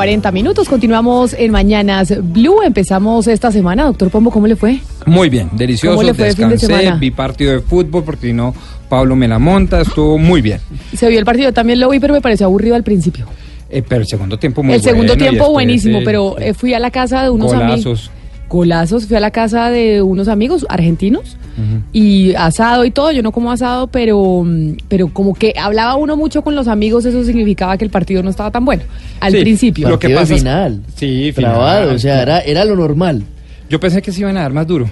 40 minutos. Continuamos en Mañanas Blue. Empezamos esta semana. Doctor Pombo, ¿cómo le fue? Muy bien, delicioso. ¿Cómo le fue el fin de Descansé, semana? vi partido de fútbol porque si no, Pablo me la monta, estuvo muy bien. Se vio el partido, también lo vi, pero me pareció aburrido al principio. Eh, pero el segundo tiempo muy el segundo bueno, tiempo buenísimo, pero eh, fui a la casa de unos amigos. Golazos. Fui a la casa de unos amigos argentinos y asado y todo. Yo no como asado, pero, mm, pero como que hablaba uno mucho con los amigos, eso significaba que el partido no estaba tan bueno al Sí, principio. lo que pasa es- final. Sí, final. Trabado, o sea, era, era lo normal. Yo pensé que se iban a dar más duro.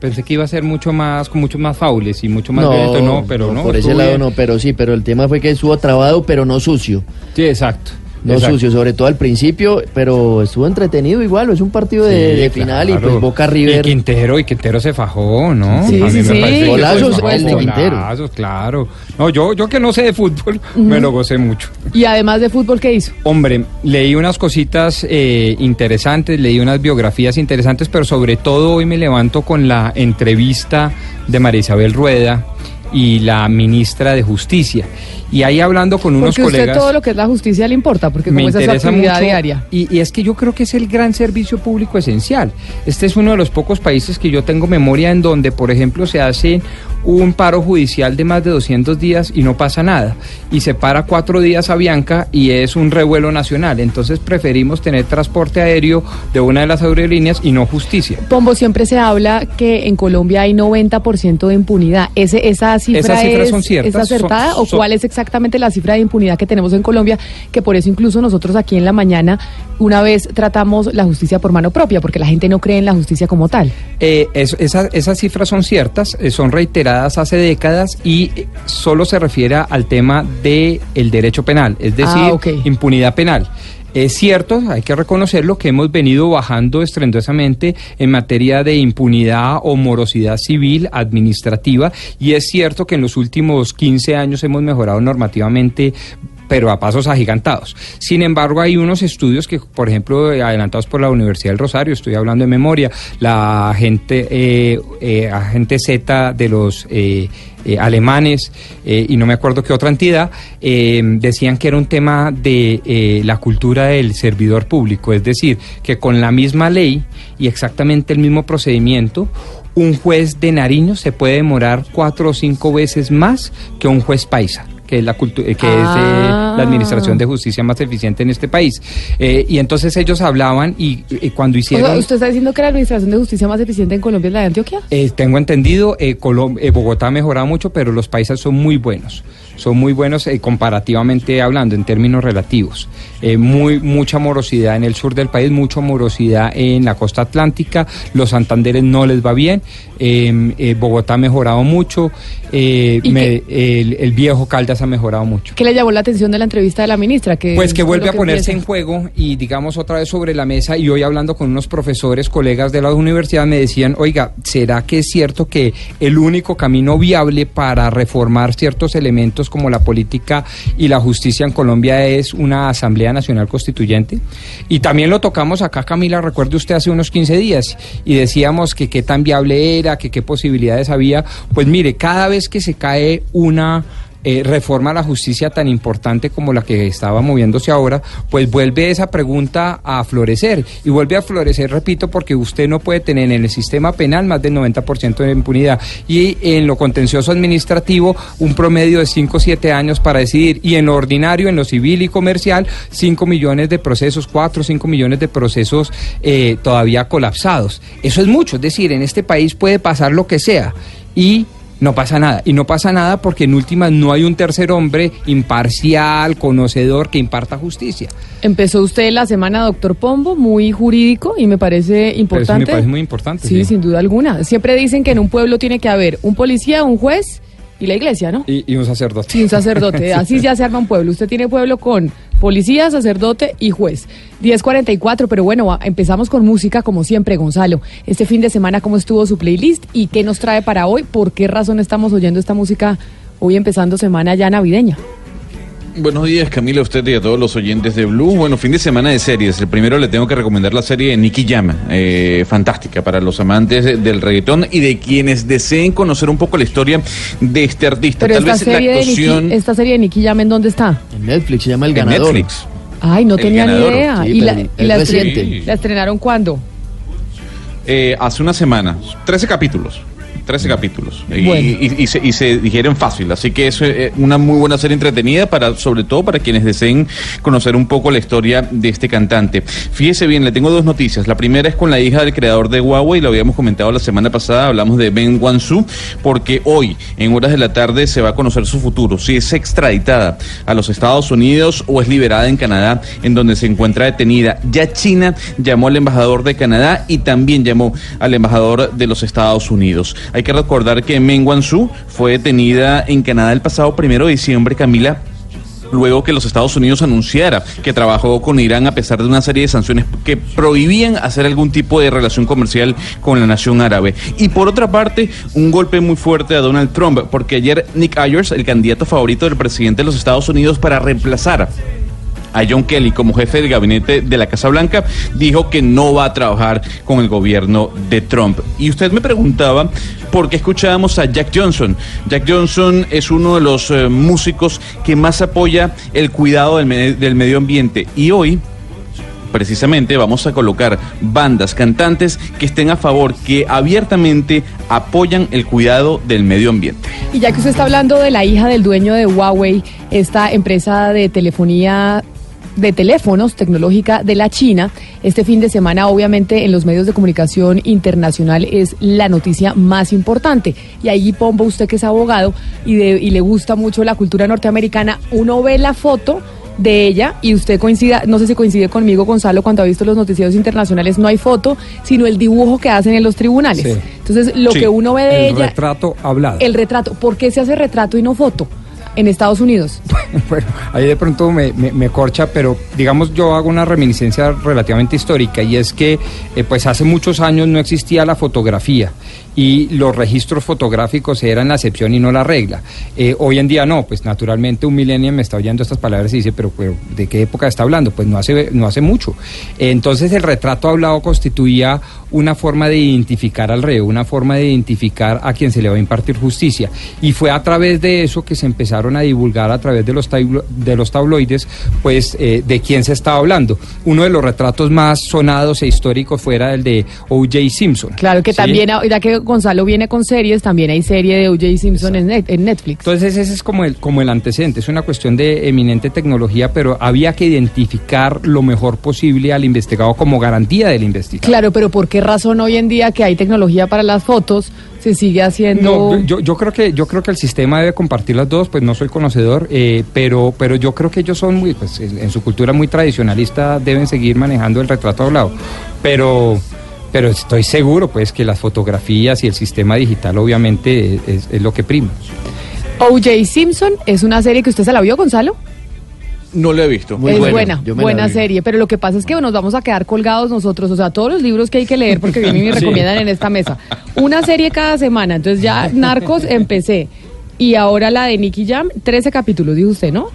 Pensé que iba a ser mucho más, con muchos más faules y mucho más violento, no, pero no. Por ese lado bien. no, pero sí, pero el tema fue que estuvo trabado, pero no sucio. Sí, exacto. No exacto. sucio, sobre todo al principio, pero estuvo entretenido igual, es un partido de, Sí, de final y pues Boca Y River. Quintero, y Quintero se fajó, ¿no? Sí, A mí sí, Golazos, fajó, el de Quintero. golazos, claro. No, yo, yo que no sé de fútbol, me lo gocé mucho. Y además de fútbol, ¿qué hizo? Hombre, leí unas cositas eh, interesantes, leí unas biografías interesantes, pero sobre todo hoy me levanto con la entrevista de María Isabel Rueda y la ministra de Justicia. Y ahí hablando con unos Porque usted colegas... todo lo que es la justicia le importa, porque me como esa es su interesa mucho diaria. Y, y es que yo creo que es el gran servicio público esencial. Este es uno de los pocos países que yo tengo memoria en donde, por ejemplo, se hace un paro judicial de más de 200 días y no pasa nada. Y se para cuatro días a Bianca y es un revuelo nacional. Entonces preferimos tener transporte aéreo de una de las aerolíneas y no justicia. Pombo, siempre se habla que en Colombia hay 90% de impunidad. ¿Ese, ¿Esa cifra, Esas cifras es, son ciertas, es acertada son- o cuál es exactamente la cifra de impunidad que tenemos en Colombia? Que por eso incluso nosotros aquí en la mañana una vez tratamos la justicia por mano propia, porque la gente no cree en la justicia como tal. Eh, es- esa- esas cifras son ciertas, eh, son reiteradas hace décadas y solo se refiere al tema del el derecho penal, es decir, Ah, impunidad penal. Es cierto, hay que reconocerlo, que hemos venido bajando estrendosamente en materia de impunidad o morosidad civil administrativa y es cierto que en los últimos 15 años hemos mejorado normativamente pero a pasos agigantados. Sin embargo, hay unos estudios que, por ejemplo, adelantados por la Universidad del Rosario, estoy hablando de memoria, la agente, eh, eh, agente Z de los eh, alemanes y no me acuerdo qué otra entidad, decían que era un tema de la cultura del servidor público, es decir, que con la misma ley y exactamente el mismo procedimiento, un juez de Nariño se puede demorar cuatro o cinco veces más que un juez paisa que es la eh, que es eh, Ah. la administración de justicia más eficiente en este país. Eh, y entonces ellos hablaban y, y cuando O hicieron... sea, ¿Usted está diciendo que la administración de justicia más eficiente en Colombia es la de Antioquia? Eh, tengo entendido, eh, eh, Bogotá ha mejorado mucho, pero los países son muy buenos. Son muy buenos eh, comparativamente hablando, en términos relativos. Eh, muy Mucha morosidad en el sur del país, mucha morosidad en la costa atlántica. Los Santanderes no les va bien. Eh, eh, Bogotá ha mejorado mucho. eh, ¿Y me- el, el viejo Caldas ha mejorado mucho. ¿Qué le llamó la atención de la entrevista de la ministra? Que Pues que vuelve a ponerse en juego y digamos otra vez sobre la mesa y hoy hablando con unos profesores, colegas de la universidad me decían, oiga, ¿será que es cierto que el único camino viable para reformar ciertos elementos como la política y la justicia en Colombia es una Asamblea Nacional Constituyente? Y también lo tocamos acá, Camila, recuerde usted hace unos 15 días y decíamos que qué tan viable era, que qué posibilidades había. Pues mire, cada vez que se cae una eh, reforma a la justicia tan importante como la que estaba moviéndose ahora, pues vuelve esa pregunta a florecer. Y vuelve a florecer, repito, porque usted no puede tener en el sistema penal más del 90% de impunidad y en lo contencioso administrativo un promedio de 5 o 7 años para decidir. Y en lo ordinario, en lo civil y comercial, 5 millones de procesos, 4 o 5 millones de procesos eh, todavía colapsados. Eso es mucho, es decir, en este país puede pasar lo que sea. Y no pasa nada. Y no pasa nada porque en últimas no hay un tercer hombre imparcial, conocedor, que imparta justicia. Empezó usted la semana, doctor Pombo, muy jurídico y me parece Pero eso importante. me parece muy importante. Sí, sin duda alguna. Siempre dicen que en un pueblo tiene que haber un policía, un juez y la iglesia, ¿no? Y, y un sacerdote. Y un sacerdote. Así ya se arma un pueblo. Usted tiene pueblo con policía, sacerdote y juez. 10.44, pero bueno, empezamos con música como siempre, Gonzalo. Este fin de semana, ¿cómo estuvo su playlist? ¿Y qué nos trae para hoy? ¿Por qué razón estamos oyendo esta música hoy empezando semana ya navideña? Buenos días, Camila, a usted y a todos los oyentes de Blue. Bueno, fin de semana de series. El primero le tengo que recomendar la serie de Nicky Jam, eh, fantástica para los amantes de- del reggaetón y de quienes deseen conocer un poco la historia de este artista. Pero Tal esta vez la serie, de actuación Nicky, esta serie de Nicky Jam, ¿en dónde está? En Netflix se llama El en Ganador. Netflix. Ay, no El tenía ni idea. sí, ¿Y, la, la estren- la estrenaron cuándo? Eh, hace una semana, 13 capítulos. 13 capítulos. Y, Bueno. y- y se, y se digieren fácil. Así que es eh, una muy buena serie entretenida, para sobre todo para quienes deseen conocer un poco la historia de este cantante. Fíjese bien, le tengo dos noticias. La primera es con la hija del creador de Huawei, lo habíamos comentado la semana pasada, hablamos de Ben Wansu, porque hoy, en horas de la tarde, se va a conocer su futuro. Si es extraditada a los Estados Unidos o es liberada en Canadá, en donde se encuentra detenida. Ya China llamó al embajador de Canadá y también llamó al embajador de los Estados Unidos. Hay que recordar que Meng Wanzhou fue detenida en Canadá el pasado primero de diciembre, Camila, luego que los Estados Unidos anunciara que trabajó con Irán a pesar de una serie de sanciones que prohibían hacer algún tipo de relación comercial con la nación árabe. Y por otra parte, un golpe muy fuerte a Donald Trump, porque ayer Nick Ayers, el candidato favorito del presidente de los Estados Unidos para reemplazar a John Kelly como jefe de gabinete de la Casa Blanca, dijo que no va a trabajar con el gobierno de Trump. Y usted me preguntaba por qué escuchábamos a Jack Johnson. Jack Johnson es uno de los eh, músicos que más apoya el cuidado del, del medio ambiente. Y hoy, precisamente vamos a colocar bandas, cantantes que estén a favor, que abiertamente apoyan el cuidado del medio ambiente. Y ya que usted está hablando de la hija del dueño de Huawei, esta empresa de telefonía de teléfonos tecnológica de la China, este fin de semana obviamente en los medios de comunicación internacional es la noticia más importante. Y ahí Pombo, usted que es abogado y, de- y le gusta mucho la cultura norteamericana, uno ve la foto de ella y usted coincida, no sé si coincide conmigo Gonzalo cuando ha visto los noticieros internacionales, no hay foto, sino el dibujo que hacen en los tribunales. Sí. Entonces, lo Sí. que uno ve de El ella retrato hablado. el retrato. ¿Por qué se hace retrato y no foto en Estados Unidos? Bueno, ahí de pronto me, corcha, pero digamos yo hago una reminiscencia relativamente histórica y es que eh, pues hace muchos años no existía la fotografía y los registros fotográficos eran la excepción y no la regla. Eh, hoy en día no, pues naturalmente un millennial me está oyendo estas palabras y dice, pero, pero ¿de qué época está hablando? Pues no hace, no hace mucho. Entonces el retrato hablado constituía una forma de identificar al reo, una forma de identificar a quien se le va a impartir justicia. Y fue a través de eso que se empezaron a divulgar a través de los, tablo- de los tabloides, pues eh, de quién se estaba hablando. Uno de los retratos más sonados e históricos fuera el de O.J. Simpson. Claro que ¿sí? también, ya que Gonzalo viene con series, también hay serie de O.J. Simpson en, net- en Netflix. Entonces ese es como el, como el antecedente, es una cuestión de eminente tecnología, pero había que identificar lo mejor posible al investigado como garantía del investigado. Claro, pero ¿por qué razón hoy en día que hay tecnología para las fotos se sigue haciendo? No, yo, yo creo que yo creo que el sistema debe compartir las dos, pues no soy conocedor, eh, pero pero yo creo que ellos son muy, pues en, en su cultura muy tradicionalista deben seguir manejando el retrato hablado, pero pero estoy seguro pues que las fotografías y el sistema digital obviamente es, es lo que prima. O.J. Simpson es una serie que usted se la vio, Gonzalo. No lo he visto. Muy es buena, buena, me la serie, pero lo que pasa es que nos vamos a quedar colgados nosotros, o sea, todos los libros que hay que leer porque vienen y recomiendan en esta mesa. Una serie cada semana, entonces ya Narcos empecé. Y ahora la de Nicky Jam, 13 capítulos, dijo usted, ¿no?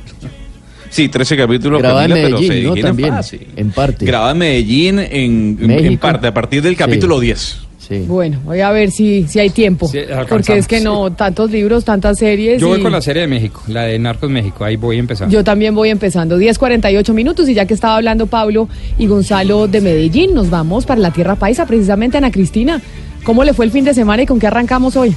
Sí, 13 capítulos. Grabada en Camila, pero Medellín, se ¿no? También, fácil. en parte. Grabada en Medellín en, en- en México. parte, a partir del capítulo 10. Sí. Bueno, voy a ver si, si hay tiempo. Sí, porque es que no, tantos libros, tantas series. Yo voy con la serie de México, la de Narcos México, ahí voy empezando. Yo también voy empezando. 10.48 minutos y ya que estaba hablando Pablo y Gonzalo de Medellín, nos vamos para la Tierra Paisa, precisamente Ana Cristina. ¿Cómo le fue el fin de semana y con qué arrancamos hoy?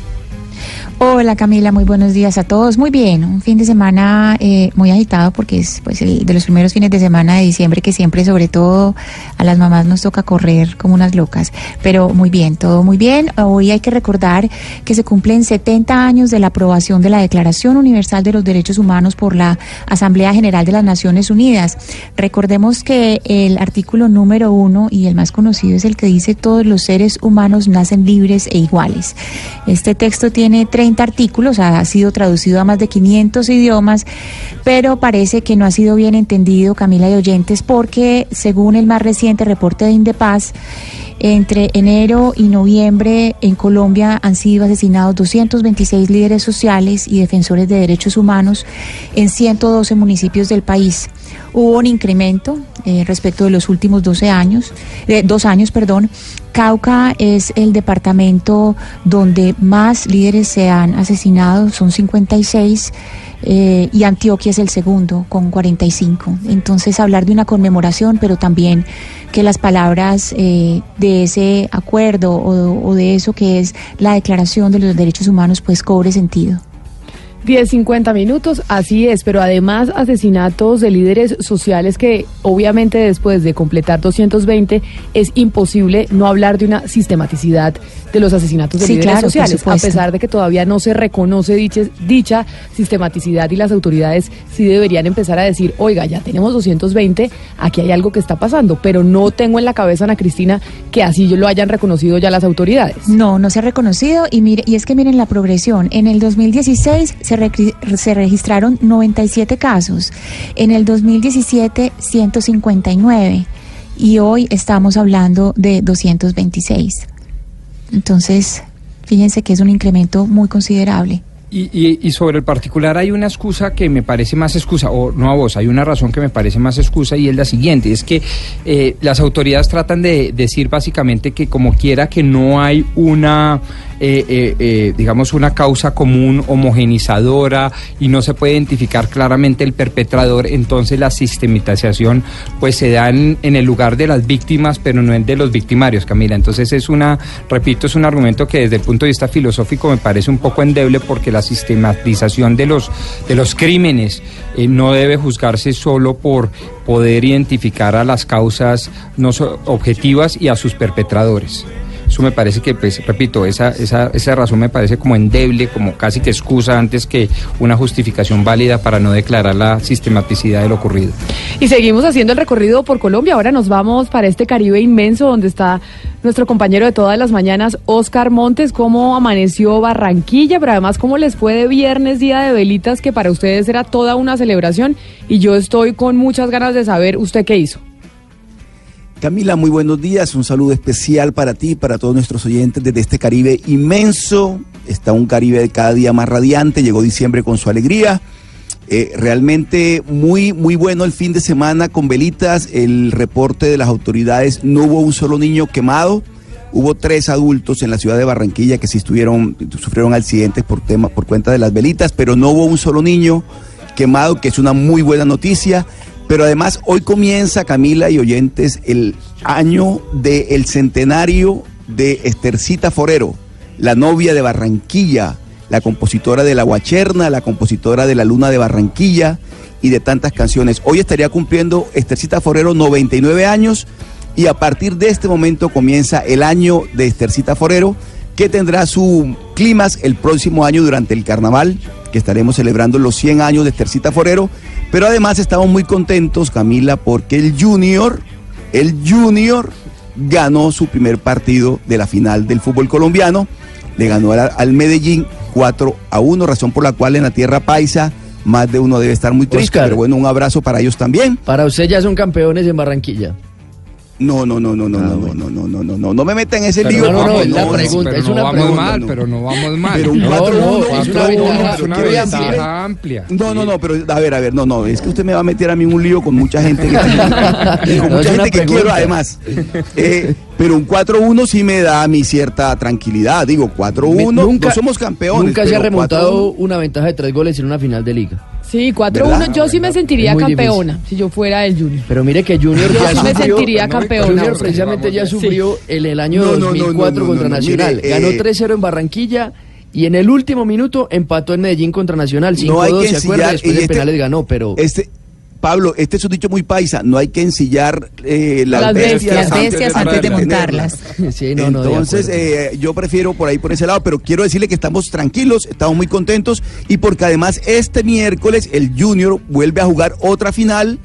Hola Camila, muy buenos días a todos. Muy bien, un fin de semana eh, muy agitado porque es pues el de los primeros fines de semana de diciembre que siempre, sobre todo a las mamás nos toca correr como unas locas. Pero muy bien, todo muy bien. Hoy hay que recordar que se cumplen 70 años de la aprobación de la Declaración Universal de los Derechos Humanos por la Asamblea General de las Naciones Unidas. Recordemos que el artículo número uno y el más conocido es el que dice todos los seres humanos nacen libres e iguales. Este texto tiene 30 artículos, ha sido traducido a más de 500 idiomas, pero parece que no ha sido bien entendido, Camila y oyentes, porque según el más reciente reporte de Indepaz, entre enero y noviembre en Colombia han sido asesinados 226 líderes sociales y defensores de derechos humanos en 112 municipios del país. Hubo un incremento eh, respecto de los últimos 12 años, eh, dos años, perdón. Cauca es el departamento donde más líderes se han asesinado, son 56. Eh, y Antioquia es el segundo con 45. Entonces hablar de una conmemoración, pero también que las palabras eh, de ese acuerdo o, o de eso que es la Declaración de los Derechos Humanos pues cobre sentido. 10.50 minutos, así es, pero además asesinatos de líderes sociales que obviamente después de completar 220 es imposible no hablar de una sistematicidad de los asesinatos de Sí, líderes claro, sociales, a pesar de que todavía no se reconoce dicha, dicha sistematicidad y las autoridades sí deberían empezar a decir, oiga, ya tenemos 220, aquí hay algo que está pasando, pero no tengo en la cabeza, Ana Cristina, que así lo hayan reconocido ya las autoridades. No, no se ha reconocido y mire, y es que miren la progresión. En el 2016 se, registraron 97 casos, en el 2017 159 y hoy estamos hablando de 226. Entonces, fíjense que es un incremento muy considerable. Y sobre el particular hay una excusa que me parece más excusa, o no a vos, hay una razón que me parece más excusa y es la siguiente, es que eh, las autoridades tratan de decir básicamente que como quiera que no hay una, eh, eh, eh, digamos, una causa común homogenizadora y no se puede identificar claramente el perpetrador, entonces la sistematización pues se da en, el lugar de las víctimas, pero no en de los victimarios, Camila. Entonces es una, repito, es un argumento que desde el punto de vista filosófico me parece un poco endeble porque la sistematización de los, de los crímenes eh, no debe juzgarse solo por poder identificar a las causas no objetivas y a sus perpetradores. Eso me parece que, pues, repito, esa, esa, esa razón me parece como endeble, como casi que excusa antes que una justificación válida para no declarar la sistematicidad de lo ocurrido. Y seguimos haciendo el recorrido por Colombia. Ahora nos vamos para este Caribe inmenso donde está nuestro compañero de todas las mañanas, Oscar Montes. ¿Cómo amaneció Barranquilla? Pero además, ¿cómo les fue de viernes, día de velitas, que para ustedes era toda una celebración? Y yo estoy con muchas ganas de saber usted qué hizo. Camila, muy buenos días. Un saludo especial para ti, para todos nuestros oyentes desde este Caribe inmenso. Está un Caribe cada día más radiante. Llegó diciembre con su alegría. Eh, realmente muy, muy bueno el fin de semana con velitas. El reporte de las autoridades, no hubo un solo niño quemado. Hubo tres adultos en la ciudad de Barranquilla que sí estuvieron, sufrieron accidentes por, tema, por cuenta de las velitas, pero no hubo un solo niño quemado, que es una muy buena noticia. Pero además hoy comienza, Camila y oyentes, el año del centenario de Estercita Forero, la novia de Barranquilla, la compositora de La Guacherna, la compositora de La Luna de Barranquilla y de tantas canciones. Hoy estaría cumpliendo Estercita Forero 99 años y a partir de este momento comienza el año de Estercita Forero que tendrá su clímax el próximo año durante el carnaval, que estaremos celebrando los 100 años de Estercita Forero. Pero además estamos muy contentos, Camila, porque el Junior, el Junior ganó su primer partido de la final del fútbol colombiano, le ganó al, al Medellín 4 a 1, razón por la cual en la tierra paisa más de uno debe estar muy triste, Oscar. pero bueno, un abrazo para ellos también. Para usted ya son campeones en Barranquilla. No, no, no, no, no, no, no, no, no, no, no, no, no me meta en ese lío. no, no, es la pregunta, es no una vamos mal, no. pero no vamos mal. Pero un No, 4 no, 1 es un una 4 1 ventaja- amplia. No, no, no, pero a ver, a ver, no, no, es que usted me va a meter a mí en un lío con mucha gente que, con mucha gente que quiero además. Eh, pero un 4-1 sí me da a mí cierta tranquilidad. Digo, 4-1, no somos campeones. Nunca se ha remontado 4-1. una ventaja de tres goles en una final de liga. Sí, 4-1. ¿Verdad? Yo sí me sentiría muy campeona si yo fuera el Junior. Pero mire que Junior Yo ya sí me sentiría campeona. Junior precisamente ya sufrió en el año No, no, no, 2004 no, no, contra Nacional. mire, Ganó eh, 3-0 en Barranquilla y en el último minuto empató en Medellín contra Nacional. 5-2, No hay que ¿se acuerda? Después y de este- penales ganó, pero... Este, Pablo, este es un dicho muy paisa. No hay que ensillar eh, las, Las bestias, bestias. Las bestias antes de montarlas. Sí, no, Entonces, eh, yo prefiero por ahí, por ese lado, pero quiero decirle que estamos tranquilos, estamos muy contentos y porque además este miércoles el Junior vuelve a jugar otra final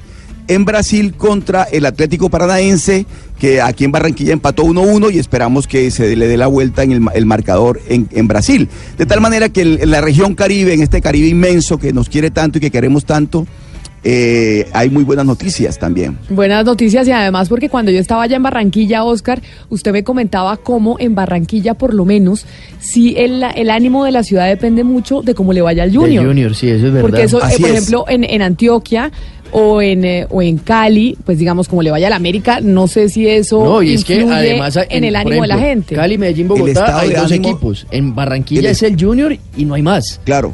en Brasil contra el Atlético Paranaense, que aquí en Barranquilla empató 1-1 y esperamos que se le dé la vuelta en el, ma- el marcador en, en Brasil. De tal manera que el- la región Caribe, en este Caribe inmenso que nos quiere tanto y que queremos tanto, eh, hay muy buenas noticias también. Buenas noticias y además porque cuando yo estaba allá en Barranquilla, Oscar, usted me comentaba cómo en Barranquilla por lo menos, sí el, el ánimo de la ciudad depende mucho de cómo le vaya al Junior. De Junior, sí, eso es verdad. Porque eso, eh, por es. ejemplo, en, en Antioquia o en, eh, o en Cali, pues digamos como le vaya a la América, no sé si eso No, y es que influye además en el ánimo de la gente. Cali, Medellín, El Bogotá, estado hay dos ánimo- equipos. En Barranquilla el es el Junior y no hay más. Claro.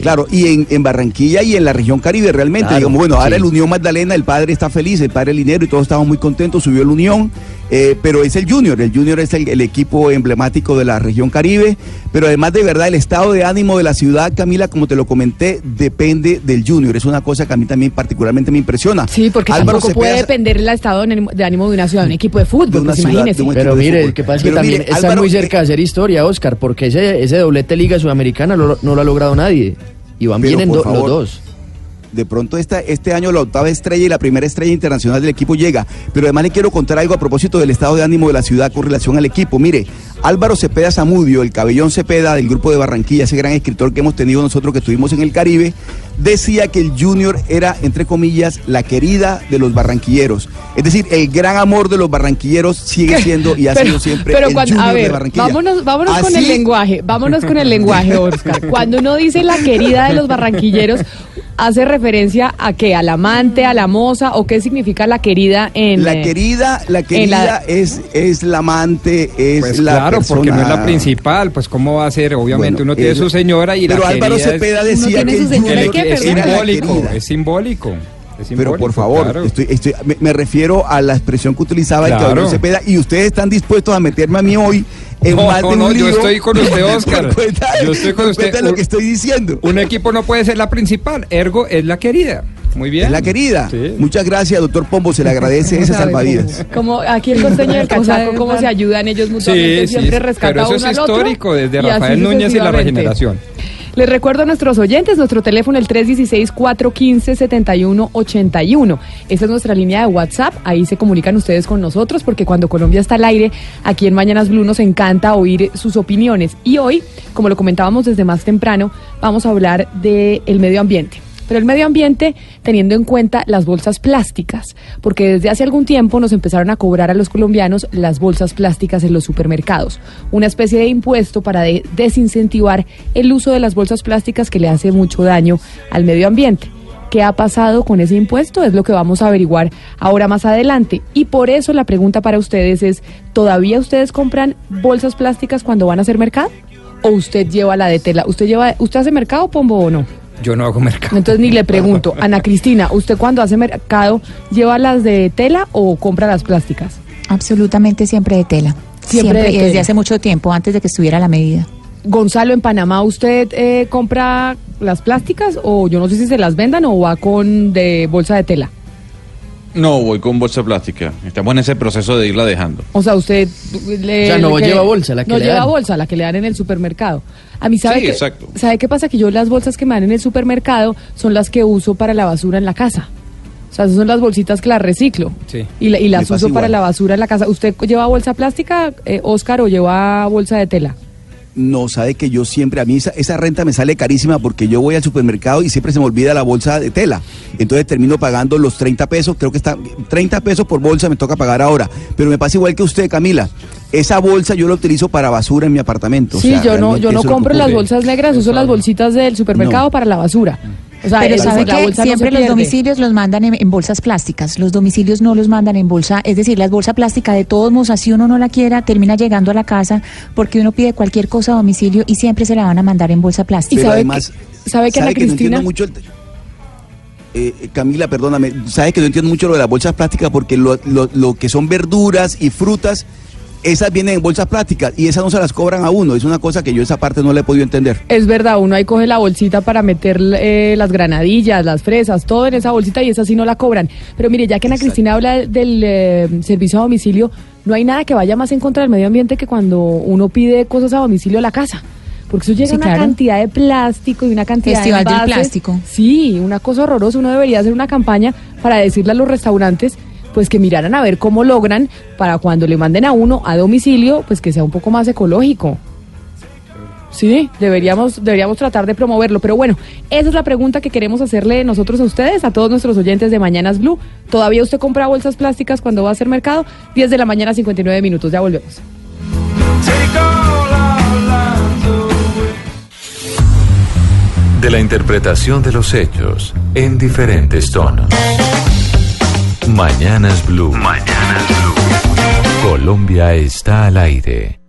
Claro, y en, en Barranquilla y en la región Caribe realmente, Claro, digamos, bueno, ahora sí. el Unión Magdalena, el padre está feliz, el padre Linero y todos estamos muy contentos, subió el Unión, eh, pero es el Junior, el Junior es el, el equipo emblemático de la región Caribe, pero además de verdad el estado de ánimo de la ciudad, Camila, como te lo comenté, depende del Junior, es una cosa que a mí también particularmente me impresiona. Sí, porque Álvaro tampoco puede Cepeda- depender el estado de ánimo, de una ciudad, de un equipo de fútbol, De una pues ciudad, imagínese. de un Pero mire, fútbol. el que pasa es que Pero también mire, Álvaro, muy cerca de hacer historia, Oscar, porque ese, ese doblete Liga Sudamericana lo- no lo ha logrado nadie. Y van bien en por do- los dos. De pronto esta, este año la octava estrella y la primera estrella internacional del equipo llega. Pero además le quiero contar algo a propósito del estado de ánimo de la ciudad con relación al equipo. Mire, Álvaro Cepeda Zamudio, el cabellón Cepeda del grupo de Barranquilla, ese gran escritor que hemos tenido nosotros que estuvimos en el Caribe, decía que el Junior era, entre comillas, la querida de los barranquilleros. Es decir, el gran amor de los barranquilleros sigue siendo y ha Pero- sido siempre pero el cuando- Junior a de Barranquilla. vámonos, vámonos con el lenguaje, vámonos con el lenguaje, Oscar. Cuando uno dice la querida de los barranquilleros, ¿hace referencia a qué? ¿Al amante, a la moza? ¿O qué significa la querida en La eh, querida, la querida la- es, es la amante, es Pues la claro, porque no es la principal, pues cómo va a ser, obviamente Bueno, uno tiene eso- su señora y pero la Álvaro querida Cepeda decía que el Junior es simbólico, es simbólico. Pero por favor, claro. estoy, estoy, me, me refiero a la expresión que utilizaba el Claro. caballero Cepeda y ustedes están dispuestos a meterme a mí hoy en No, más de no, un no, yo lío estoy con usted, Oscar. cuenta- Yo estoy con usted. de lo que estoy diciendo. Un equipo no puede ser la principal, ergo es la querida. Muy bien. Es la querida. Sí. Muchas gracias, doctor Pombo. Se le agradece ese salvavidas. Como aquí el costeño y el cachaco, cómo se ayudan ellos mutuamente, Sí, sí, siempre rescatan pero eso uno es al otro, histórico desde Rafael Núñez y la regeneración. Les recuerdo a nuestros oyentes, nuestro teléfono el 316-415-7181. Esa es nuestra línea de WhatsApp, ahí se comunican ustedes con nosotros porque cuando Colombia está al aire, aquí en Mañanas Blue nos encanta oír sus opiniones. Y hoy, como lo comentábamos desde más temprano, vamos a hablar del medio ambiente. Pero el medio ambiente teniendo en cuenta las bolsas plásticas, porque desde hace algún tiempo nos empezaron a cobrar a los colombianos las bolsas plásticas en los supermercados, una especie de impuesto para de- desincentivar el uso de las bolsas plásticas que le hace mucho daño al medio ambiente. ¿Qué ha pasado con ese impuesto? Es lo que vamos a averiguar ahora más adelante. Y por eso la pregunta para ustedes es, ¿todavía ustedes compran bolsas plásticas cuando van a hacer mercado? ¿O usted lleva la de tela? ¿Usted lleva, usted hace mercado, Pombo, o no? Yo no hago mercado. Entonces ni le pregunto, Ana Cristina, ¿usted cuando hace mercado lleva las de tela o compra las plásticas? Absolutamente siempre de tela. Siempre Siempre, de y desde tela. hace mucho tiempo, antes de que estuviera la medida. Gonzalo, en Panamá, ¿usted eh, compra las plásticas o yo no sé si se las vendan o va con de bolsa de tela? No, voy con bolsa plástica. Estamos en ese proceso de irla dejando. O sea, usted le, O sea, no le- lleva bolsa, la que no le lleva dan. bolsa, la que le dan en el supermercado. A mí sabe Sí, que, exacto. ¿sabe qué pasa? Que yo las bolsas que me dan en el supermercado son las que uso para la basura en la casa. O sea, esas son las bolsitas que las reciclo. Sí. Y, la- y las uso para la basura en la casa. ¿Usted lleva bolsa plástica, eh, Oscar, o lleva bolsa de tela? No, sabe que yo siempre, a mí esa, esa renta me sale carísima porque yo voy al supermercado y siempre se me olvida la bolsa de tela. Entonces termino pagando los 30 pesos, creo que está 30 pesos por bolsa me toca pagar ahora. Pero me pasa igual que usted, Camila. Esa bolsa yo la utilizo para basura en mi apartamento. o Sí, sea, yo no, yo no compro las bolsas negras, uso las bolsitas del supermercado No. para la basura. O sea, Pero sabe la que bolsa no siempre los domicilios los mandan en, en bolsas plásticas. Los domicilios no los mandan en bolsa. Es decir, las bolsas plásticas de todos modos, así uno no la quiera, termina llegando a la casa porque uno pide cualquier cosa a domicilio y siempre se la van a mandar en bolsa plástica. Pero además, sabe que Ana no entiendo Cristina- mucho el Eh, eh, Camila, perdóname, sabes que no entiendo mucho lo de las bolsas plásticas porque lo, lo- lo que son verduras y frutas, esas vienen en bolsas plásticas y esas no se las cobran a uno. Es una cosa que yo esa parte no la he podido entender. Es verdad, uno ahí coge la bolsita para meter eh, las granadillas, las fresas, todo en esa bolsita y esa sí no la cobran. Pero mire, ya que Ana Cristina habla del eh, servicio a domicilio, no hay nada que vaya más en contra del medio ambiente que cuando uno pide cosas a domicilio a la casa. Porque eso llega Sí, una claro. cantidad de plástico y una cantidad Festival de del plástico. Sí, una cosa horrorosa. Uno debería hacer una campaña para decirle a los restaurantes pues que miraran a ver cómo logran para cuando le manden a uno a domicilio, pues que sea un poco más ecológico. Sí, deberíamos, deberíamos tratar de promoverlo. Pero bueno, esa es la pregunta que queremos hacerle nosotros a ustedes, a todos nuestros oyentes de Mañanas Blue. ¿Todavía usted compra bolsas plásticas cuando va a hacer mercado? 10 de la mañana, 59 minutos. Ya volvemos. De la interpretación de los hechos en diferentes tonos. Mañanas Blue. Mañanas Blue. Colombia está al aire.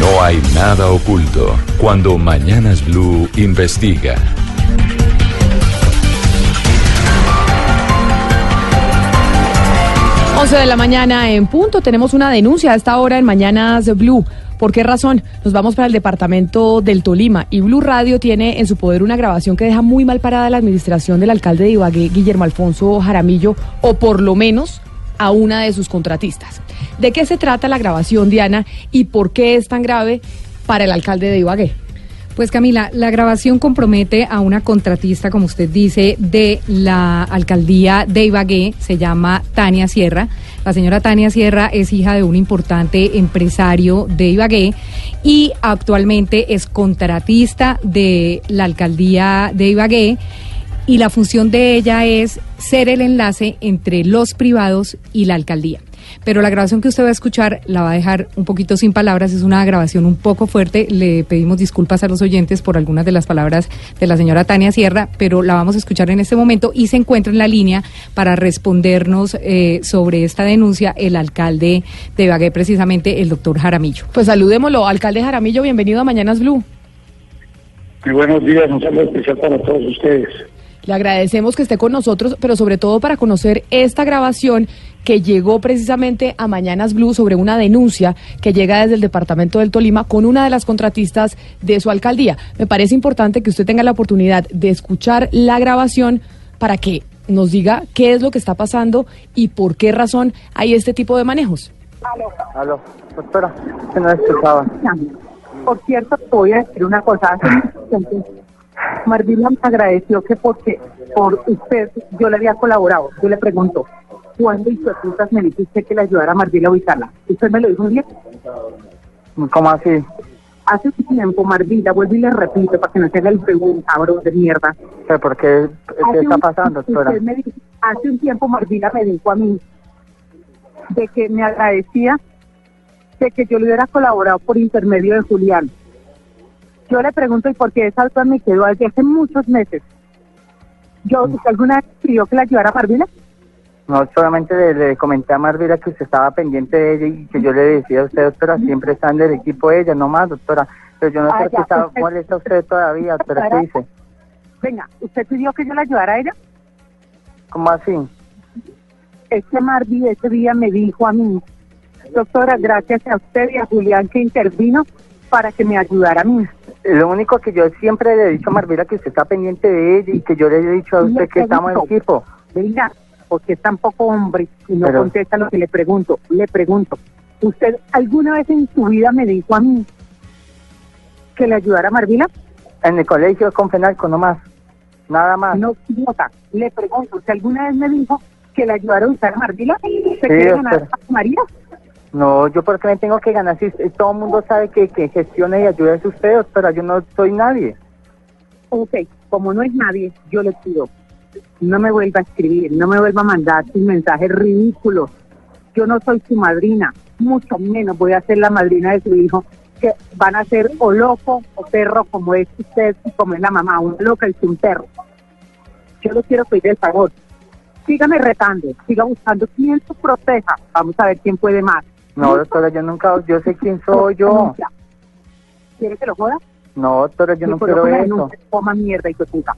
No hay nada oculto cuando Mañanas Blue investiga. Once 11 de la mañana en punto. Tenemos una denuncia a esta hora en Mañanas Blue. ¿Por qué razón? Nos vamos para el departamento del Tolima y Blue Radio tiene en su poder una grabación que deja muy mal parada la administración del alcalde de Ibagué, Guillermo Alfonso Jaramillo, o por lo menos a una de sus contratistas. ¿De qué se trata la grabación, Diana, y por qué es tan grave para el alcalde de Ibagué? Pues Camila, la grabación compromete a una contratista, como usted dice, de la alcaldía de Ibagué, se llama Tania Sierra. La señora Tania Sierra es hija de un importante empresario de Ibagué y actualmente es contratista de la alcaldía de Ibagué y la función de ella es ser el enlace entre los privados y la alcaldía. Pero la grabación que usted va a escuchar la va a dejar un poquito sin palabras, es una grabación un poco fuerte. Le pedimos disculpas a los oyentes por algunas de las palabras de la señora Tania Sierra, pero la vamos a escuchar en este momento y se encuentra en la línea para respondernos eh, sobre esta denuncia el alcalde de Ibagué, precisamente el doctor Jaramillo. Pues saludémoslo, alcalde Jaramillo, bienvenido a Mañanas Blue. Muy buenos días, un saludo especial para todos ustedes. Le agradecemos que esté con nosotros, pero sobre todo para conocer esta grabación que llegó precisamente a Mañanas Blue sobre una denuncia que llega desde el departamento del Tolima con una de las contratistas de su alcaldía. Me parece importante que usted tenga la oportunidad de escuchar la grabación para que nos diga qué es lo que está pasando y por qué razón hay este tipo de manejos. Aló, doctora, que no escuchaba. Por cierto, te voy a decir una cosa. Marvila me agradeció que porque por usted yo le había colaborado. Yo le pregunto, ¿cuándo hizo putas me dice usted que le ayudara a Marvila a ubicarla? ¿Usted me lo dijo un día? ¿Cómo así? Hace un tiempo, Marvila, vuelvo y le repito para que no se haga el pregunta, cabrón de mierda. ¿Pero por qué? ¿Qué Hace está un- pasando, doctora? usted me dijo- hace un tiempo Marvila me dijo a mí de que me agradecía de que yo le hubiera colaborado por intermedio de Julián. Yo le pregunto, ¿y por qué esa duda me quedó desde hace muchos meses? Yo, Mm. ¿usted alguna vez pidió que la ayudara a Marvila? No, solamente le, le comenté a Marvila que usted estaba pendiente de ella y que yo le decía a usted, doctora, siempre está en el equipo de ella, no más, doctora. Pero yo no Ah, sé qué está usted- molesta usted todavía, doctora, ¿qué dice? Venga, ¿usted pidió que yo la ayudara a ella? ¿Cómo así? Es que Marvi ese día me dijo a mí, doctora, gracias a usted y a Julián que intervino para que me ayudara a mí. Lo único que yo siempre le he dicho a Marvila que usted está pendiente de ella y que yo le he dicho a usted que estamos en equipo. Venga, porque es tan poco hombre y no Pero- contesta lo que le pregunto. Le pregunto, ¿usted alguna vez en su vida me dijo a mí que le ayudara a Marvila? En el colegio con Fenalco, no más. Nada más. No, idiota. Le pregunto, ¿usted alguna vez me dijo que le ayudara a usar a Marvila? ¿Se Sí, quiere ganar a María? No, yo por qué me tengo que ganar si eh, todo el mundo sabe que, que gestiona y ayuda es usted, doctora, yo no soy nadie. Ok, como no es nadie, yo le pido, no me vuelva a escribir, no me vuelva a mandar sus mensajes ridículos. Yo no soy su madrina, mucho menos voy a ser la madrina de su hijo, que van a ser o loco o perro como es usted y como es la mamá, un loca y un perro. Yo le quiero pedir el favor, sígame retando, siga buscando quién se proteja, vamos a ver quién puede más. No, doctora, yo nunca, yo sé quién soy yo. ¿Quiere que lo joda? No, doctora, yo no quiero eso. denuncia, Coma mierda y puta.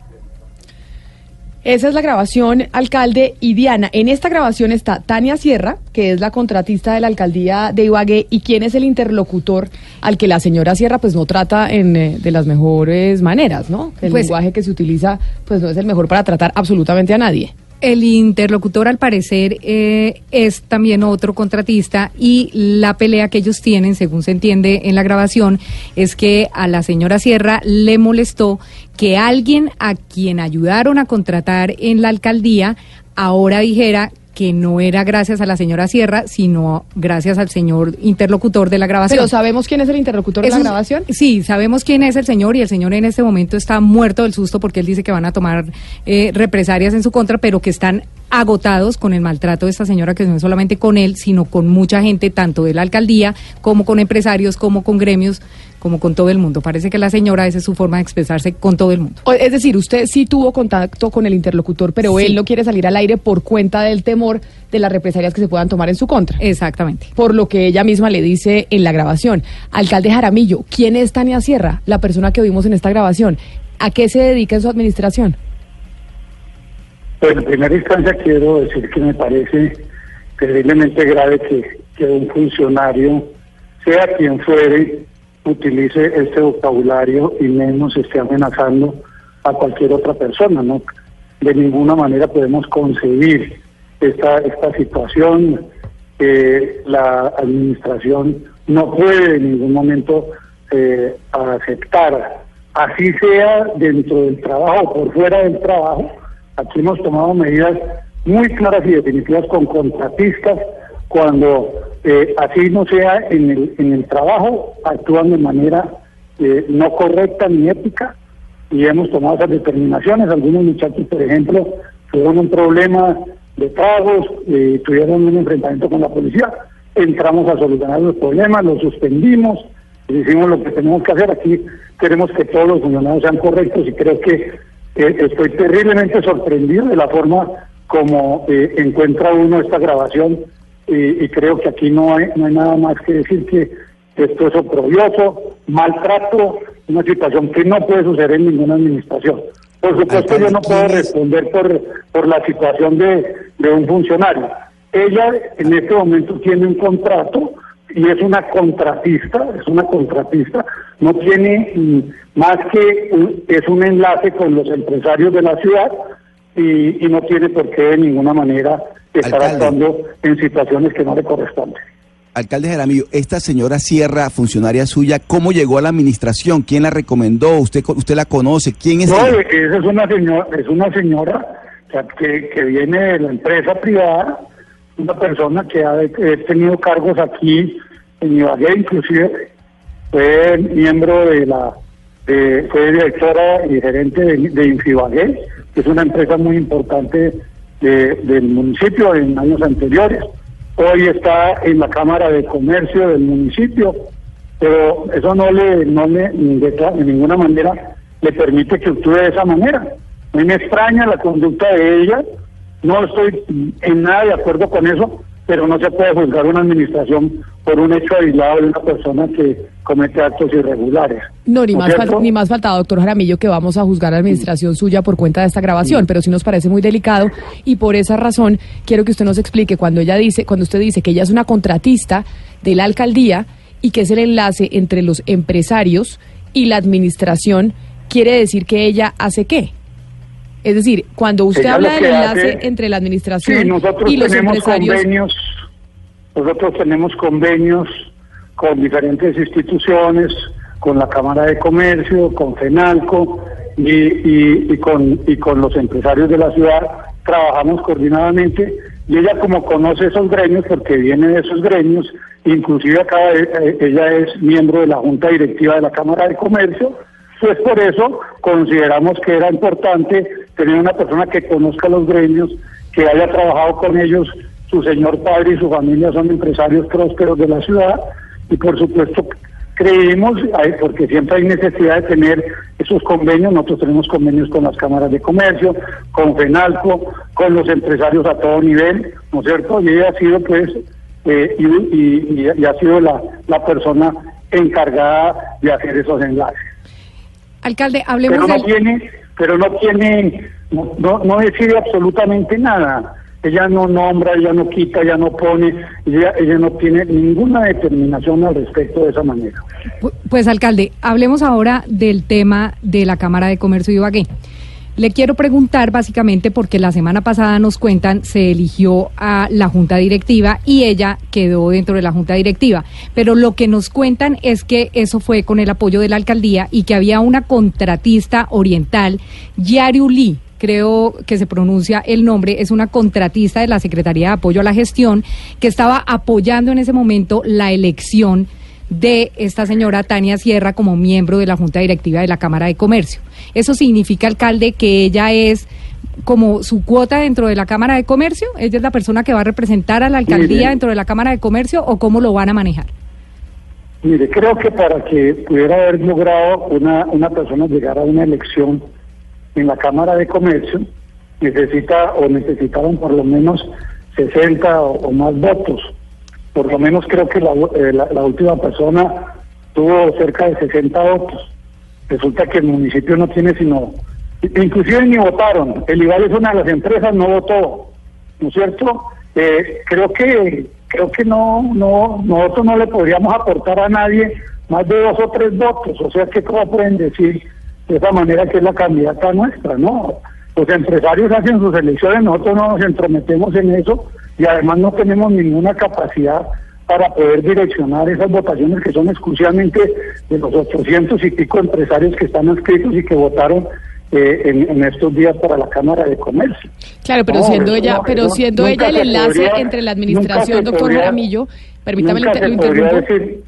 Esa es la grabación, alcalde y Diana. En esta grabación está Tania Sierra, que es la contratista de la alcaldía de Ibagué, y quién es el interlocutor al que la señora Sierra pues no trata en, eh, de las mejores maneras, ¿no? El Pues- lenguaje que se utiliza pues no es el mejor para tratar absolutamente a nadie. El interlocutor, al parecer, eh, es también otro contratista y la pelea que ellos tienen, según se entiende en la grabación, es que a la señora Sierra le molestó que alguien a quien ayudaron a contratar en la alcaldía ahora dijera que no era gracias a la señora Sierra, sino gracias al señor interlocutor de la grabación. Pero sabemos quién es el interlocutor de la grabación. Sí, sabemos quién es el señor y el señor en este momento está muerto del susto porque él dice que van a tomar eh, represalias en su contra, pero que están agotados con el maltrato de esta señora, que no es solamente con él, sino con mucha gente, tanto de la alcaldía como con empresarios, como con gremios, como con todo el mundo. Parece que la señora, esa es su forma de expresarse con todo el mundo. Es decir, usted sí tuvo contacto con el interlocutor, pero Sí. él no quiere salir al aire por cuenta del temor de las represalias que se puedan tomar en su contra. Exactamente. Por lo que ella misma le dice en la grabación. Alcalde Jaramillo, ¿quién es Tania Sierra, la persona que vimos en esta grabación? ¿A qué se dedica en su administración? Pues en primera instancia quiero decir que me parece terriblemente grave que, que un funcionario, sea quien fuere, utilice este vocabulario y menos esté amenazando a cualquier otra persona, ¿no? De ninguna manera podemos concebir esta, esta situación. eh, la administración no puede en ningún momento eh, aceptar, así sea dentro del trabajo o por fuera del trabajo. Aquí hemos tomado medidas muy claras y definitivas con contratistas cuando eh, así no sea en el, en el trabajo, actúan de manera eh, no correcta ni ética y hemos tomado esas determinaciones. Algunos muchachos, por ejemplo, tuvieron un problema de tragos, eh, tuvieron un enfrentamiento con la policía, entramos a solucionar los problemas, los suspendimos, hicimos lo que tenemos que hacer. Aquí queremos que todos los funcionarios sean correctos y creo que eh, estoy terriblemente sorprendido de la forma como eh, encuentra uno esta grabación y, y creo que aquí no hay, no hay nada más que decir que esto es oprobioso, maltrato, una situación que no puede suceder en ninguna administración. Por supuesto, yo no puedo responder por, por la situación de, de un funcionario. Ella en este momento tiene un contrato y es una contratista, es una contratista, no tiene mm, más que un- es un enlace con los empresarios de la ciudad y, y no tiene por qué de ninguna manera estar Alcalde. actuando en situaciones que no le corresponden. Alcalde Jaramillo, esta señora Sierra, funcionaria suya, ¿cómo llegó a la administración? ¿Quién la recomendó? ¿Usted, usted la conoce? ¿Quién es No, ella? esa es una señora, es una señora que, que viene de la empresa privada, una persona que ha eh, tenido cargos aquí en Ibagué, inclusive fue miembro de la, de- fue directora y gerente de, de que es una empresa muy importante de- del municipio en años anteriores. Hoy está en la Cámara de Comercio del municipio, pero eso no le, no le de, ninguna manera le permite que actúe de esa manera. Me extraña la conducta de ella, no estoy en nada de acuerdo con eso, pero no se puede juzgar una administración por un hecho aislado de una persona que comete actos irregulares. No, ni ¿No más, es fal- cierto? ni más faltado, doctor Jaramillo, que vamos a juzgar a la administración suya por cuenta de esta grabación, pero sí nos parece muy delicado y por esa razón quiero que usted nos explique cuando ella dice, cuando usted dice que ella es una contratista de la alcaldía y que es el enlace entre los empresarios y la administración, quiere decir que ella hace qué? Es decir, cuando usted Ella habla del enlace hace- entre la administración Sí, nosotros y los tenemos empresarios, convenios, nosotros tenemos convenios con diferentes instituciones, con la Cámara de Comercio, con FENALCO y, y, y con, y con los empresarios de la ciudad, trabajamos coordinadamente y ella como conoce esos gremios, porque viene de esos gremios inclusive acá eh, ella es miembro de la Junta Directiva de la Cámara de Comercio, pues por eso consideramos que era importante tener una persona que conozca los gremios, que haya trabajado con ellos, su señor padre y su familia son empresarios prósperos de la ciudad y por supuesto creímos, ay, porque siempre hay necesidad de tener esos convenios, nosotros tenemos convenios con las cámaras de comercio, con FENALCO, con los empresarios a todo nivel, ¿no es cierto? Y ella ha sido pues, eh, y, y- y ha sido la, la persona encargada de hacer esos enlaces. Alcalde, hablemos Pero no del... tiene, pero no tiene, no, no, decide absolutamente nada. Ella no nombra, ella no quita, ella no pone, ella, ella no tiene ninguna determinación al respecto de esa manera. Pu- Pues alcalde, hablemos ahora del tema de la Cámara de Comercio de Ibagué. Le quiero preguntar básicamente porque la semana pasada nos cuentan se eligió a la junta directiva y ella quedó dentro de la junta directiva, pero lo que nos cuentan es que eso fue con el apoyo de la alcaldía y que había una contratista oriental, Yariuli, creo que se pronuncia el nombre, es una contratista de la Secretaría de Apoyo a la Gestión que estaba apoyando en ese momento la elección de esta señora Tania Sierra como miembro de la Junta Directiva de la Cámara de Comercio. Eso significa, alcalde, que ella es como su cuota dentro de la Cámara de Comercio, ella es la persona que va a representar a la alcaldía Mire. dentro de la Cámara de Comercio o cómo lo van a manejar. Mire, creo que para que pudiera haber logrado una, una persona llegar a una elección en la Cámara de Comercio, necesita o necesitaban por lo menos 60 o, o más votos. Por lo menos creo que la, eh, la- la última persona tuvo cerca de 60 votos. Resulta que el municipio no tiene sino, inclusive ni votaron. El IVAL es una de las empresas, no votó. ¿no es cierto? Eh, creo que creo que no no nosotros no le podríamos aportar a nadie más de dos o tres votos, o sea que cómo pueden decir de esa manera que es la candidata nuestra, ¿no? Los empresarios hacen sus elecciones, nosotros no nos entrometemos en eso y además no tenemos ninguna capacidad para poder direccionar esas votaciones que son exclusivamente de los 800 y pico empresarios que están inscritos y que votaron eh, en, en estos días para la Cámara de Comercio. Claro, pero No, siendo ella, no, pero siendo ella el enlace podría- entre la administración, doctor podría- Jaramillo, permítame, lo, interrumpo. decir-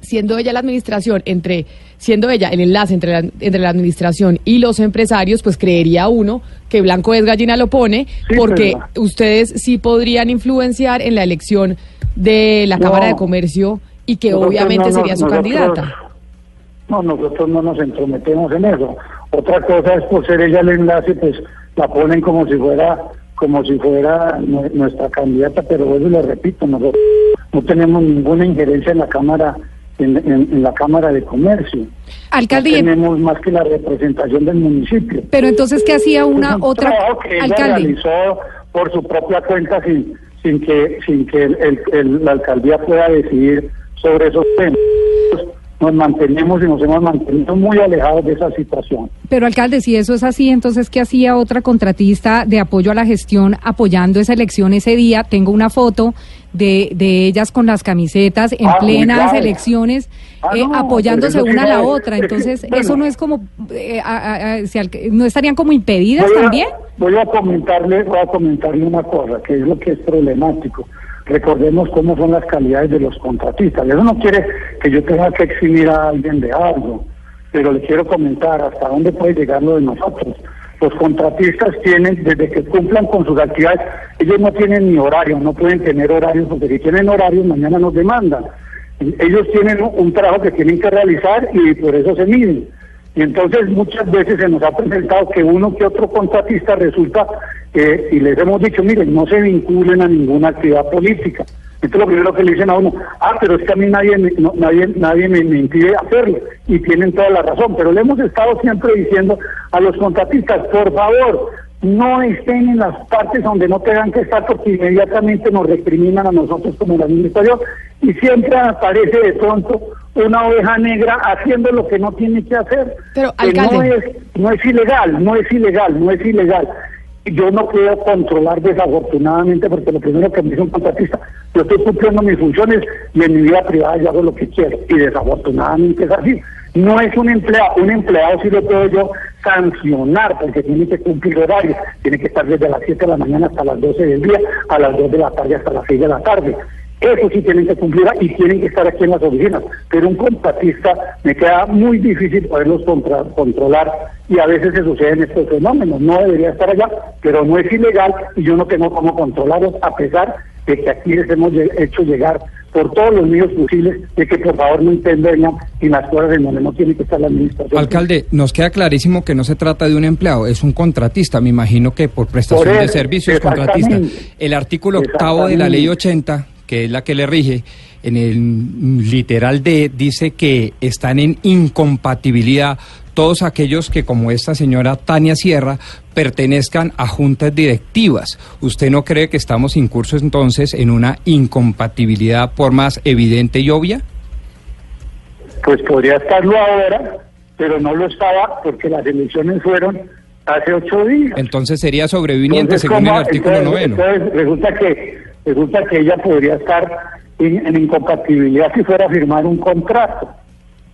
Siendo ella la administración entre, siendo ella el enlace entre la, entre la administración y los empresarios, pues creería uno que Blanco es gallina lo pone, porque pero- ustedes sí podrían influenciar en la elección de la No. Cámara de Comercio y que obviamente no sería su nosotros- candidata. No, nosotros no nos entrometemos en eso. Otra cosa es por ser ella el enlace, pues la ponen como si fuera como si fuera nue- nuestra candidata, pero eso le repito, nosotros no tenemos ninguna injerencia en la Cámara en, en- en la Cámara de Comercio. Alcalde, no y- tenemos más que la representación del municipio. pero entonces, ¿qué hacía una un otra que ella alcalde? realizó por su propia cuenta sin sin que sin que el- el- el- la alcaldía pueda decidir sobre esos temas. Nos mantenemos y nos hemos mantenido muy alejados de esa situación. Pero alcalde, si eso es así, entonces ¿qué hacía otra contratista de apoyo a la gestión apoyando esa elección ese día? Tengo una foto de, de ellas con las camisetas en Ah, plenas elecciones, Ah, eh, no, apoyándose una a la otra. Entonces, bueno. eso no es como, eh, a- a- ¿no estarían como impedidas Voy a- también? Voy a comentarle, voy a comentarle una cosa, que es lo que es problemático. Recordemos cómo son las calidades de los contratistas. Eso no quiere que yo tenga que eximir a alguien de algo, pero le quiero comentar hasta dónde puede llegar lo de nosotros. Los contratistas tienen, desde que cumplan con sus actividades, ellos no tienen ni horario, no pueden tener horarios, porque si tienen horarios mañana nos demandan. Ellos tienen un- trabajo que tienen que realizar y por eso se miden. Y entonces muchas veces se nos ha presentado que uno que otro contratista resulta, eh, y les hemos dicho, miren, no se vinculen a ninguna actividad política. Esto es lo primero que le dicen a uno, ah, pero es que a mí nadie me, no- nadie, nadie me, me impide hacerlo. Y tienen toda la razón, pero le hemos estado siempre diciendo a los contratistas, por favor, no estén en las partes donde no tengan que estar porque inmediatamente nos recriminan a nosotros como la administración y siempre aparece de pronto una oveja negra haciendo lo que no tiene que hacer. Pero, Que no es, no es ilegal, no es ilegal, no es ilegal. Yo no puedo controlar desafortunadamente porque lo primero que me dice un contratista, yo estoy cumpliendo mis funciones y en mi vida privada yo hago lo que quiero y desafortunadamente es así. No es un empleado, un empleado sí lo puedo yo sancionar porque tiene que cumplir horarios, tiene que estar desde las 7 de la mañana hasta las 12 del día, a las 2 de la tarde hasta las 6 de la tarde. Eso sí tienen que cumplir y tienen que estar aquí en las oficinas. Pero un contratista me queda muy difícil poderlos contra- controlar y a veces se suceden estos fenómenos. No debería estar allá, pero no es ilegal y yo no tengo cómo controlarlos a pesar de que aquí les hemos hecho llegar por todos los medios posibles de que por favor no intervengan en las cosas en donde no tiene que estar la administración. Alcalde, nos queda clarísimo que no se trata de un empleado, es un contratista. Me imagino que por prestación Por de servicios contratista. El artículo octavo de la ley 80, que es la que le rige, en el literal D, dice que están en incompatibilidad todos aquellos que, como esta señora Tania Sierra, pertenezcan a juntas directivas. ¿Usted no cree que estamos incursos entonces en una incompatibilidad por más evidente y obvia? Pues podría estarlo ahora, pero no lo estaba porque las elecciones fueron hace ocho días. Entonces sería sobreviviente Entonces, según el artículo noveno. entonces resulta que resulta que ella podría estar en, en incompatibilidad si fuera a firmar un contrato.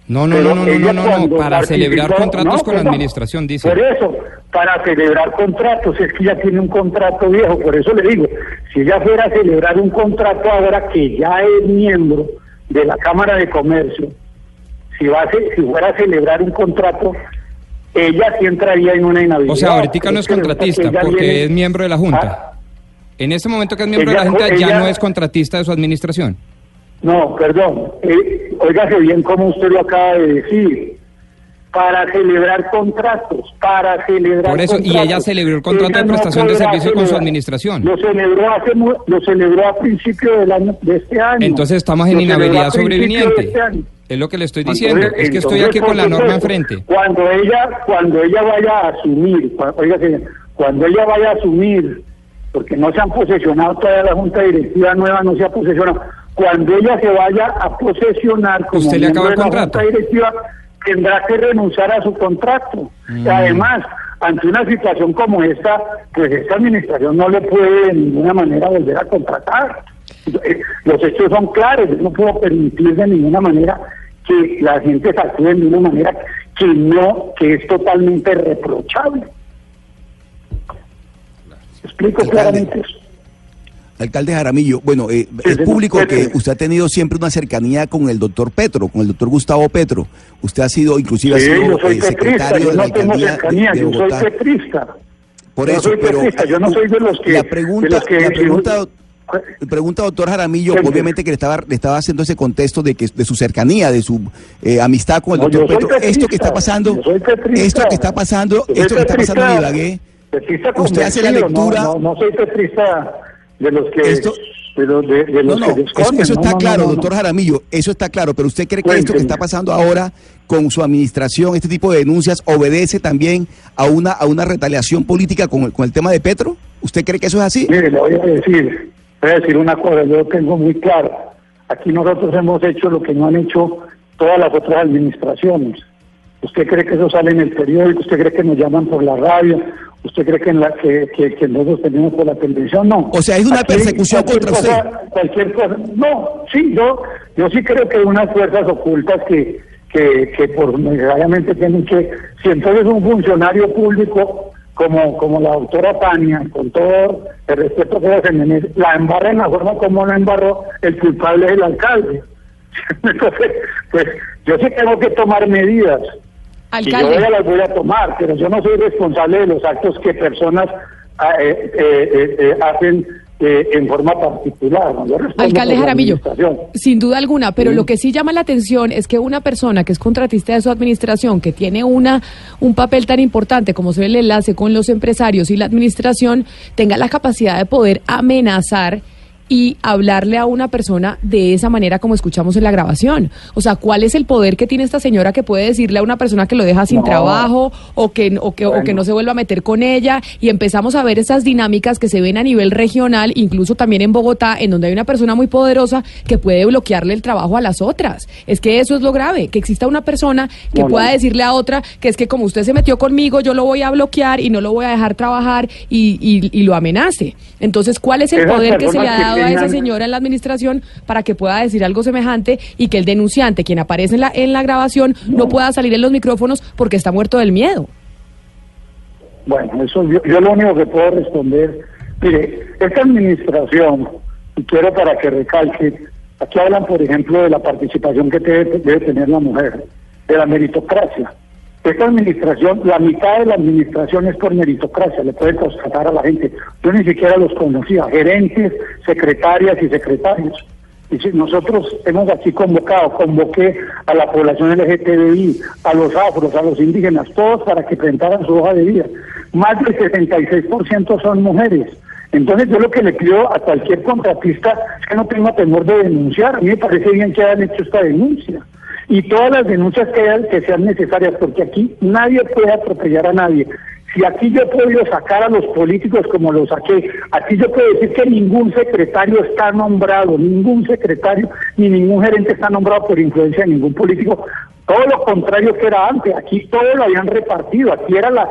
No, no, Pero no, no, no, no, para celebrar contratos no, con la administración, dice. Por eso, para celebrar contratos, es que ya tiene un contrato viejo, por eso le digo, si ella fuera a celebrar un contrato ahora que ya es miembro de la Cámara de Comercio, si, va a ce- si fuera a celebrar un contrato, ella sí entraría en una inhabilidad. O sea, ahorita no es contratista porque viene- es miembro de la Junta. En ese momento que es miembro de la Ella- Junta ya ella- no es contratista de su administración. No, perdón. Eh, óigase bien como usted lo acaba de decir. Para celebrar contratos, para celebrar Por eso, y ella celebró el contrato Ella de no prestación de podrá servicio con su administración. Lo celebró hace lo celebró a principio del año de este año. Entonces estamos en Lo inhabilidad sobreviniente. este año. Es lo que le estoy diciendo. Entonces- es que estoy aquí con la norma enfrente. Cuando ella, cuando ella vaya a asumir, óigase, cuando ella vaya a asumir, porque no se han posesionado todavía la Junta Directiva nueva, no se ha posesionado. Cuando ella se vaya a posesionar como ¿Usted le miembro acaba el de la? Junta Directiva, tendrá que renunciar a su contrato. Mm. Y además, ante una situación como esta, pues esta administración no le puede de ninguna manera volver a contratar. Eh, Los hechos son claros, yo no puedo permitir de ninguna manera que la gente se actúe de una manera que no, que es totalmente reprochable. Explico claramente eso. Alcalde Jaramillo, bueno, eh, es público que usted ha tenido siempre una cercanía con el doctor Petro, con el doctor Gustavo Petro. Usted ha sido, inclusive, Sí, ha sido yo soy eh, secretario yo de la no tengo alcaldía cercanía, de, de yo soy petrista. Por Yo eso, soy pero petrista, yo no soy de los que... la de pregunta, los que- la pregunta, pregunta, doctor Jaramillo, obviamente que le estaba, le estaba haciendo ese contexto de que de su cercanía, de su eh, amistad con el No, doctor Petro. Esto que está pasando, esto que está pasando, esto que está pasando en Ibagué, petrista usted hace la lectura. No, no, no soy petrista de los que... Esto- de los, de, de No, los no, que eso, está no, claro, doctor Jaramillo, eso está claro, pero ¿usted cree que esto que está pasando ahora con su administración, este tipo de denuncias, obedece también a una, a una retaliación política con el, con el tema de Petro? ¿Usted cree que eso es así? Mire, le voy a decir, voy a decir una cosa, yo lo tengo muy claro. Aquí nosotros hemos hecho lo que no han hecho todas las otras administraciones. ¿Usted cree que eso sale en el periódico? ¿Usted cree que nos llaman por la radio? ¿Usted cree que, en la, que, que, que nosotros tenemos por la televisión? No. O sea, es una Aquí persecución contra cosa- Cualquier cosa. No, sí, yo, yo sí creo que hay unas fuerzas ocultas que, que, que por necesariamente tienen que... Si entonces un funcionario público como, como la doctora Tania, con todo el respeto que se merece, la embarra en la forma como la embarró, el culpable es el alcalde. Entonces, pues yo sí tengo que tomar medidas. Y yo Alcalde. ya las voy a tomar, pero yo no soy responsable de los actos que personas ah, eh, eh, eh, eh, hacen eh, en forma particular. Yo Alcalde Jaramillo, sin duda alguna, pero lo que sí llama la atención es que una persona que es contratista de su administración, que tiene una un papel tan importante como ser el enlace con los empresarios y la administración, tenga la capacidad de poder amenazar y hablarle a una persona de esa manera como escuchamos en la grabación. O sea, ¿cuál es el poder que tiene esta señora que puede decirle a una persona que lo deja sin No. trabajo o que, o, que, o que no se vuelva a meter con ella? Y empezamos a ver esas dinámicas que se ven a nivel regional, incluso también en Bogotá, en donde hay una persona muy poderosa que puede bloquearle el trabajo a las otras. Es que eso es lo grave, que exista una persona que No, no. pueda decirle a otra que es que como usted se metió conmigo, yo lo voy a bloquear y no lo voy a dejar trabajar y, y- y lo amenace. Entonces, ¿cuál es el Esas poder que se le ha que a esa señora en la administración para que pueda decir algo semejante y que el denunciante, quien aparece en la, en la grabación, no pueda salir en los micrófonos porque está muerto del miedo? Bueno, eso yo, yo lo único que puedo responder, mire, esta administración y quiero para que recalque, aquí hablan, por ejemplo, de la participación que debe, debe tener la mujer, de la meritocracia. Esta administración, la mitad de la administración es por meritocracia, le puede constatar a la gente. Yo ni siquiera los conocía, gerentes, secretarias y secretarios. Y si nosotros hemos aquí convocado, convoqué a la población LGTBI, a los afros, a los indígenas, todos para que presentaran su hoja de vida. Más del 76% son mujeres. Entonces yo lo que le pido a cualquier contratista es que no tenga temor de denunciar. A mí me parece bien que hayan hecho esta denuncia. Y todas las denuncias que, que sean necesarias, porque aquí nadie puede atropellar a nadie. Si aquí yo he podido sacar a los políticos como los saqué, aquí yo puedo decir que ningún secretario está nombrado, ningún secretario ni ningún gerente está nombrado por influencia de ningún político. Todo lo contrario que era antes, aquí todo lo habían repartido, aquí era la,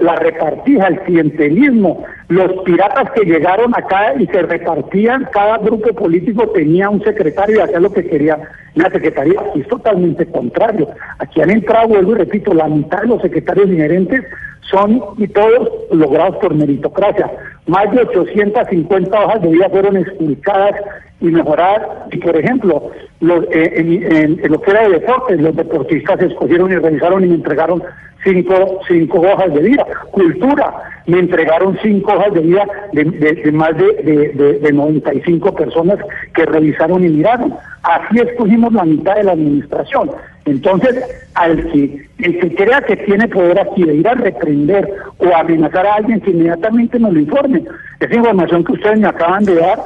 la repartija, el clientelismo, los piratas que llegaron acá y se repartían, cada grupo político tenía un secretario y hacía lo que quería. La secretaría, aquí es totalmente contrario. Aquí han entrado, vuelvo y repito, la mitad de los secretarios inherentes son y todos logrados por meritocracia. Más de 850 hojas de vida fueron explicadas y mejoradas. Y por ejemplo, los, eh, en, en- en lo que era de deportes, los deportistas escogieron y revisaron y me entregaron cinco, cinco hojas de vida. Cultura, me entregaron cinco hojas de vida de, más de, de, de- de 95 personas que revisaron y miraron. Así escogimos la mitad de la administración. Entonces, al que, el que crea que tiene poder aquí de ir a reprender o amenazar a alguien, que inmediatamente nos lo informe. Esa información que ustedes me acaban de dar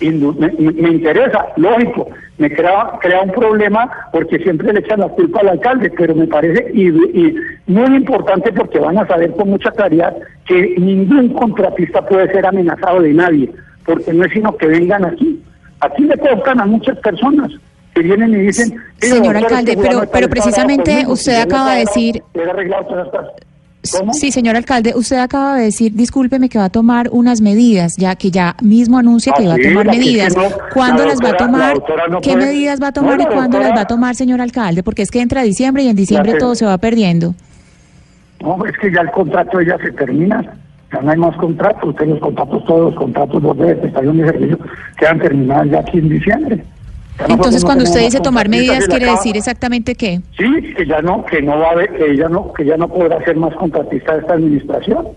indu- me, interesa, lógico, me crea, crea un problema porque siempre le echan la culpa al alcalde, pero me parece y, y muy importante porque van a saber con mucha claridad que ningún contratista puede ser amenazado de nadie, porque no es sino que vengan aquí. Aquí le costan a muchas personas que vienen y dicen... "Mire, Señor alcalde, este pero- pero precisamente usted acaba de decir- estas- Sí, señor alcalde, usted acaba de decir, discúlpeme, que va a tomar unas medidas, ya que ya mismo anuncia que Ah, va a tomar medidas. no, ¿Cuándo la las va a la tomar? no ¿Qué puede- medidas va a tomar y cuándo doctora- las va a tomar, señor alcalde? Porque es que entra diciembre y en diciembre todo se va perdiendo. No, es que ya el contrato ya se termina. Ya no hay más contratos. Ustedes los contratos, todos los contratos los de prestación de servicio quedan terminados ya aquí en diciembre. Entonces, cuando usted dice tomar medidas, ¿quiere acaba- decir exactamente qué? Sí, que ya no, que no va a haber, que ya no, que ya no podrá ser más contratista de esta administración.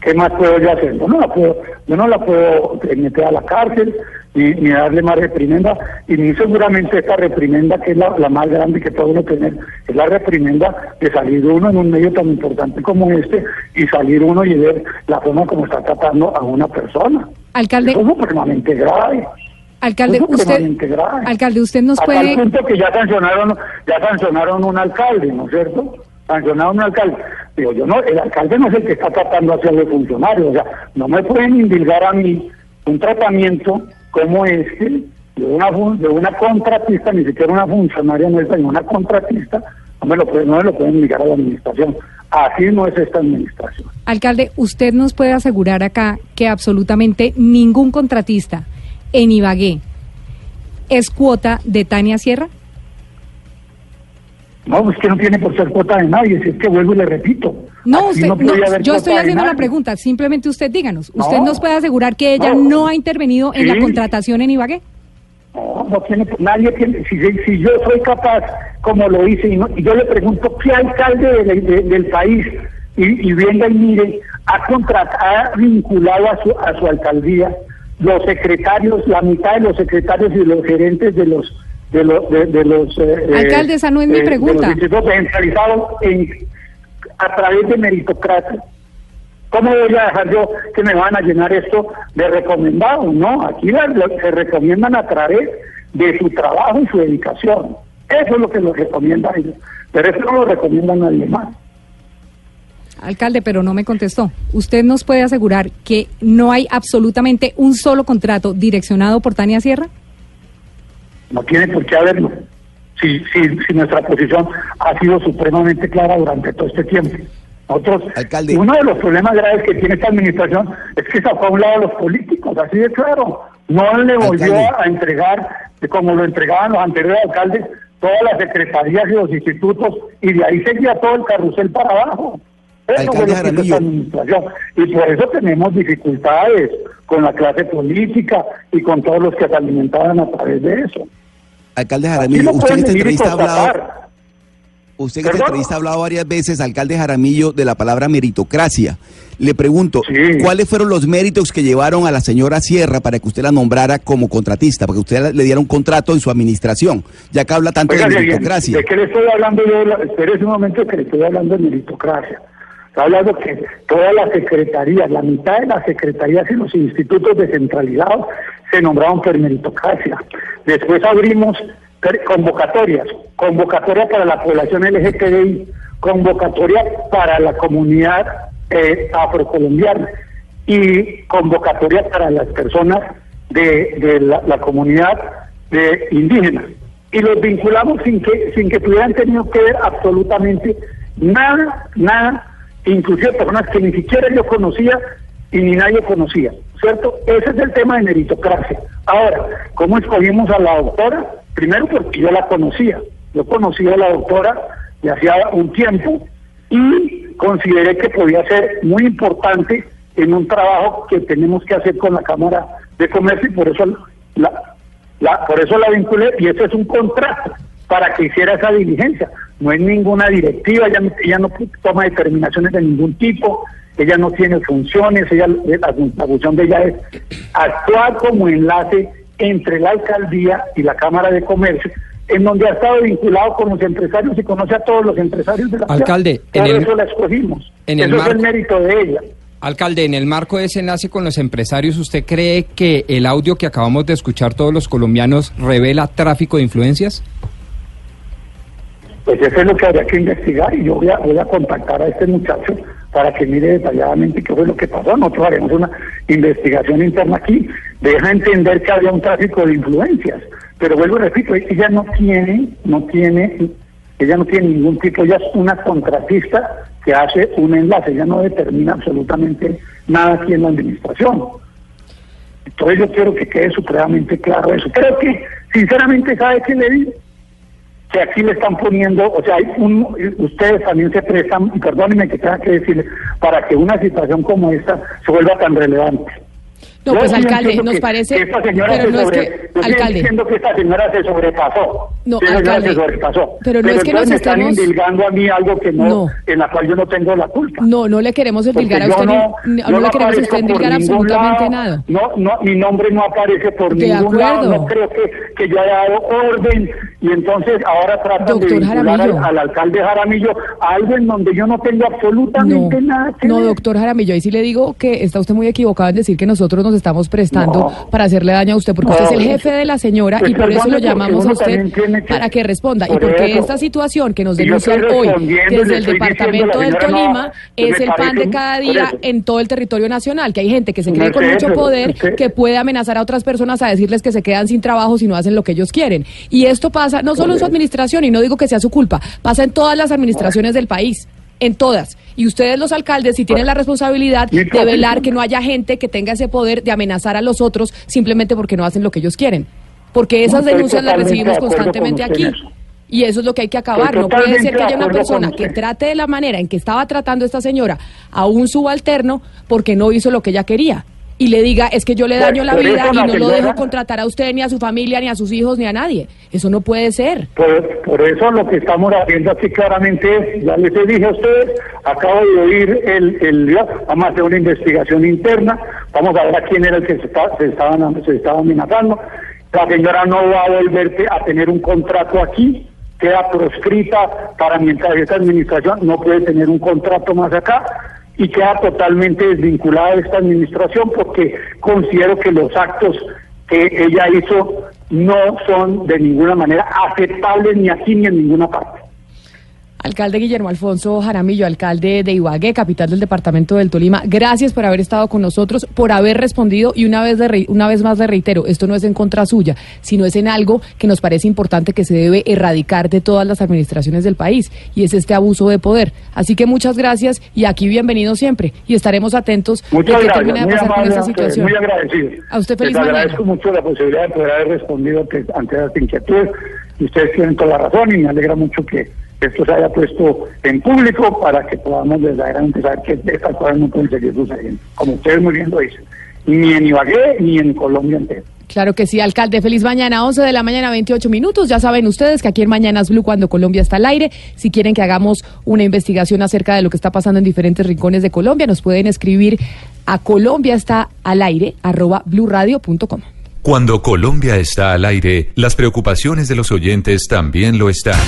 ¿Qué más puedo yo hacer? Yo no la puedo, yo no la puedo eh, meter a la cárcel ni, ni darle más reprimenda y ni seguramente esta reprimenda que es la, la más grande que puede uno tener es la reprimenda de salir uno en un medio tan importante como este y salir uno y ver la forma como está tratando a una persona. Alcalde, Eso es supremamente grave. Alcalde, Eso es usted, alcalde, usted nos A tal puede, punto que ya sancionaron, ya sancionaron un alcalde, ¿no es cierto? Sancionaron un alcalde. Digo, yo no, el alcalde no es el que está tratando de hacerle funcionario, o sea, no me pueden indilgar a mí un tratamiento como este de una de una contratista, ni siquiera una funcionaria nuestra, ni una contratista, no me lo pueden, no me lo pueden indicar a la administración. Así no es esta administración. alcalde, usted nos puede asegurar acá que absolutamente ningún contratista en Ibagué es cuota de Tania Sierra. No, es que no tiene por ser cuota de nadie, si es que vuelvo y le repito. No, usted, no yo estoy haciendo la pregunta, simplemente usted díganos. ¿Usted No, nos puede asegurar que ella no. ha intervenido en la contratación en Ibagué? No, no tiene, nadie tiene, si, si yo soy capaz, como lo hice, y, no- y yo le pregunto qué alcalde de- de- del país, y, y venga y mire, ha contratado, ha vinculado a su, a su alcaldía los secretarios, la mitad de los secretarios y los gerentes de los de los de, de los eh, Alcalde, esa no es mi eh, de pregunta. los descentralizados en, a través de meritocracia. ¿Cómo voy a dejar yo que me van a llenar esto de recomendados? No, aquí la- se recomiendan a través de su trabajo y su dedicación. Eso es lo que los recomienda ellos. Pero eso no lo recomienda nadie más. Alcalde, pero no me contestó. ¿Usted nos puede asegurar que no hay absolutamente un solo contrato direccionado por Tania Sierra? No tiene por qué haberlo. Si, si, si nuestra posición ha sido supremamente clara durante todo este tiempo. Nosotros, uno de los problemas graves que tiene esta administración es que sacó a un lado a los políticos, así de claro. No le volvió Alcalde. a entregar, como lo entregaban los anteriores alcaldes, todas las secretarías y los institutos, y de ahí seguía todo el carrusel para abajo. Eso fue lo que hizo. Y por eso tenemos dificultades, con la clase política y con todos los que se alimentaban a través de eso. Alcalde Jaramillo, no usted en esta entrevista ha hablado, usted en esta entrevista ha hablado varias veces, alcalde Jaramillo, de la palabra meritocracia. Le pregunto, ¿cuáles fueron los méritos que llevaron a la señora Sierra para que usted la nombrara como contratista, para que usted le diera un contrato en su administración? Ya que habla tanto de bien, meritocracia. ¿De qué le estoy hablando yo? Espérese un momento que le estoy hablando de meritocracia. Estoy hablando que todas las secretarías, la mitad de las secretarías y los institutos descentralizados se nombraron por meritocracia. Después abrimos convocatorias, convocatoria para la población LGTBI, convocatoria para la comunidad eh, afrocolombiana y convocatoria para las personas de, la comunidad de indígena y los vinculamos sin que sin que tuvieran tenido que ver absolutamente nada nada inclusive personas que ni siquiera yo conocía y ni nadie conocía cierto ese es el tema de meritocracia. Ahora cómo escogimos a la doctora primero porque yo la conocía. Yo conocía a la doctora de hacía un tiempo y consideré que podía ser muy importante en un trabajo que tenemos que hacer con la Cámara de Comercio y por eso la, la- por eso la vinculé y ese es un contrato para que hiciera esa diligencia. No es ninguna directiva, ella, no- ella no toma determinaciones de ningún tipo, ella no tiene funciones, ella la, la función de ella es actuar como enlace entre la alcaldía y la Cámara de Comercio, en donde ha estado vinculado con los empresarios y conoce a todos los empresarios de la ciudad. Alcalde, en el- eso la escogimos. en el eso es el marco- mérito de ella. Alcalde, en el marco de ese enlace con los empresarios, ¿usted cree que el audio que acabamos de escuchar todos los colombianos revela tráfico de influencias? Pues eso es lo que habría que investigar y yo voy a, voy a contactar a este muchacho para que mire detalladamente qué fue lo que pasó. Nosotros haremos una investigación interna aquí. Deja entender que había un tráfico de influencias. Pero vuelvo y repito, ella no tiene, no tiene, ella no tiene ningún tipo, ella es una contratista que hace un enlace, ella no determina absolutamente nada aquí en la administración. Entonces yo quiero que quede supremamente claro eso. Creo que, sinceramente, ¿sabe qué le digo? Que aquí le están poniendo, o sea, hay un, ustedes también se prestan, y perdónenme que tenga que decirle, para que una situación como esta se vuelva tan relevante. No, pues alcalde, nos parece, pero no es que, alcalde, diciendo que esta señora se sobrepasó. No, alcalde, se sobrepasó. pero no es que nos están estemos- indilgando a mí algo que no, No. en la cual yo no tengo la culpa. no, no le queremos endilgar a usted, no, le queremos endilgar absolutamente nada. No, no, mi nombre no aparece por De ningún lado. No creo que, que yo haya dado orden y entonces ahora tratan de vincular al, alcalde Jaramillo a algo en donde yo no tengo absolutamente nada que No, doctor Jaramillo, ahí sí le digo que está usted muy equivocado en decir que nosotros nos estamos prestando No. para hacerle daño a usted, porque usted es el jefe de la señora y por eso lo llamamos a usted para que responda. Y por porque eso. esta situación que nos denuncian hoy desde el departamento del Tolima no, es el pan de cada día en todo el territorio nacional, que hay gente que se cree con mucho poder, que puede amenazar a otras personas a decirles que se quedan sin trabajo si no hacen lo que ellos quieren. Y esto pasa no solo en su administración, y no digo que sea su culpa, pasa en todas las administraciones del país. En todas. Y ustedes los alcaldes sí tienen la responsabilidad de velar que no haya gente que tenga ese poder de amenazar a los otros simplemente porque no hacen lo que ellos quieren. Porque esas denuncias las recibimos constantemente aquí. Y eso es lo que hay que acabar. No puede ser que haya una persona que trate de la manera en que estaba tratando esta señora a un subalterno porque no hizo lo que ella quería. Y le diga, es que yo le Por- daño la vida y no lo dejo contratar a usted, ni a su familia, ni a sus hijos, ni a nadie. Eso no puede ser. Por, por eso lo que estamos haciendo aquí claramente es, ya les dije a ustedes, acabo de oír el, el vamos a hacer una investigación interna, vamos a ver a quién era el que se, está- se, estaban, se estaba amenazando. La señora no va a volver a tener un contrato aquí, queda proscrita para mientras esta administración no puede tener un contrato más acá y queda totalmente desvinculada de esta administración porque considero que los actos que ella hizo no son de ninguna manera aceptables ni aquí ni en ninguna parte. Alcalde Guillermo Alfonso Jaramillo, alcalde de Ibagué, capital del departamento del Tolima, gracias por haber estado con nosotros, por haber respondido y una vez, de re- una vez más le reitero, esto no es en contra suya, sino es en algo que nos parece importante que se debe erradicar de todas las administraciones del país y es este abuso de poder. Así que muchas gracias y aquí bienvenido siempre y estaremos atentos Muchas de qué gracias, termina de muy pasar con esta situación. muy agradecido. A usted feliz Les mañana. agradezco mucho la posibilidad de poder haber respondido ante las inquietudes. Y ustedes tienen toda la razón y me alegra mucho que esto se haya puesto en público para que podamos verdaderamente saber que estas cosas no pueden seguir sucediendo. Como ustedes muy bien lo dicen, ni en Ibagué ni en Colombia entera. Claro que sí, alcalde. Feliz mañana, 11 de la mañana, 28 minutos. Ya saben ustedes que aquí en Mañanas Blue, cuando Colombia está al aire, si quieren que hagamos una investigación acerca de lo que está pasando en diferentes rincones de Colombia, nos pueden escribir a Colombia está al aire, arroba bluradio.com. Cuando Colombia está al aire, las preocupaciones de los oyentes también lo están.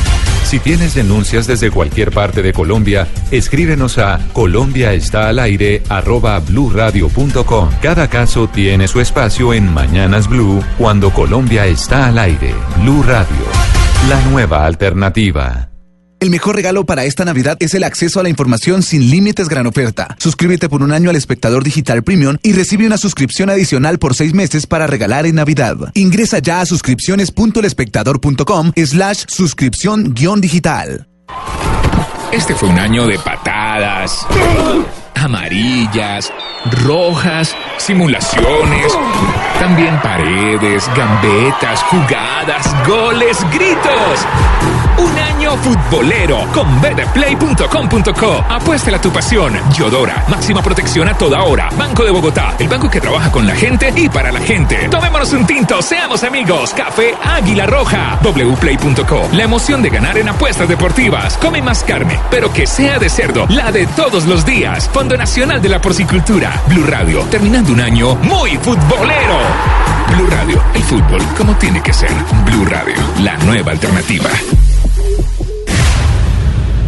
Si tienes denuncias desde cualquier parte de Colombia, escríbenos a colombiaestalaire@bluradio.com. Cada caso tiene su espacio en Mañanas Blue cuando Colombia está al aire. Blue Radio, la nueva alternativa. El mejor regalo para esta Navidad es el acceso a la información sin límites gran oferta. Suscríbete por un año al espectador digital premium y recibe una suscripción adicional por seis meses para regalar en Navidad. Ingresa ya a suscripciones.lespectador.com slash suscripción guion digital. Este fue un año de patadas, amarillas, rojas, simulaciones, también paredes, gambetas, jugadas, goles, gritos. Un año futbolero con betplay.com.co. Apuéstale a tu pasión. Yodora, máxima protección a toda hora. Banco de Bogotá, el banco que trabaja con la gente y para la gente. Tomémonos un tinto, seamos amigos. Café Águila Roja. wplay.co. La emoción de ganar en apuestas deportivas. Come más carne, pero que sea de cerdo, la de todos los días. Fondo Nacional de la Porcicultura. Blue Radio, terminando un año muy futbolero. Blue Radio, el fútbol como tiene que ser. Blue Radio, la nueva alternativa.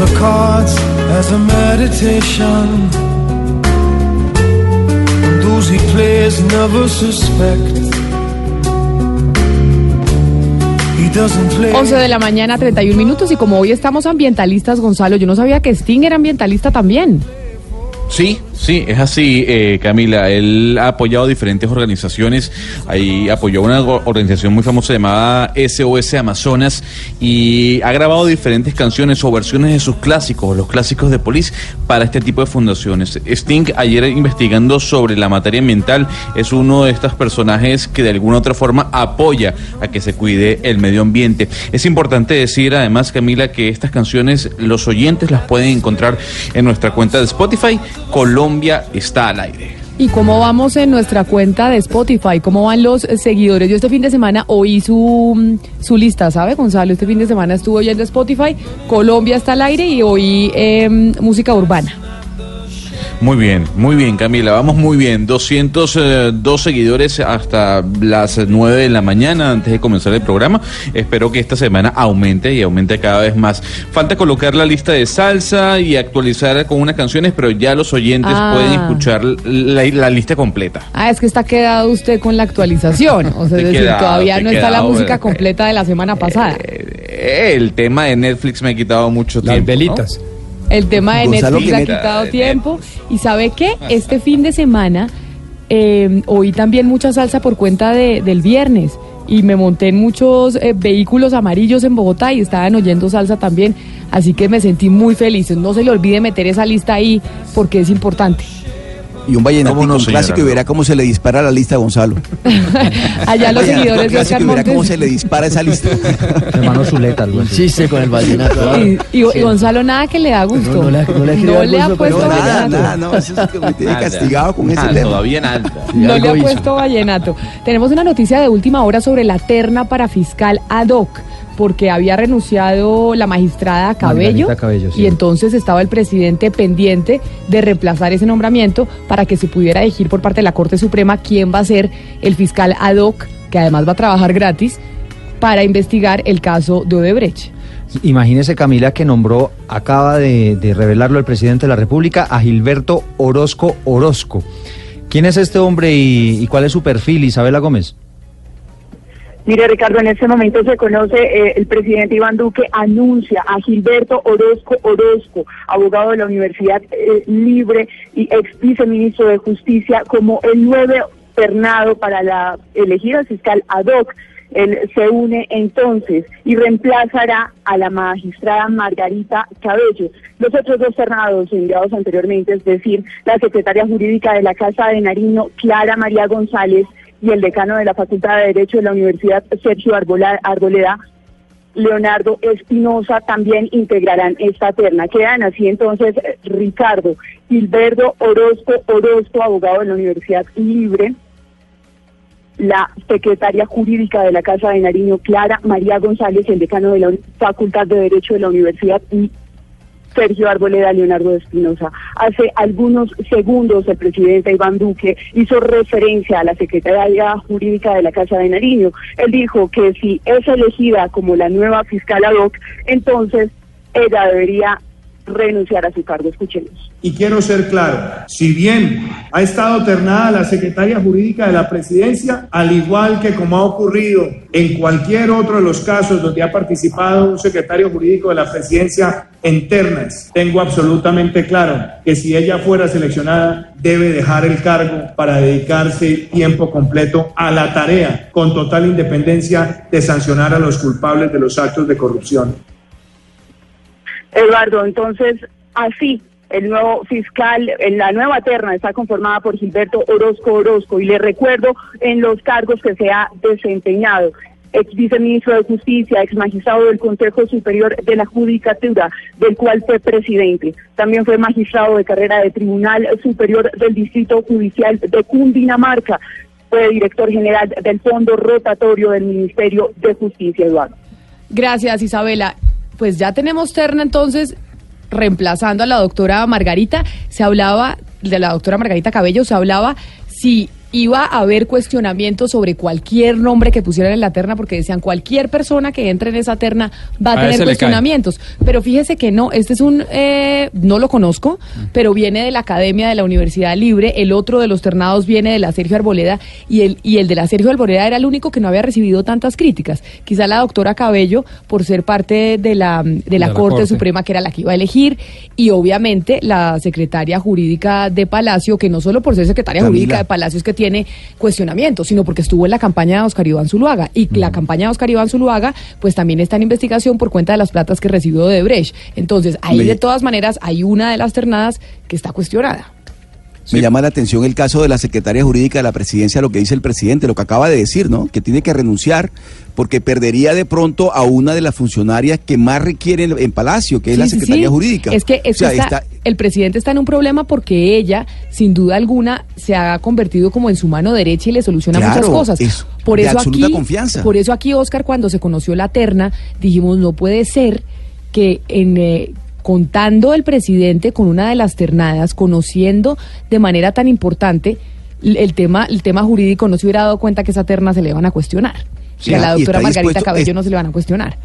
The cards as a meditation. And those he plays never suspect. He doesn't play. 11 de la mañana, 31 minutos. Y como hoy estamos ambientalistas, Gonzalo, yo no sabía que Sting era ambientalista también. Sí, sí, es así, eh, Camila. Él ha apoyado diferentes organizaciones. Ahí apoyó una organización muy famosa llamada SOS Amazonas y ha grabado diferentes canciones o versiones de sus clásicos, los clásicos de Police, para este tipo de fundaciones. Sting, ayer investigando sobre la materia ambiental, es uno de estos personajes que de alguna u otra forma apoya a que se cuide el medio ambiente. Es importante decir, además, Camila, que estas canciones los oyentes las pueden encontrar en nuestra cuenta de Spotify. Colombia está al aire. ¿Y cómo vamos en nuestra cuenta de Spotify? ¿Cómo van los eh, seguidores? Yo este fin de semana oí su, mm, su lista, ¿sabe, Gonzalo? Este fin de semana estuve oyendo Spotify, Colombia está al aire y oí em, música urbana. Muy bien, muy bien, Camila. Vamos muy bien. 202 seguidores hasta las 9 de la mañana antes de comenzar el programa. Espero que esta semana aumente y aumente cada vez más. Falta colocar la lista de salsa y actualizar con unas canciones, pero ya los oyentes Ah. pueden escuchar la, la lista completa. Ah, es que está quedado usted con la actualización. O sea, es decir, quedado, todavía no está la música eh, completa de la semana pasada. El tema de Netflix me ha quitado mucho tiempo. Las velitas. El tema de Gonzalo Netflix ha quitado tiempo. ¿Y sabe qué? Este fin de semana eh, oí también mucha salsa por cuenta de- del viernes. Y me monté en muchos eh, vehículos amarillos en Bogotá y estaban oyendo salsa también. Así que me sentí muy feliz. No se le olvide meter esa lista ahí porque es importante. Y un vallenato ¿Cómo no, un señora? clásico y verá cómo se le dispara la lista a Gonzalo. Allá los seguidores de clásico Oscar y verá cómo se le dispara esa lista. Hermano Zuleta, algo así. Chiste con el vallenato. Y, y- y Gonzalo nada que le da gusto. No, no le ha- no le dar le ha puesto No, nada, vallenato. nada, no, eso es que me tiene castigado con ese Ah, tema. Todavía nada. No le ha puesto vallenato. Tenemos una noticia de última hora sobre la terna para fiscal ad hoc, porque había renunciado la magistrada Cabello, Margarita Cabello, sí. y entonces estaba el presidente pendiente de reemplazar ese nombramiento para que se pudiera elegir por parte de la Corte Suprema quién va a ser el fiscal ad hoc, que además va a trabajar gratis, para investigar el caso de Odebrecht. Imagínese Camila que nombró, acaba de, de revelarlo el presidente de la República, a Gilberto Orozco Orozco. ¿Quién es este hombre y, y cuál es su perfil, Isabela Gómez? Mire, Ricardo, en este momento se conoce, eh, el presidente Iván Duque anuncia a Gilberto Orozco Orozco, abogado de la Universidad eh, Libre y ex viceministro de Justicia, como el nuevo ternado para la elegida fiscal ad hoc. Él se une entonces y reemplazará a la magistrada Margarita Cabello. Los otros dos ternados enviados anteriormente, es decir, la secretaria jurídica de la Casa de Nariño, Clara María González, y el decano de la Facultad de Derecho de la Universidad, Sergio Arboleda, Leonardo Espinosa, también integrarán esta terna. Quedan así entonces eh, Ricardo Gilberto Orozco Orozco, abogado de la Universidad Libre, la secretaria jurídica de la Casa de Nariño, Clara María González, el decano de la Facultad de Derecho de la Universidad Sergio Arboleda, Leonardo Espinosa. Hace algunos segundos el presidente Iván Duque hizo referencia a la secretaria jurídica de la Casa de Nariño. Él dijo que si es elegida como la nueva fiscal ad hoc, entonces ella debería renunciar a su cargo. Escuchemos. Y quiero ser claro, si bien ha estado ternada la secretaria jurídica de la presidencia, al igual que como ha ocurrido en cualquier otro de los casos donde ha participado un secretario jurídico de la presidencia en ternas, tengo absolutamente claro que si ella fuera seleccionada, debe dejar el cargo para dedicarse tiempo completo a la tarea, con total independencia de sancionar a los culpables de los actos de corrupción. Eduardo, entonces, así, el nuevo fiscal, en la nueva terna está conformada por Gilberto Orozco Orozco y le recuerdo en los cargos que se ha desempeñado. Ex viceministro de Justicia, ex magistrado del Consejo Superior de la Judicatura, del cual fue presidente. También fue magistrado de carrera de Tribunal Superior del Distrito Judicial de Cundinamarca. Fue director general del Fondo Rotatorio del Ministerio de Justicia, Eduardo. Gracias, Isabela. Pues ya tenemos terna entonces reemplazando a la doctora Margarita. Se hablaba de la doctora Margarita Cabello, se hablaba si iba a haber cuestionamientos sobre cualquier nombre que pusieran en la terna, porque decían cualquier persona que entre en esa terna va a, A tener cuestionamientos. Pero fíjese que no, este es un, eh, no lo conozco, pero viene de la Academia de la Universidad Libre, el otro de los ternados viene de la Sergio Arboleda y el, y el de la Sergio Arboleda era el único que no había recibido tantas críticas. Quizá la doctora Cabello, por ser parte de la, de la, la Corte, Corte. Suprema, que era la que iba a elegir, y obviamente la secretaria jurídica de Palacio, que no solo por ser secretaria Camila. jurídica de Palacio es que tiene cuestionamientos, sino porque estuvo en la campaña de Oscar Iván Zuluaga. Y la campaña de Oscar Iván Zuluaga, pues también está en investigación por cuenta de las platas que recibió de Brecht. Entonces, ahí de todas maneras hay una de las ternadas que está cuestionada. Me llama la atención el caso de la secretaria jurídica de la presidencia, lo que dice el presidente, lo que acaba de decir, ¿no? Que tiene que renunciar porque perdería de pronto a una de las funcionarias que más requieren en Palacio, que es la secretaria sí. jurídica. Es que, es O sea, que está- está- el presidente está en un problema porque ella, sin duda alguna, se ha convertido como en su mano derecha y le soluciona Claro, muchas cosas. es por de eso absoluta aquí, confianza. por eso aquí, Oscar, cuando se conoció la terna, dijimos no puede ser que en eh, contando el presidente con una de las ternadas, conociendo de manera tan importante el tema, el tema jurídico, no se hubiera dado cuenta que esa terna se le van a cuestionar. Sí, que a la doctora Margarita Cabello es- no se le van a cuestionar.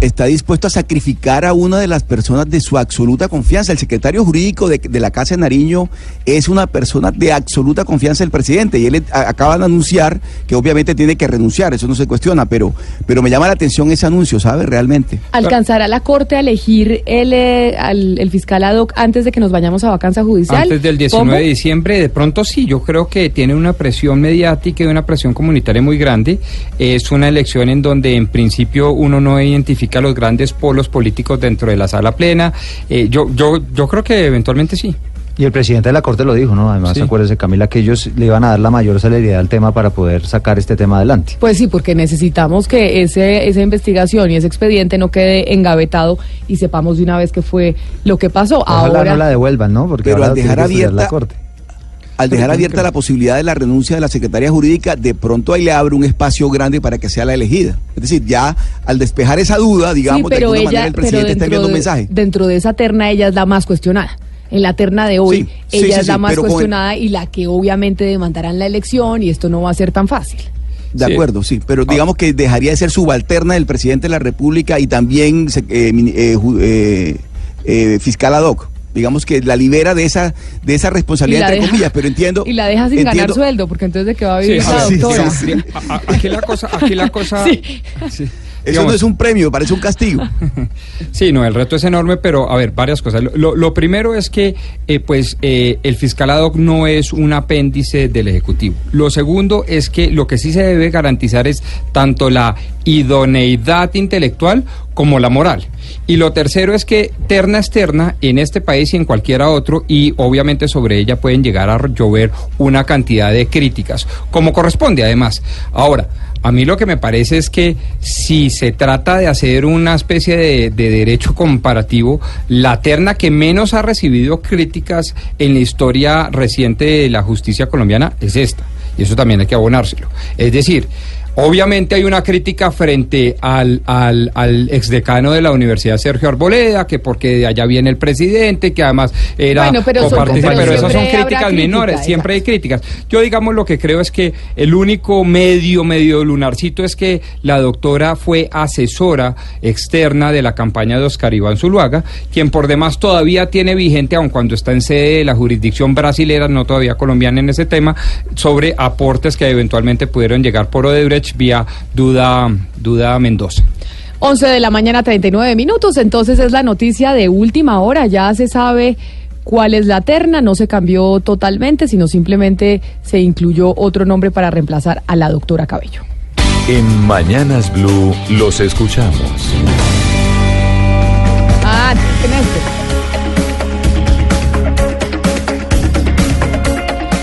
Está dispuesto a sacrificar a una de las personas de su absoluta confianza. El secretario jurídico de, de la Casa de Nariño es una persona de absoluta confianza del presidente y él a- acaba de anunciar que obviamente tiene que renunciar, eso no se cuestiona, pero, pero me llama la atención ese anuncio, ¿sabe? Realmente. ¿Alcanzará la Corte a elegir el, eh, al- el fiscal ad hoc antes de que nos vayamos a vacancia judicial? Antes del 19 de diciembre, de pronto sí, yo creo que tiene una presión mediática y una presión comunitaria muy grande. Es una elección en donde en principio uno no identifica los grandes polos políticos dentro de la sala plena. Eh, yo, yo, yo creo que eventualmente sí. Y el presidente de la Corte lo dijo, ¿no? Además, Sí. acuérdese, Camila, que ellos le iban a dar la mayor celeridad al tema para poder sacar este tema adelante. Pues sí, porque necesitamos que ese, esa investigación y ese expediente no quede engavetado y sepamos de una vez qué fue lo que pasó. Ojalá Ahora, no la devuelvan, ¿no? Porque Pero ahora al tiene dejar que estudiar abierta- la Corte. Al dejar Pero abierta la posibilidad de la renuncia de la secretaria jurídica, de pronto ahí le abre un espacio grande para que sea la elegida. Es decir, ya al despejar esa duda, digamos, sí, de pero alguna ella, manera el pero presidente está dentro enviando un de, mensaje. dentro de esa terna ella es la más cuestionada. En la terna de hoy, Sí, ella sí, es la sí, más pero con cuestionada y la que obviamente demandarán la elección y esto no va a ser tan fácil. De Sí. acuerdo, sí, pero digamos que dejaría de ser subalterna del presidente de la República y también eh, eh, eh, eh, fiscal ad hoc. Digamos que la libera de esa, de esa responsabilidad, entre deja- comillas, pero entiendo. Y la deja sin ganar sueldo, porque entonces de qué va a vivir Sí, la sí, sí, doctora. sí, sí. Aquí la cosa, aquí la cosa. Eso no es un premio, parece un castigo. Sí, no, el reto es enorme, pero a ver, varias cosas. Lo primero es que, eh, pues, eh, el fiscal ad hoc no es un apéndice del Ejecutivo. Lo segundo es que lo que sí se debe garantizar es tanto la idoneidad intelectual como la moral. Y lo tercero es que terna externa en este país y en cualquiera otro, y obviamente sobre ella pueden llegar a llover una cantidad de críticas, como corresponde además. Ahora, a mí lo que me parece es que si se trata de hacer una especie de, de derecho comparativo, la terna que menos ha recibido críticas en la historia reciente de la justicia colombiana es esta. Y eso también hay que abonárselo. Es decir, Obviamente hay una crítica frente al, al, al exdecano de la Universidad Sergio Arboleda, que porque de allá viene el presidente, que además era Bueno, pero son- pero pero esas son críticas crítica, menores, siempre hay críticas. Yo digamos lo que creo es que el único medio, medio lunarcito es que la doctora fue asesora externa de la campaña de Oscar Iván Zuluaga, quien por demás todavía tiene vigente, aun cuando está en sede de la jurisdicción brasilera, no todavía colombiana en ese tema, sobre aportes que eventualmente pudieron llegar por Odebrecht vía Duda, Duda Mendoza. 11 de la mañana, 39 minutos. Entonces es la noticia de última hora. Ya se sabe cuál es la terna. No se cambió totalmente, sino simplemente se incluyó otro nombre para reemplazar a la doctora Cabello. En Mañanas Blue los escuchamos. Ah, ¿quién es este?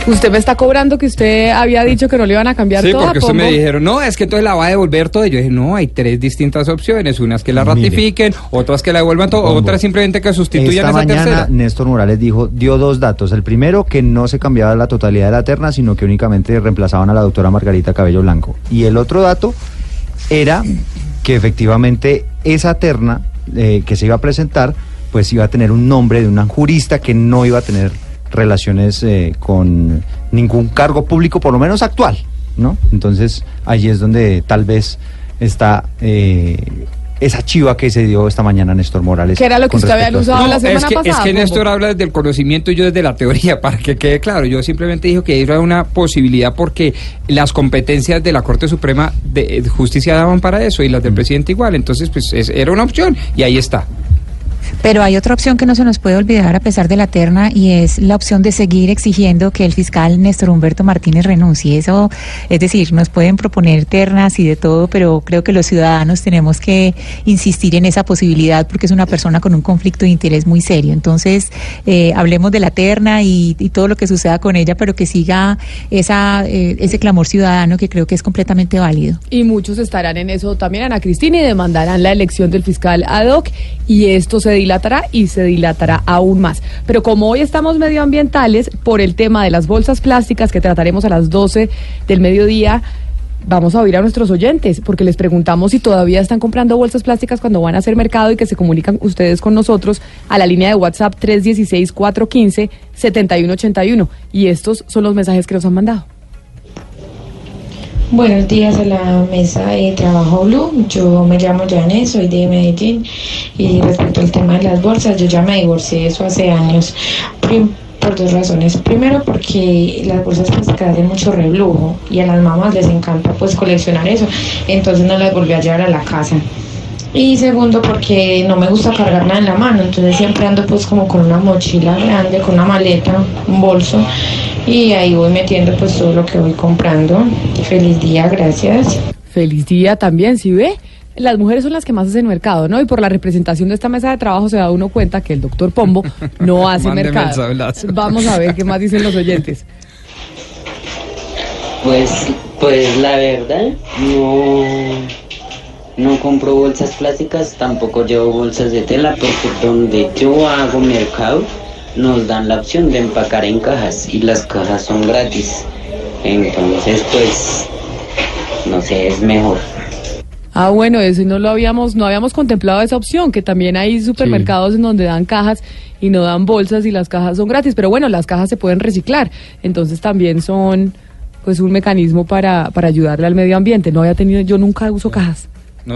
Usted me está cobrando que usted había dicho que no le iban a cambiar Sí, toda, porque usted me dijeron, no, es que entonces la va a devolver todo. Y yo dije, no, hay tres distintas opciones. Unas que la Mire. ratifiquen, otras que la devuelvan todo, Pombo. otras simplemente que sustituyan Esta esa mañana tercera. Néstor Morales dijo, dio dos datos. El primero, que no se cambiaba la totalidad de la terna, sino que únicamente reemplazaban a la doctora Margarita Cabello Blanco. Y el otro dato era que efectivamente esa terna eh, que se iba a presentar, pues iba a tener un nombre de una jurista que no iba a tener relaciones eh, con ningún cargo público, por lo menos actual, ¿no? Entonces, allí es donde tal vez está eh, esa chiva que se dio esta mañana Néstor Morales. Que era lo que usted había a- anunciado No, la semana es que, pasada, Es que. Néstor habla desde el conocimiento y yo desde la teoría, para que quede claro. Yo simplemente dijo que era una posibilidad porque las competencias de la Corte Suprema de de Justicia daban para eso y las del presidente igual. Entonces, pues es- era una opción y ahí está. Pero hay otra opción que no se nos puede olvidar a pesar de la terna y es la opción de seguir exigiendo que el fiscal Néstor Humberto Martínez renuncie. Eso, es decir, nos pueden proponer ternas y de todo, pero creo que los ciudadanos tenemos que insistir en esa posibilidad porque es una persona con un conflicto de interés muy serio. Entonces, eh, hablemos de la terna y, todo lo que suceda con ella, pero que siga esa, eh, ese clamor ciudadano que creo que es completamente válido. Y muchos estarán en eso también, Ana Cristina, y demandarán la elección del fiscal ad hoc, y esto se dilatará y se dilatará aún más. Pero como hoy estamos medioambientales, por el tema de las bolsas plásticas que trataremos a las 12 del mediodía, vamos a oír a nuestros oyentes, porque les preguntamos si todavía están comprando bolsas plásticas cuando van a hacer mercado y que se comunican ustedes con nosotros a la línea de WhatsApp 316-415-7181. Y estos son los mensajes que nos han mandado. Buenos días a la mesa de trabajo Blue. Yo me llamo Janet, soy de Medellín y respecto al tema de las bolsas, yo ya me divorcié de eso hace años. Por dos razones. Primero porque las bolsas plásticas hacen mucho reblujo y a las mamás les encanta pues coleccionar eso, entonces no las volví a llevar a la casa. Y segundo porque no me gusta cargar nada en la mano, entonces siempre ando pues como con una mochila grande, con una maleta, un bolso y ahí voy metiendo pues todo lo que voy comprando. Feliz día, gracias. Feliz día también, ¿sí ve? Las mujeres son las que más hacen mercado, ¿no? Y por la representación de esta mesa de trabajo se da uno cuenta que el doctor Pombo no hace mercado. Vamos a ver qué más dicen los oyentes. Pues, pues la verdad, no, no compro bolsas plásticas, tampoco llevo bolsas de tela, porque donde yo hago mercado nos dan la opción de empacar en cajas y las cajas son gratis. Entonces, pues, no sé, es mejor. Ah, bueno, eso y no lo habíamos, no habíamos contemplado esa opción, que también hay supermercados en donde dan cajas y no dan bolsas y las cajas son gratis, pero bueno, las cajas se pueden reciclar, entonces también son pues un mecanismo para, para ayudarle al medio ambiente. No había tenido, yo nunca uso cajas.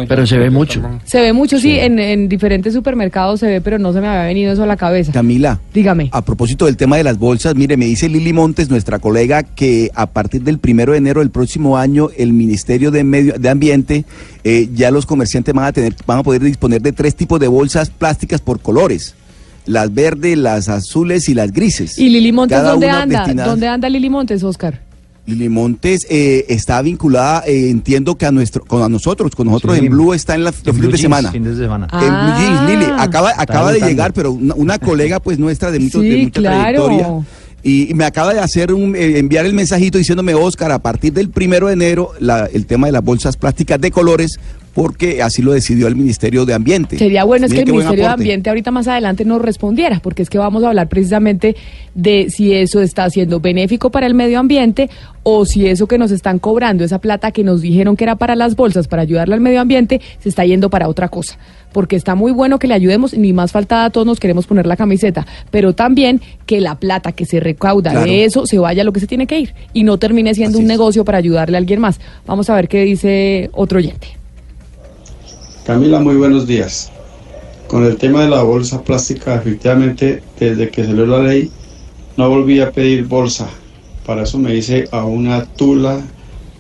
Pero se ve mucho. Se ve mucho, sí, en, en diferentes supermercados se ve, pero no se me había venido eso a la cabeza. Camila. Dígame. A propósito del tema de las bolsas, mire, me dice Lili Montes, nuestra colega, que a partir del primero de enero del próximo año, el Ministerio de Medio de Ambiente, eh, ya los comerciantes van a tener, van a poder disponer de tres tipos de bolsas plásticas por colores. Las verdes, las azules y las grises. ¿Y Lili Montes Cada dónde anda? destinada- ¿Dónde anda Lili Montes, Oscar? Lili Montes eh, está vinculada, eh, entiendo que a nuestro, con a nosotros, con nosotros Sí. en Blue está en la, los En fines Blue de Jeans, semana. fin de semana. En Blue Jeans, Lili, acaba, acaba de llegar, pero una, una colega pues nuestra de, mucho- Sí, de mucha claro. trayectoria. Y, y me acaba de hacer un, eh, enviar el mensajito diciéndome, Oscar, a partir del primero de enero, la- el tema de las bolsas plásticas de colores, porque así lo decidió el Ministerio de Ambiente. Sería bueno es que el Ministerio de. Ambiente ahorita más adelante nos respondiera, porque es que vamos a hablar precisamente de si eso está siendo benéfico para el medio ambiente o si eso que nos están cobrando, esa plata que nos dijeron que era para las bolsas, para ayudarle al medio ambiente, se está yendo para otra cosa. Porque está muy bueno que le ayudemos, ni más faltada todos nos queremos poner la camiseta, pero también que la plata que se recauda Claro. de eso se vaya a lo que se tiene que ir y no termine siendo un negocio para ayudarle a alguien más. Vamos a ver qué dice otro oyente. Camila, muy buenos días. Con el tema de la bolsa plástica, efectivamente, desde que salió la ley, no volví a pedir bolsa. Para eso me hice a una tula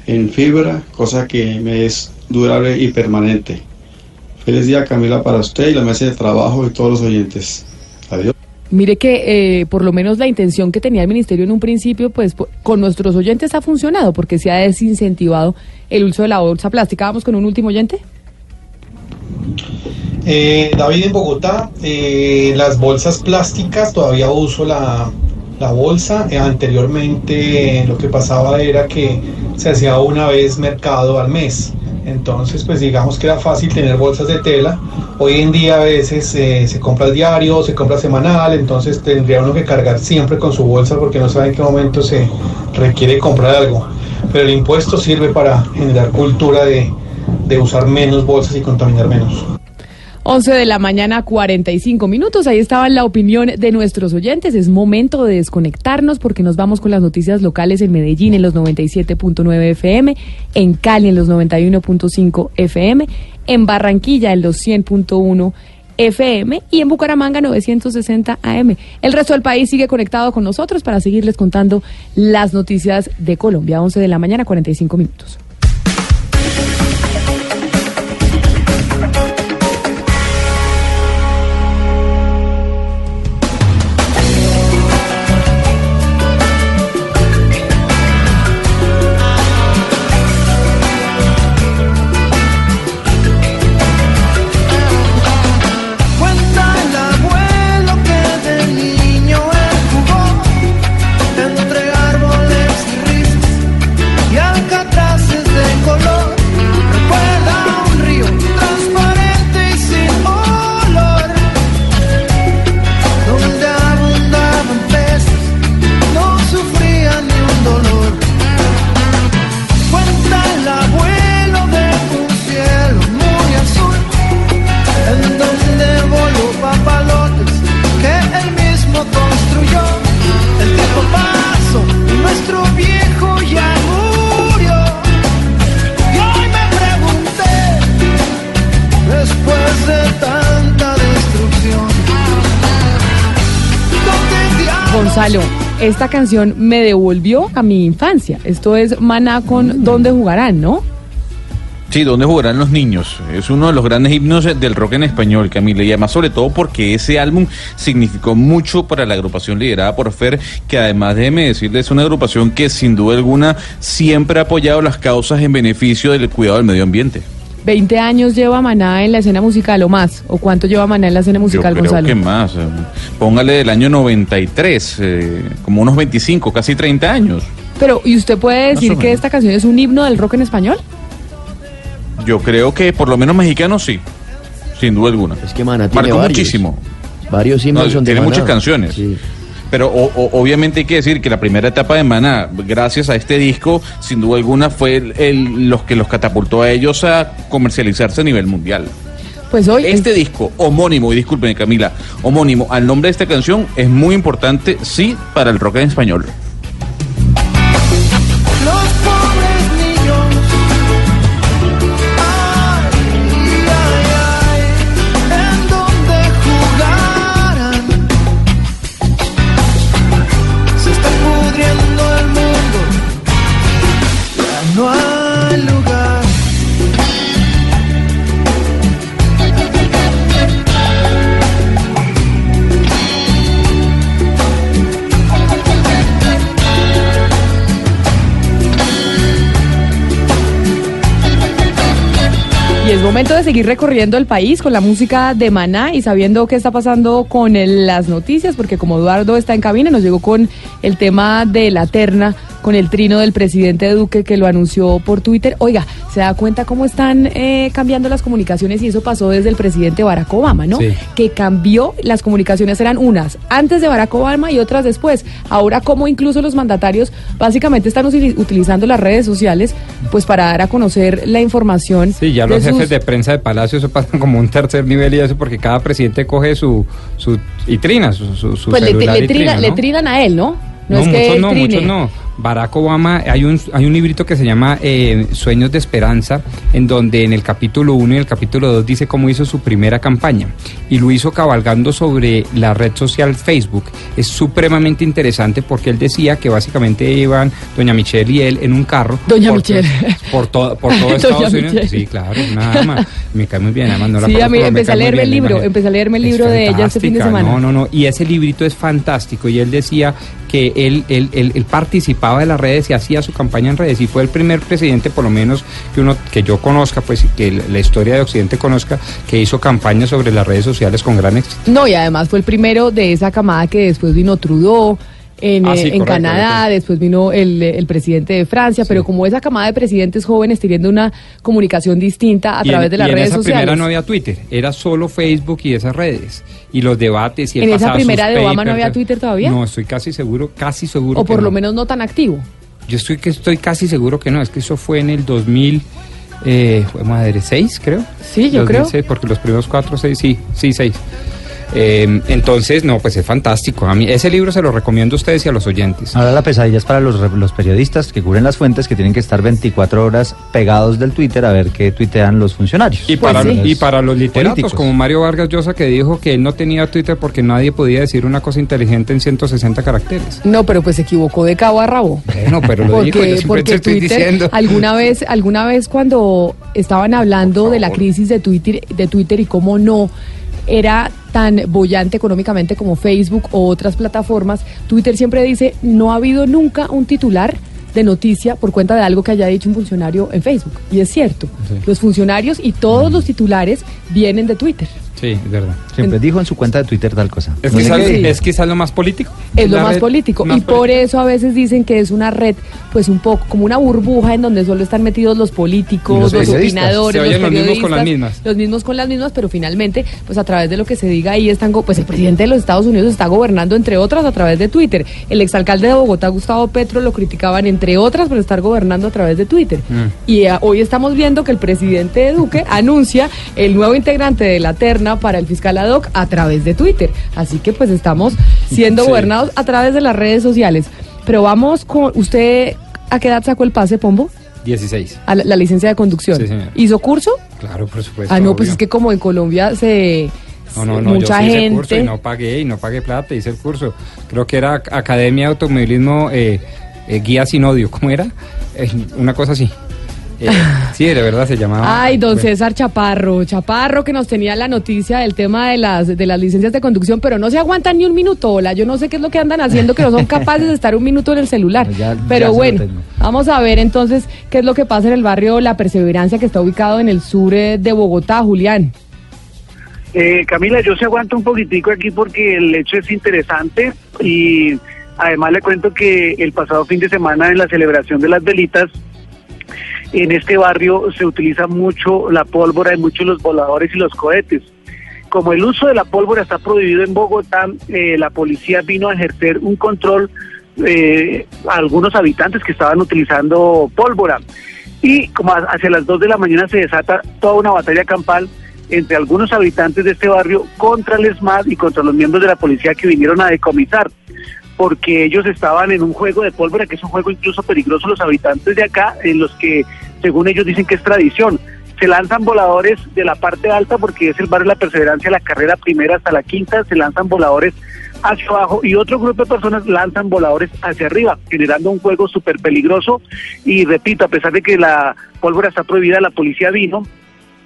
en fibra, cosa que me es durable y permanente. Feliz día, Camila, para usted y la mesa de trabajo y todos los oyentes. Adiós. Mire que eh, por lo menos la intención que tenía el ministerio en un principio, pues con nuestros oyentes ha funcionado porque se ha desincentivado el uso de la bolsa plástica. Vamos con un último oyente. Eh, David en Bogotá, eh, las bolsas plásticas, todavía uso la, la bolsa. Eh, anteriormente lo que pasaba era que se hacía una vez mercado al mes. Entonces, pues digamos que era fácil tener bolsas de tela. Hoy en día a veces se compra al diario, se compra semanal, entonces tendría uno que cargar siempre con su bolsa porque no sabe en qué momento se requiere comprar algo. Pero el impuesto sirve para generar cultura de, de usar menos bolsas y contaminar menos. 11 de la mañana, 45 minutos. Ahí estaba la opinión de nuestros oyentes. Es momento de desconectarnos porque nos vamos con las noticias locales en Medellín en los 97.9 FM, en Cali en los 91.5 FM, en Barranquilla en los 100.1 FM y en Bucaramanga 960 AM. El resto del país sigue conectado con nosotros para seguirles contando las noticias de Colombia. 11 de la mañana, 45 minutos. Esta canción me devolvió a mi infancia. Esto es Maná con ¿Dónde jugarán, no? Sí, ¿dónde jugarán los niños? Es uno de los grandes himnos del rock en español, Camila, y además sobre todo porque ese álbum significó mucho para la agrupación liderada por Fer, que además déjeme decirle, es una agrupación que sin duda alguna siempre ha apoyado las causas en beneficio del cuidado del medio ambiente. 20 años lleva Maná en la escena musical o más. ¿O cuánto lleva Maná en la escena musical, Yo creo Gonzalo? que más. eh, Póngale del año 93, eh, como unos 25, casi 30 años. Pero, ¿y usted puede decir que esta canción es un himno del rock en español? Yo creo que por lo menos mexicano sí, sin duda alguna. Es que Maná tiene Marcó varios. muchísimo. Varios himnos No, son de tiene muchas canciones. Pero o- o- obviamente hay que decir que la primera etapa de Maná, gracias a este disco, sin duda alguna fue el, el- los que los catapultó a ellos a comercializarse a nivel mundial. Pues hoy este disco homónimo, y disculpen Camila, homónimo al nombre de esta canción es muy importante, sí, para el rock en español. Momento de seguir recorriendo el país con la música de Maná y sabiendo qué está pasando con el- las noticias, porque como Eduardo está en cabina, nos llegó con el tema de la terna, con el trino del presidente Duque que lo anunció por Twitter. Oiga, ¿se da cuenta cómo están eh, cambiando las comunicaciones? Y eso pasó desde el presidente Barack Obama, ¿no? Sí. Que cambió, las comunicaciones eran unas antes de Barack Obama y otras después. Ahora, como incluso los mandatarios básicamente están utilizando las redes sociales, pues para dar a conocer la información. Sí, ya de los jefes sus- de prensa de Palacio eso pasan como un tercer nivel y eso porque cada presidente coge su, su y trina, su, su, su Pues le, le y trina- trina, le ¿no? trinan a él, ¿no? No, es que muchos no, trine. muchos no. Barack Obama, hay un, hay un librito que se llama eh, Sueños de Esperanza, en donde en el capítulo 1 y el capítulo 2 dice cómo hizo su primera campaña. Y lo hizo cabalgando sobre la red social Facebook. Es supremamente interesante porque él decía que básicamente iban doña Michelle y él en un carro. Doña por, Michelle. Por, todo por todo Estados Unidos. Michelle. Sí, claro, una dama. Me cae muy bien, además no la Sí, a mí empecé a leerme el libro, empecé a leerme el libro de ella este fin de semana. No, no, no. Y ese librito es fantástico. Y él decía que él, él, él, participaba de las redes y hacía su campaña en redes. Y fue el primer presidente, por lo menos que uno que yo conozca, pues que la historia de Occidente conozca, que hizo campaña sobre las redes sociales con gran éxito. No, y además fue el primero de esa camada que después vino Trudeau. En, Ah, eh, sí, en correcto, Canadá, correcto. después vino el, el presidente de Francia, pero como esa camada de presidentes jóvenes teniendo una comunicación distinta a Y en- través de las y en redes esa sociales. primera no había Twitter, era solo Facebook y esas redes. Y los debates y él ¿En esa primera de Obama no había Twitter todavía? No, estoy casi seguro, casi seguro o por lo no. menos no tan activo. Yo estoy que estoy casi seguro que no, es que eso fue en el 2000, eh, madre, 6 creo. Sí, yo creo. 2006, porque los primeros 4, 6, sí, sí, 6. entonces, no, pues es fantástico. A mí ese libro se lo recomiendo a ustedes y a los oyentes. Ahora la pesadilla es para los, re- los periodistas que cubren las fuentes que tienen que estar 24 horas pegados del Twitter a ver qué tuitean los funcionarios. Y Pues para, Los y para los literatos, políticos. como Mario Vargas Llosa, que dijo que él no tenía Twitter porque nadie podía decir una cosa inteligente en 160 caracteres. No, pero pues se equivocó de cabo a rabo. Bueno, pero lo dijo, yo porque porque estoy Twitter diciendo. alguna vez alguna vez cuando estaban hablando de la crisis de Twitter de Twitter y cómo no era tan bollante económicamente como Facebook o otras plataformas, Twitter siempre dice no ha habido nunca un titular de noticia por cuenta de algo que haya dicho un funcionario en Facebook. Y es cierto, Sí. los funcionarios y todos los titulares vienen de Twitter. Sí, es verdad. Siempre dijo en su cuenta de Twitter tal cosa. Es No quizás, qué- es quizás lo más político. Es lo más político. más y por eso a veces dicen que es una red, pues un poco como una burbuja en donde solo están metidos los políticos, los, los periodistas. opinadores, Se oyen los los mismos con las periodistas, mismas. Los mismos con las mismas, pero finalmente, pues a través de lo que se diga ahí están, pues el presidente de los Estados Unidos está gobernando entre otras a través de Twitter. El exalcalde de Bogotá, Gustavo Petro, lo criticaban entre otras por estar gobernando a través de Twitter. Mm. Y eh, hoy estamos viendo que el presidente Duque anuncia el nuevo integrante de la terna para el fiscal ad hoc a través de Twitter. Así que pues estamos siendo Sí. gobernados a través de las redes sociales. Pero vamos con, ¿usted a qué edad sacó el pase, Pombo? 16. A la, la licencia de conducción. Sí, señor. ¿Hizo curso? Claro, por supuesto. ah, no, pues es que como en Colombia se... No, no, no, mucha yo sí hice el curso gente... y no pagué y no pagué plata, hice el curso. Creo que era Academia de Automovilismo eh, eh, Guía Sin Odio, ¿cómo era? Eh, una cosa así. Eh, sí, de verdad se llamaba. Ay, don Bueno, César Chaparro, Chaparro que nos tenía la noticia del tema de las de las licencias de conducción, pero no se aguantan ni un minuto, hola, yo no sé qué es lo que andan haciendo, que no son capaces de estar un minuto en el celular. Ya- pero bueno, vamos a ver entonces qué es lo que pasa en el barrio La Perseverancia que está ubicado en el sur eh, de Bogotá, Julián. Eh, Camila, yo se aguanto un poquitico aquí porque el hecho es interesante y además le cuento que el pasado fin de semana en la celebración de las velitas, en este barrio se utiliza mucho la pólvora y mucho los voladores y los cohetes. Como el uso de la pólvora está prohibido en Bogotá, eh, la policía vino a ejercer un control eh, a algunos habitantes que estaban utilizando pólvora. Y como hacia las 2 de la mañana se desata toda una batalla campal entre algunos habitantes de este barrio contra el ESMAD y contra los miembros de la policía que vinieron a decomisar, porque ellos estaban en un juego de pólvora, que es un juego incluso peligroso los habitantes de acá, en los que según ellos dicen que es tradición. Se lanzan voladores de la parte alta, porque es el barrio de la Perseverancia, la carrera primera hasta la quinta, se lanzan voladores hacia abajo y otro grupo de personas lanzan voladores hacia arriba, generando un juego súper peligroso. Y repito, a pesar de que la pólvora está prohibida, la policía vino,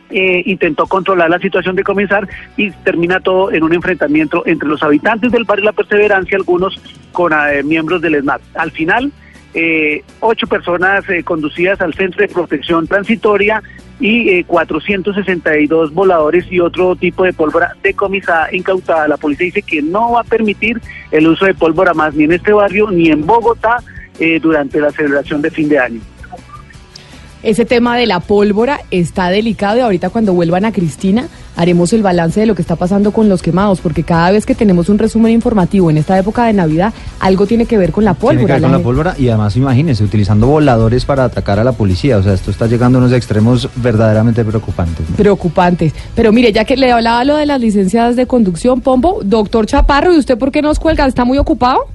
eh, intentó controlar la situación de comenzar y termina todo en un enfrentamiento entre los habitantes del barrio La Perseverancia, algunos con eh, miembros del ESMAD. Al final, eh, ocho personas eh, conducidas al Centro de Protección Transitoria y eh, 462 voladores y otro tipo de pólvora decomisada, incautada. La policía dice que no va a permitir el uso de pólvora más ni en este barrio ni en Bogotá eh, durante la celebración de fin de año. Ese tema de la pólvora está delicado y ahorita cuando vuelvan a Cristina haremos el balance de lo que está pasando con los quemados, porque cada vez que tenemos un resumen informativo en esta época de Navidad, algo tiene que ver con la Tiene que pólvora. ver La con la pólvora y además imagínense, utilizando voladores para atacar a la policía. O sea, esto está llegando a unos extremos verdaderamente preocupantes. ¿no? Preocupantes. Pero mire, ya que le hablaba lo de las licencias de conducción, Pombo, doctor Chaparro, ¿y usted por qué nos cuelga? ¿Está muy ocupado?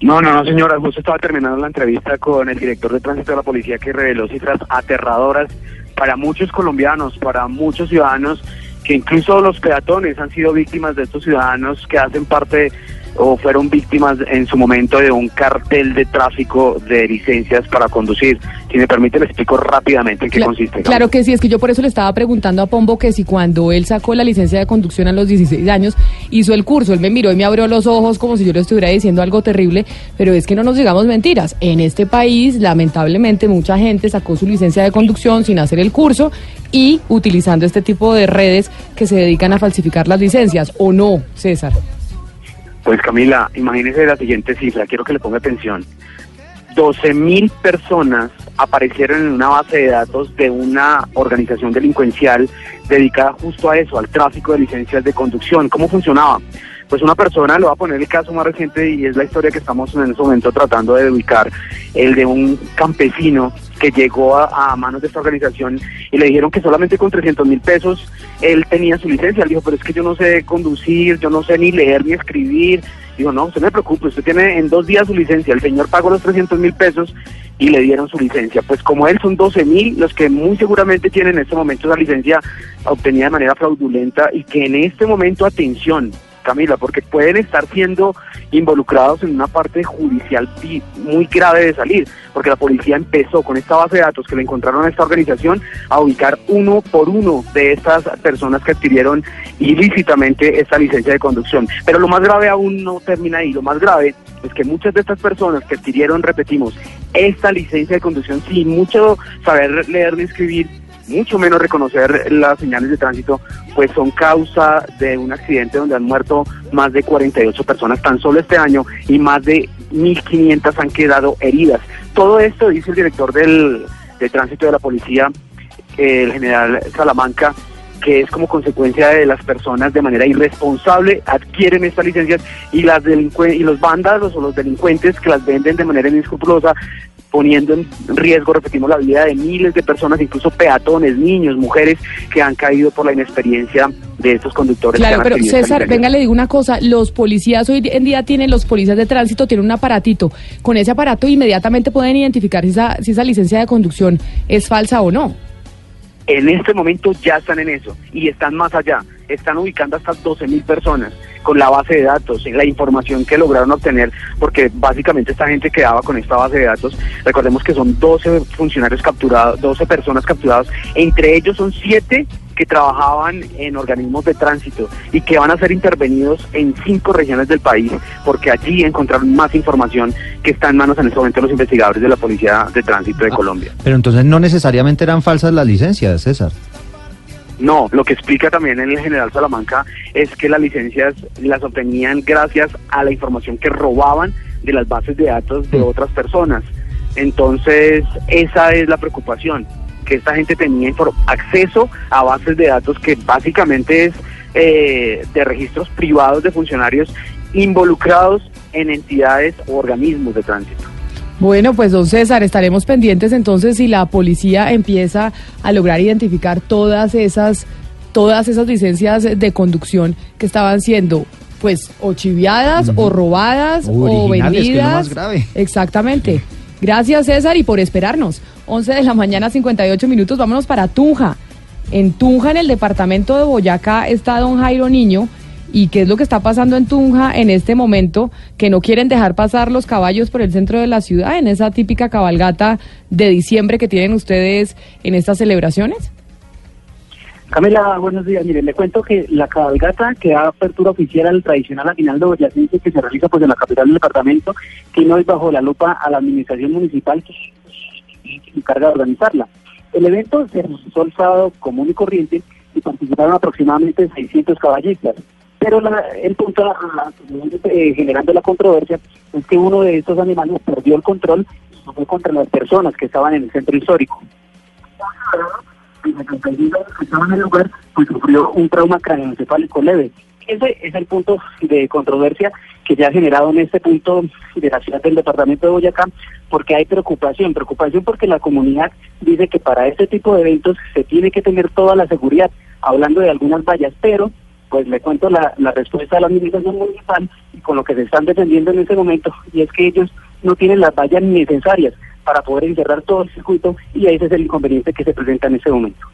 No, no, no, señora. Justo estaba terminando la entrevista con el director de tránsito de la policía que reveló cifras aterradoras para muchos colombianos, para muchos ciudadanos, que incluso los peatones han sido víctimas de estos ciudadanos que hacen parte o fueron víctimas en su momento de un cartel de tráfico de licencias para conducir. Si me permite, le explico rápidamente en qué Cla- consiste. Claro que sí, es que yo por eso le estaba preguntando a Pombo que si cuando él sacó la licencia de conducción a los 16 años hizo el curso, él me miró y me abrió los ojos como si yo le estuviera diciendo algo terrible, pero es que no nos digamos mentiras. En este país, lamentablemente, mucha gente sacó su licencia de conducción sin hacer el curso y utilizando este tipo de redes que se dedican a falsificar las licencias, ¿o no, César? Pues Camila, imagínese la siguiente cifra, quiero que le ponga atención. 12 mil personas aparecieron en una base de datos de una organización delincuencial dedicada justo a eso, al tráfico de licencias de conducción. ¿Cómo funcionaba? Pues una persona, le voy a poner el caso más reciente y es la historia que estamos en este momento tratando de ubicar, el de un campesino que llegó a, a manos de esta organización y le dijeron que solamente con 300 mil pesos él tenía su licencia. Él dijo, pero es que yo no sé conducir, yo no sé ni leer ni escribir. Dijo, no, usted no se preocupe, usted tiene en dos días su licencia. El señor pagó los 300 mil pesos y le dieron su licencia. Pues como él son 12 mil los que muy seguramente tienen en este momento esa licencia obtenida de manera fraudulenta y que en este momento, atención, Camila, porque pueden estar siendo involucrados en una parte judicial muy grave de salir, porque la policía empezó con esta base de datos que le encontraron a esta organización a ubicar uno por uno de estas personas que adquirieron ilícitamente esta licencia de conducción. Pero lo más grave aún no termina ahí, lo más grave es que muchas de estas personas que adquirieron, repetimos, esta licencia de conducción sin mucho saber leer ni escribir, mucho menos reconocer las señales de tránsito, pues son causa de un accidente donde han muerto más de 48 personas tan solo este año y más de 1.500 han quedado heridas. Todo esto dice el director del, de tránsito de la policía, el general Salamanca, que es como consecuencia de las personas de manera irresponsable adquieren estas licencias y las y los vándalos o los delincuentes que las venden de manera inescrupulosa poniendo en riesgo, repetimos, la vida de miles de personas, incluso peatones, niños, mujeres que han caído por la inexperiencia de estos conductores. que Claro, han pero César, venga, le digo una cosa, los policías hoy en día tienen, los policías de tránsito tienen un aparatito, con ese aparato inmediatamente pueden identificar si esa, si esa licencia de conducción es falsa o no. En este momento ya están en eso y están más allá. Están ubicando hasta 12 mil personas con la base de datos, la información que lograron obtener, porque básicamente esta gente quedaba con esta base de datos. Recordemos que son 12 funcionarios capturados, 12 personas capturadas, entre ellos son 7 que trabajaban en organismos de tránsito y que van a ser intervenidos en cinco regiones del país, porque allí encontraron más información que está en manos en este momento de los investigadores de la Policía de Tránsito de Colombia. Pero entonces no necesariamente eran falsas las licencias, César. No, lo que explica también el general Salamanca es que las licencias las obtenían gracias a la información que robaban de las bases de datos de otras personas. Entonces, esa es la preocupación, que esta gente tenía acceso a bases de datos que básicamente es eh, de registros privados de funcionarios involucrados en entidades o organismos de tránsito. Bueno, pues don César, estaremos pendientes entonces si la policía empieza a lograr identificar todas esas, todas esas licencias de conducción que estaban siendo pues o chiviadas o robadas O o originales, que es lo vendidas. más grave. Exactamente. Gracias César y por esperarnos. 11 de la mañana, 58 minutos, vámonos para Tunja. En Tunja, en el departamento de Boyacá, está don Jairo Niño. ¿Y qué es lo que está pasando en Tunja en este momento? Que no quieren dejar pasar los caballos por el centro de la ciudad en esa típica cabalgata de diciembre que tienen ustedes en estas celebraciones. Camila, buenos días. Mire, le cuento que la cabalgata que da apertura oficial al tradicional a final de boyacense que se realiza pues en la capital del departamento, tiene hoy bajo la lupa a la administración municipal encarga de organizarla. El evento se realizó el sábado común y corriente y participaron aproximadamente 600 caballistas. Pero la- el punto eh, generando la controversia es que uno de estos animales perdió el control y fue contra las personas que estaban en el centro histórico. Que estaban en el lugar pues sufrió un trauma craneoencefálico leve. Ese es el punto de controversia que ya ha generado en este punto de la ciudad del departamento de Boyacá, porque hay preocupación, preocupación porque la comunidad dice que para este tipo de eventos se tiene que tener toda la seguridad, hablando de algunas vallas, pero pues le cuento la, respuesta de la administración municipal y con lo que se están defendiendo en este momento, y es que ellos no tienen las vallas necesarias para poder encerrar todo el circuito y ese es el inconveniente que se presenta en este momento.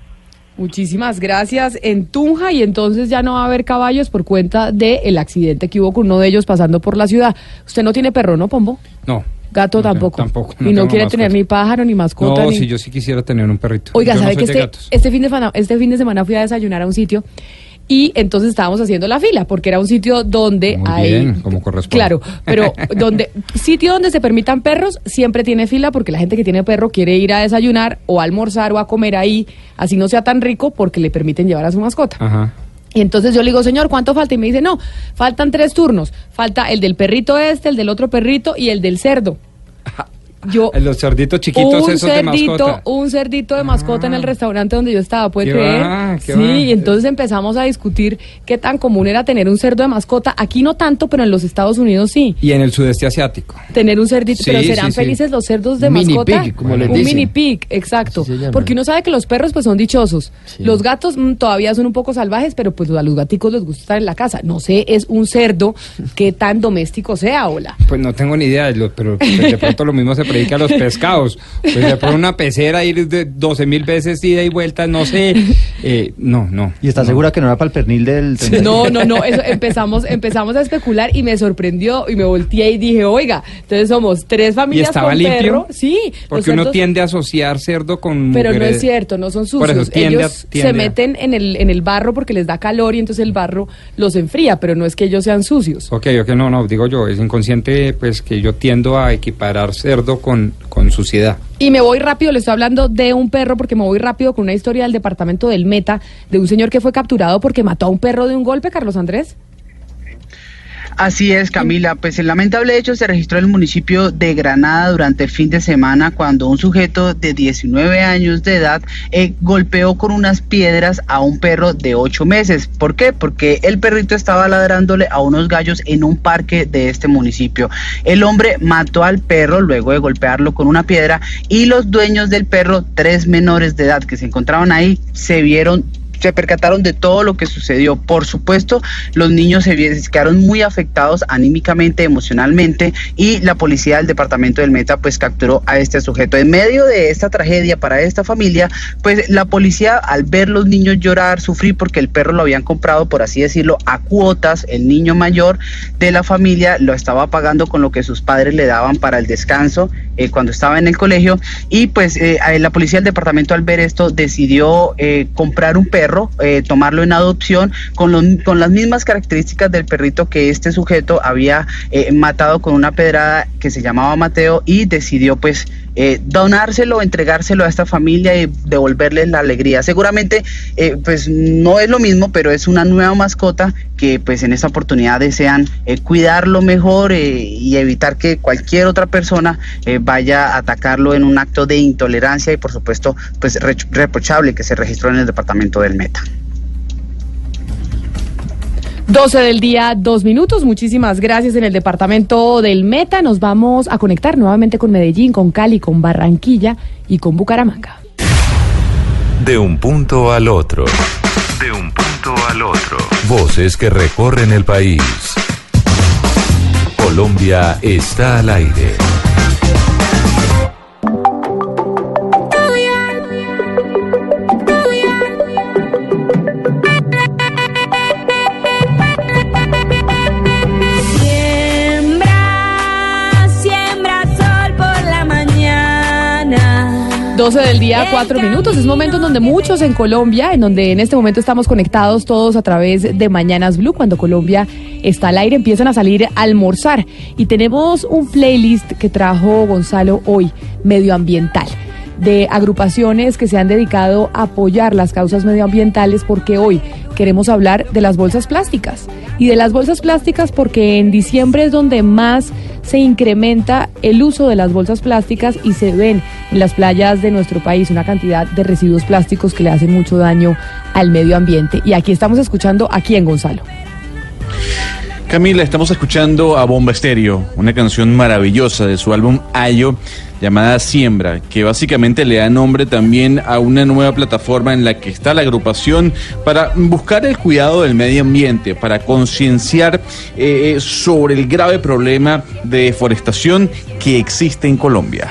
Muchísimas gracias. En Tunja y entonces ya no va a haber caballos por cuenta del accidente que hubo con uno de ellos pasando por la ciudad. Usted no tiene perro, ¿no, Pombo? No. Gato tampoco. Tampoco. y no quiere mascota. tener ni pájaro ni mascota. No, ni... si yo sí quisiera tener un perrito. Oiga, Yo no ¿sabe soy que de este, este, fin de semana, este fin de semana fui a desayunar a un sitio y entonces estábamos haciendo la fila porque era un sitio donde Muy hay... bien, como corresponde. Claro, pero donde sitio donde se permitan perros siempre tiene fila porque la gente que tiene perro quiere ir a desayunar o a almorzar o a comer ahí, así no sea tan rico porque le permiten llevar a su mascota. Ajá. Y entonces yo le digo, señor, ¿cuánto falta? Y me dice, no, faltan tres turnos. Falta el del perrito este, el del otro perrito y el del cerdo. Yo, Los cerditos chiquitos un esos de cerdito, mascota. un cerdito de mascota en el restaurante donde yo estaba, ¿puede Qué creer? va, qué sí, va. y entonces empezamos a discutir qué tan común era tener un cerdo de mascota. Aquí no tanto, pero en los Estados Unidos sí. Y en el sudeste asiático. Tener un cerdito, Sí, pero serán sí, sí. felices los cerdos de Un mini mascota. pig, como les un dicen. mini pig, exacto. Porque uno sabe que los perros pues son dichosos. Los gatos mm, todavía son un poco salvajes, pero pues a los gaticos les gusta estar en la casa. No sé, es un cerdo que tan doméstico sea, hola. Pues no tengo ni idea, de lo- pero pues, de pronto lo mismo se predica a los pescados. Pues de una pecera ir de 12 mil veces ida y vuelta, no sé. Eh, no, no. ¿Y está segura que no era para el pernil del... No, no, no, eso empezamos, empezamos a especular y me sorprendió y me volteé y dije, oiga, entonces somos tres ¿Y familias estaba con limpio? perro. Sí, Porque uno tiende a asociar cerdo con Pero no es cierto, no son Por eso sucios. tiende a- ellos tiende se meten en el, en el barro porque les da calor y entonces el barro los enfría, pero no es que ellos sean sucios. Ok, ok, no, no, digo yo, es inconsciente pues que yo tiendo a equiparar cerdo con, con suciedad. Y me voy rápido, le estoy hablando de un perro porque me voy rápido con una historia del departamento del Meta, de un señor que fue capturado porque mató a un perro de un golpe, Carlos Andrés. Así es, Camila. Pues el lamentable hecho se registró en el municipio de Granada durante el fin de semana cuando un sujeto de 19 años de edad eh, golpeó con unas piedras a un perro de 8 meses. ¿Por qué? Porque el perrito estaba ladrándole a unos gallos en un parque de este municipio. El hombre mató al perro luego de golpearlo con una piedra y los dueños del perro, tres menores de edad que se encontraban ahí, se vieron se percataron de todo lo que sucedió. Por supuesto, los niños se quedaron muy afectados anímicamente, emocionalmente, y la policía del departamento del Meta pues capturó a este sujeto. En medio de esta tragedia para esta familia, pues la policía al ver los niños llorar, sufrir porque el perro lo habían comprado, por así decirlo, a cuotas, el niño mayor de la familia lo estaba pagando con lo que sus padres le daban para el descanso eh, cuando estaba en el colegio, y pues eh, la policía del departamento al ver esto decidió eh, comprar un perro, eh, tomarlo en adopción con, los- con las mismas características del perrito que este sujeto había eh, matado con una pedrada que se llamaba Mateo y decidió pues eh, donárselo, entregárselo a esta familia y devolverles la alegría. Seguramente eh, pues no es lo mismo, pero es una nueva mascota que pues en esta oportunidad desean eh, cuidarlo mejor eh, y evitar que cualquier otra persona vaya a atacarlo en un acto de intolerancia y por supuesto pues re- reprochable que se registró en el departamento del Meta. 12 del día, dos minutos. Muchísimas gracias en el departamento del Meta. Nos vamos a conectar nuevamente con Medellín, con Cali, con Barranquilla y con Bucaramanga. De un punto al otro. De un punto al otro. Voces que recorren el país. Colombia está al aire. 12 del día, cuatro minutos. Es momento en donde muchos en Colombia, en donde en este momento estamos conectados todos a través de Mañanas Blue, cuando Colombia está al aire, empiezan a salir a almorzar. Y tenemos un playlist que trajo Gonzalo hoy, medioambiental. de agrupaciones que se han dedicado a apoyar las causas medioambientales porque hoy queremos hablar de las bolsas plásticas. Y de las bolsas plásticas porque en diciembre es donde más se incrementa el uso de las bolsas plásticas y se ven en las playas de nuestro país una cantidad de residuos plásticos que le hacen mucho daño al medio ambiente. Y aquí estamos escuchando a quién, Gonzalo. Camila, estamos escuchando a Bomba Estéreo, una canción maravillosa de su álbum Ayo llamada Siembra, que básicamente le da nombre también a una nueva plataforma en la que está la agrupación para buscar el cuidado del medio ambiente, para concienciar eh, sobre el grave problema de deforestación que existe en Colombia.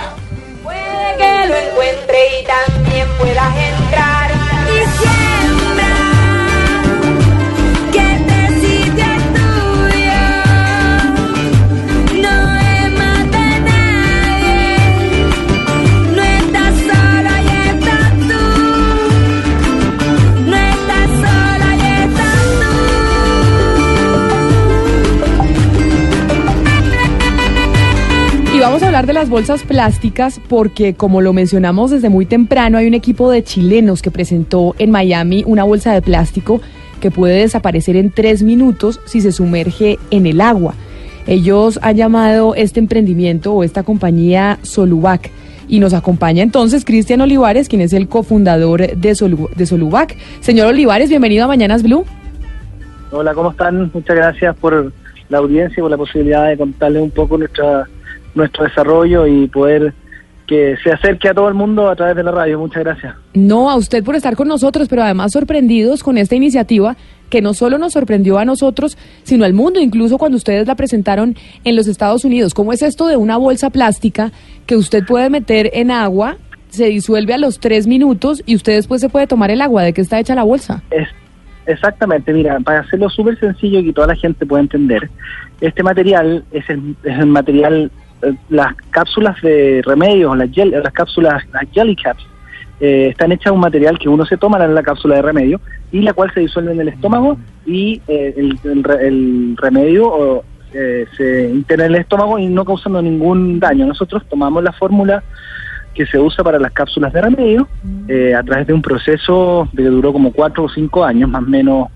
De las bolsas plásticas porque, como lo mencionamos desde muy temprano, hay un equipo de chilenos que presentó en Miami una bolsa de plástico que puede desaparecer en tres minutos si se sumerge en el agua. Ellos han llamado este emprendimiento o esta compañía Solubac. Y nos acompaña entonces Cristian Olivares, quien es el cofundador de, Solu- de Solubac. Señor Olivares, bienvenido a Mañanas Blue. Hola, ¿cómo están? Muchas gracias por la audiencia y por la posibilidad de contarles un poco nuestra, nuestro desarrollo y poder que se acerque a todo el mundo a través de la radio. Muchas gracias. No, a usted por estar con nosotros, pero además sorprendidos con esta iniciativa que no solo nos sorprendió a nosotros, sino al mundo, incluso cuando ustedes la presentaron en los Estados Unidos. ¿Cómo es esto de una bolsa plástica que usted puede meter en agua, se disuelve a los tres minutos y usted después se puede tomar el agua? ¿De qué está hecha la bolsa? Es, exactamente, mira, para hacerlo súper sencillo y que toda la gente pueda entender, este material es el, es el material, las cápsulas de remedios, las, gel- las cápsulas, las jelly caps, eh, están hechas de un material que uno se toma en la cápsula de remedio y la cual se disuelve en el estómago y eh, el, el re- el remedio eh, se interna en el estómago y no causando ningún daño. Nosotros tomamos la fórmula que se usa para las cápsulas de remedio eh, a través de un proceso que duró como cuatro o cinco años, más o menos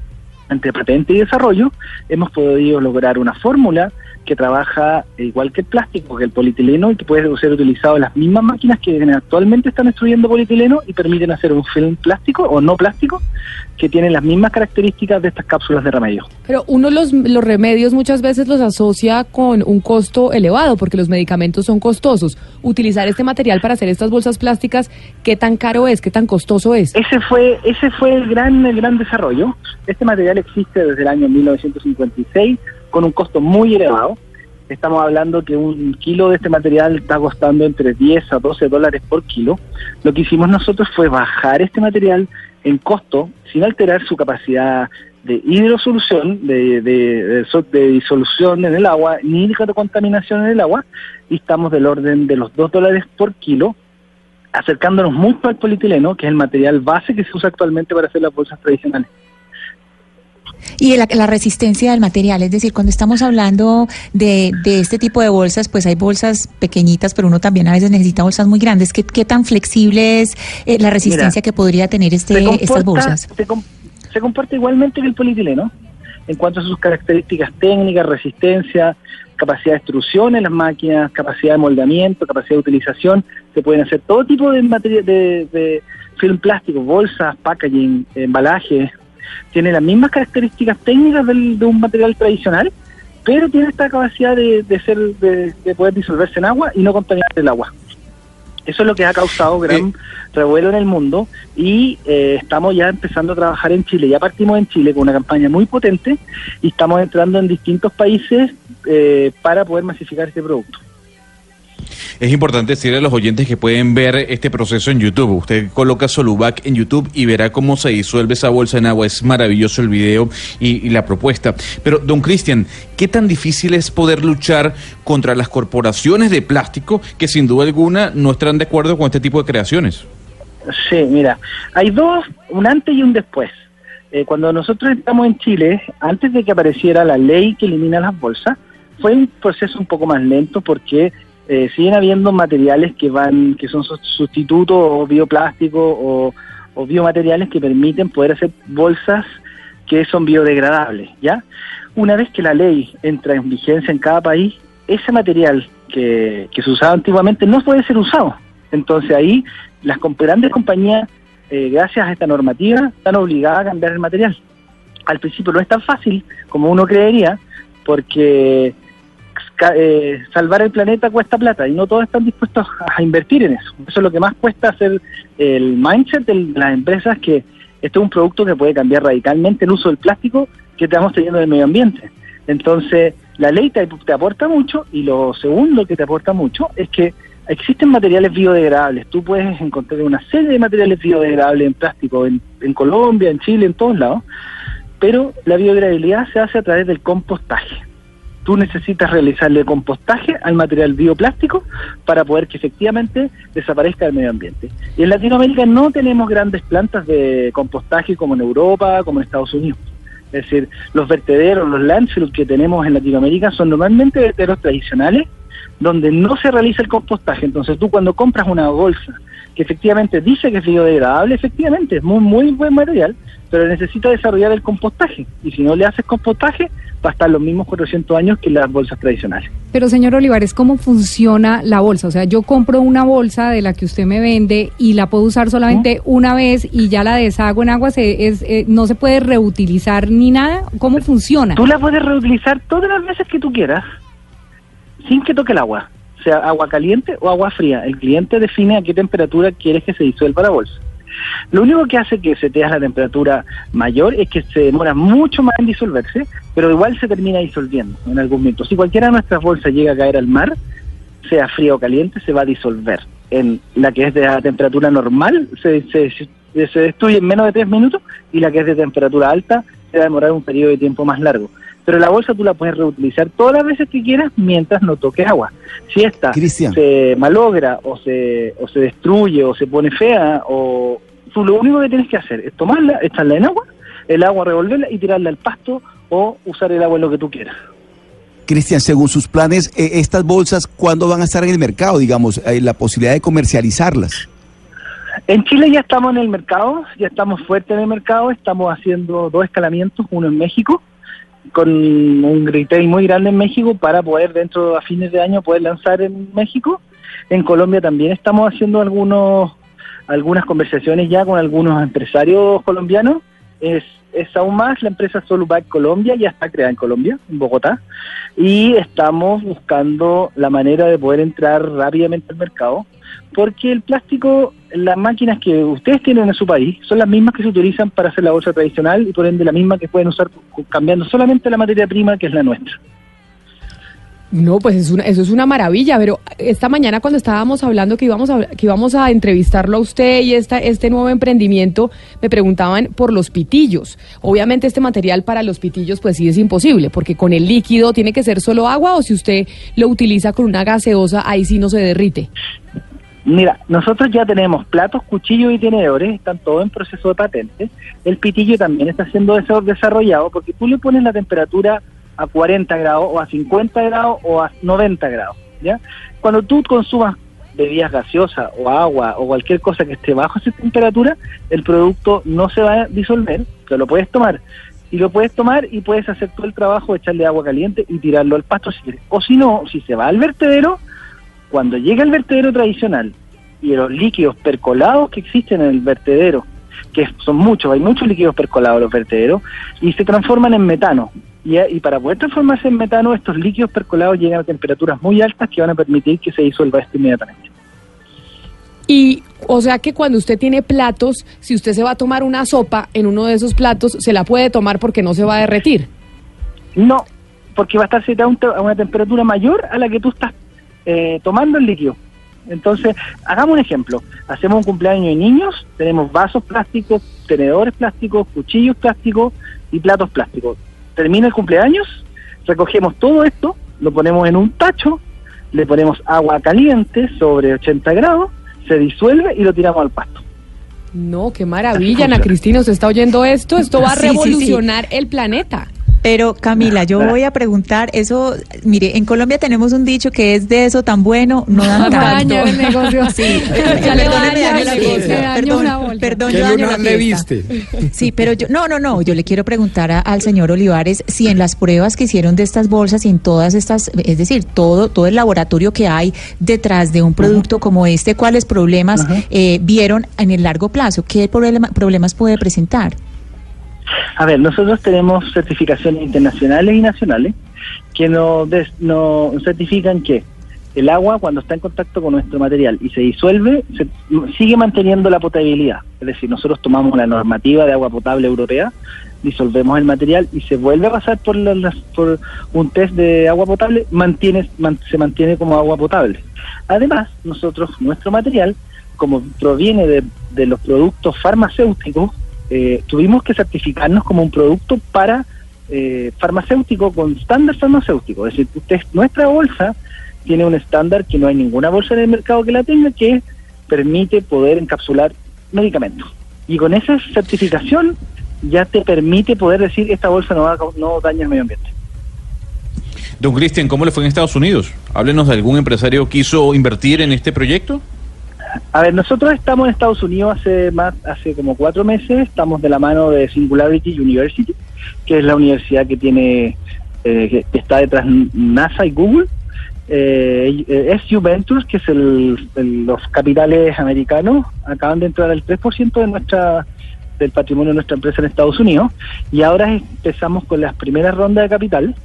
entre patente y desarrollo, hemos podido lograr una fórmula que trabaja igual que el plástico, que el polietileno, y que puede ser utilizado en las mismas máquinas que actualmente están destruyendo polietileno y permiten hacer un film plástico o no plástico que tiene las mismas características de estas cápsulas de remedio. Pero uno los, los remedios muchas veces los asocia con un costo elevado porque los medicamentos son costosos. Utilizar este material para hacer estas bolsas plásticas, ¿qué tan caro es? ¿Qué tan costoso es? Ese fue ese fue el gran el gran desarrollo. Este material existe desde el año 1956 con un costo muy elevado. Estamos hablando que un kilo de este material está costando entre 10 a 12 dólares por kilo. Lo que hicimos nosotros fue bajar este material en costo sin alterar su capacidad de hidrosolución, de, de, de so- de disolución en el agua, ni de contaminación en el agua, y estamos del orden de los 2 dólares por kilo, acercándonos mucho al polietileno, que es el material base que se usa actualmente para hacer las bolsas tradicionales. Y la, la resistencia del material, es decir, cuando estamos hablando de, de este tipo de bolsas, pues hay bolsas pequeñitas, pero uno también a veces necesita bolsas muy grandes. ¿Qué, qué tan flexible es eh, la resistencia Mira, que podría tener este, estas bolsas? Se, com- se comporta igualmente que el polietileno en cuanto a sus características técnicas, resistencia, capacidad de extrusión en las máquinas, capacidad de moldamiento, capacidad de utilización. Se pueden hacer todo tipo de de, de film plástico, bolsas, packaging, embalajes. Tiene las mismas características técnicas del- de un material tradicional, pero tiene esta capacidad de, de ser de, de poder disolverse en agua y no contaminar el agua. Eso es lo que ha causado gran revuelo en el mundo y eh, estamos ya empezando a trabajar en Chile. Ya partimos en Chile con una campaña muy potente y estamos entrando en distintos países eh, para poder masificar este producto. Es importante decirle a los oyentes que pueden ver este proceso en YouTube. Usted coloca Solubac en YouTube y verá cómo se disuelve esa bolsa en agua. Es maravilloso el video y, la propuesta. Pero, don Cristian, ¿qué tan difícil es poder luchar contra las corporaciones de plástico que sin duda alguna no estarán de acuerdo con este tipo de creaciones? Sí, mira, hay dos, un antes y un después. Eh, cuando nosotros estamos en Chile, antes de que apareciera la ley que elimina las bolsas, fue un proceso un poco más lento porque eh, siguen habiendo materiales que van, que son sus- sustitutos o bioplásticos o, biomateriales que permiten poder hacer bolsas que son biodegradables, ¿ya? Una vez que la ley entra en vigencia en cada país, ese material que, que se usaba antiguamente no puede ser usado. Entonces ahí las grandes compañías, eh, gracias a esta normativa, están obligadas a cambiar el material. Al principio no es tan fácil como uno creería, porque eh, salvar el planeta cuesta plata y no todos están dispuestos a, invertir en eso. Eso es lo que más cuesta hacer el mindset de las empresas, que este es un producto que puede cambiar radicalmente el uso del plástico que estamos teniendo en el medio ambiente. Entonces, la ley te, aporta mucho y lo segundo que te aporta mucho es que existen materiales biodegradables. Tú puedes encontrar una serie de materiales biodegradables en plástico en Colombia, en Chile, en todos lados, pero la biodegradabilidad se hace a través del compostaje. Tú necesitas realizarle compostaje al material bioplástico para poder que efectivamente desaparezca del medio ambiente. Y en Latinoamérica no tenemos grandes plantas de compostaje como en Europa, como en Estados Unidos. Es decir, los vertederos, los landfills que tenemos en Latinoamérica son normalmente vertederos tradicionales donde no se realiza el compostaje. Entonces tú cuando compras una bolsa que efectivamente dice que es biodegradable, efectivamente es muy, muy buen material, pero necesita desarrollar el compostaje. Y si no le haces compostaje, va a estar los mismos 400 años que las bolsas tradicionales. Pero señor Olivares, ¿cómo funciona la bolsa? O sea, yo compro una bolsa de la que usted me vende y la puedo usar solamente una vez y ya la deshago en agua, se, es, eh, no se puede reutilizar ni nada. ¿Cómo funciona? Tú la puedes reutilizar todas las veces que tú quieras, sin que toque el agua, sea agua caliente o agua fría. El cliente define a qué temperatura quieres que se disuelva la bolsa. Lo único que hace que se te la temperatura mayor es que se demora mucho más en disolverse, pero igual se termina disolviendo en algún momento. Si cualquiera de nuestras bolsas llega a caer al mar, sea frío o caliente, se va a disolver. En la que es de la temperatura normal, se, se- se destruye en menos de tres minutos, y la que es de temperatura alta, se va a demorar un periodo de tiempo más largo. Pero la bolsa tú la puedes reutilizar todas las veces que quieras mientras no toque agua. Si esta se malogra o se, o se destruye o se pone fea, o tú lo único que tienes que hacer es tomarla, echarla en agua, el agua revolverla y tirarla al pasto o usar el agua en lo que tú quieras. Cristian, según sus planes, eh, estas bolsas, ¿cuándo van a estar en el mercado? Digamos, eh, la posibilidad de comercializarlas. En Chile ya estamos en el mercado, ya estamos fuertes en el mercado, estamos haciendo dos escalamientos, uno en México, con un retail muy grande en México para poder dentro a fines de año poder lanzar en México. En Colombia también estamos haciendo algunos algunas conversaciones ya con algunos empresarios colombianos. Es, es aún más, la empresa Solubac Colombia ya está creada en Colombia, en Bogotá, y estamos buscando la manera de poder entrar rápidamente al mercado, porque el plástico, las máquinas que ustedes tienen en su país, son las mismas que se utilizan para hacer la bolsa tradicional y por ende la misma que pueden usar cambiando solamente la materia prima que es la nuestra. No, pues es una, eso es una maravilla, pero esta mañana cuando estábamos hablando que íbamos a, que íbamos a entrevistarlo a usted y esta, este nuevo emprendimiento, me preguntaban por los pitillos. Obviamente este material para los pitillos pues sí es imposible, porque con el líquido tiene que ser solo agua o si usted lo utiliza con una gaseosa, ahí sí no se derrite. Mira, nosotros ya tenemos platos, cuchillos y tenedores, están todos en proceso de patente. El pitillo también está siendo desa- desarrollado porque tú le pones la temperatura a 40 grados o a 50 grados o a 90 grados, ¿ya? Cuando tú consumas bebidas gaseosas o agua o cualquier cosa que esté bajo esa temperatura, el producto no se va a disolver, te lo puedes tomar. Y lo puedes tomar y puedes hacer todo el trabajo de echarle agua caliente y tirarlo al pasto si quieres. O si no, si se va al vertedero, cuando llega el vertedero tradicional y los líquidos percolados que existen en el vertedero, que son muchos, hay muchos líquidos percolados en los vertederos, y se transforman en metano. Y, y para poder transformarse en metano, estos líquidos percolados llegan a temperaturas muy altas que van a permitir que se disuelva esto inmediatamente. Y o sea que cuando usted tiene platos, si usted se va a tomar una sopa en uno de esos platos, se la puede tomar porque no se va a derretir. No, porque va a estar situado a un te- a una temperatura mayor a la que tú estás eh, tomando el líquido. Entonces, hagamos un ejemplo. Hacemos un cumpleaños de niños, tenemos vasos plásticos, tenedores plásticos, cuchillos plásticos y platos plásticos. Termina el cumpleaños, recogemos todo esto, lo ponemos en un tacho, le ponemos agua caliente sobre 80 grados, se disuelve y lo tiramos al pasto. No, qué maravilla, Ana Cristina, ¿usted está oyendo esto? Esto va a Sí, sí, sí. revolucionar el planeta. Pero Camila, yo voy a preguntar, eso, mire, en Colombia tenemos un dicho que es de eso tan bueno, no dan tanto. Daña el negocio. Sí, perdóneme, daño la fiesta. Perdón, perdón, ¿Qué yo daño la le fiesta. viste? Sí, pero yo, no, no, no, yo le quiero preguntar a- al señor Olivares si en las pruebas que hicieron de estas bolsas y en todas estas, es decir, todo, todo el laboratorio que hay detrás de un producto como este, ¿cuáles problemas eh, vieron en el largo plazo? ¿Qué problema- problemas puede presentar? A ver, nosotros tenemos certificaciones internacionales y nacionales que nos, des- certifican que el agua cuando está en contacto con nuestro material y se disuelve, se- sigue manteniendo la potabilidad. Es decir, nosotros tomamos la normativa de agua potable europea, disolvemos el material y se vuelve a pasar por, la- las- por un test de agua potable, mantiene, man- se mantiene como agua potable. Además, nosotros, nuestro material, como proviene de, de los productos farmacéuticos, eh, tuvimos que certificarnos como un producto para eh, farmacéutico con estándar farmacéutico. Es decir, usted, nuestra bolsa tiene un estándar que no hay ninguna bolsa en el mercado que la tenga que permite poder encapsular medicamentos. Y con esa certificación ya te permite poder decir esta bolsa no, no daña el medio ambiente. Don Cristian, ¿cómo le fue en Estados Unidos? Háblenos de algún empresario que quiso invertir en este proyecto. A ver, nosotros estamos en Estados Unidos hace más, hace como cuatro meses, estamos de la mano de Singularity University, que es la universidad que tiene, eh, que está detrás NASA y Google. Eh, eh, SU Ventures, que es el, los capitales americanos, acaban de entrar al 3% de nuestra del patrimonio de nuestra empresa en Estados Unidos y ahora empezamos con las primeras rondas de capital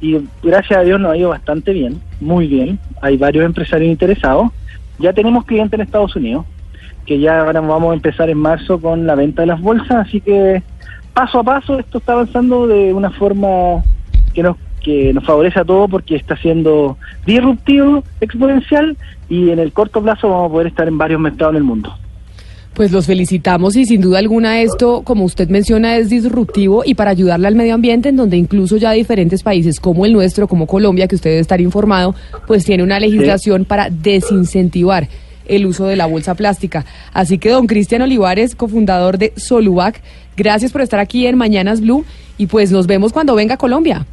y gracias a Dios nos ha ido bastante bien, muy bien. Hay varios empresarios interesados. Ya tenemos clientes en Estados Unidos, que ya ahora vamos a empezar en marzo con la venta de las bolsas, así que paso a paso esto está avanzando de una forma que nos que nos favorece a todos porque está siendo disruptivo, exponencial y en el corto plazo vamos a poder estar en varios mercados en el mundo. Pues los felicitamos y sin duda alguna esto, como usted menciona, es disruptivo y para ayudarle al medio ambiente, en donde incluso ya diferentes países como el nuestro, como Colombia, que usted debe estar informado, pues tiene una legislación para desincentivar el uso de la bolsa plástica. Así que don Cristian Olivares, cofundador de Solubac, gracias por estar aquí en Mañanas Blue y pues nos vemos cuando venga a Colombia.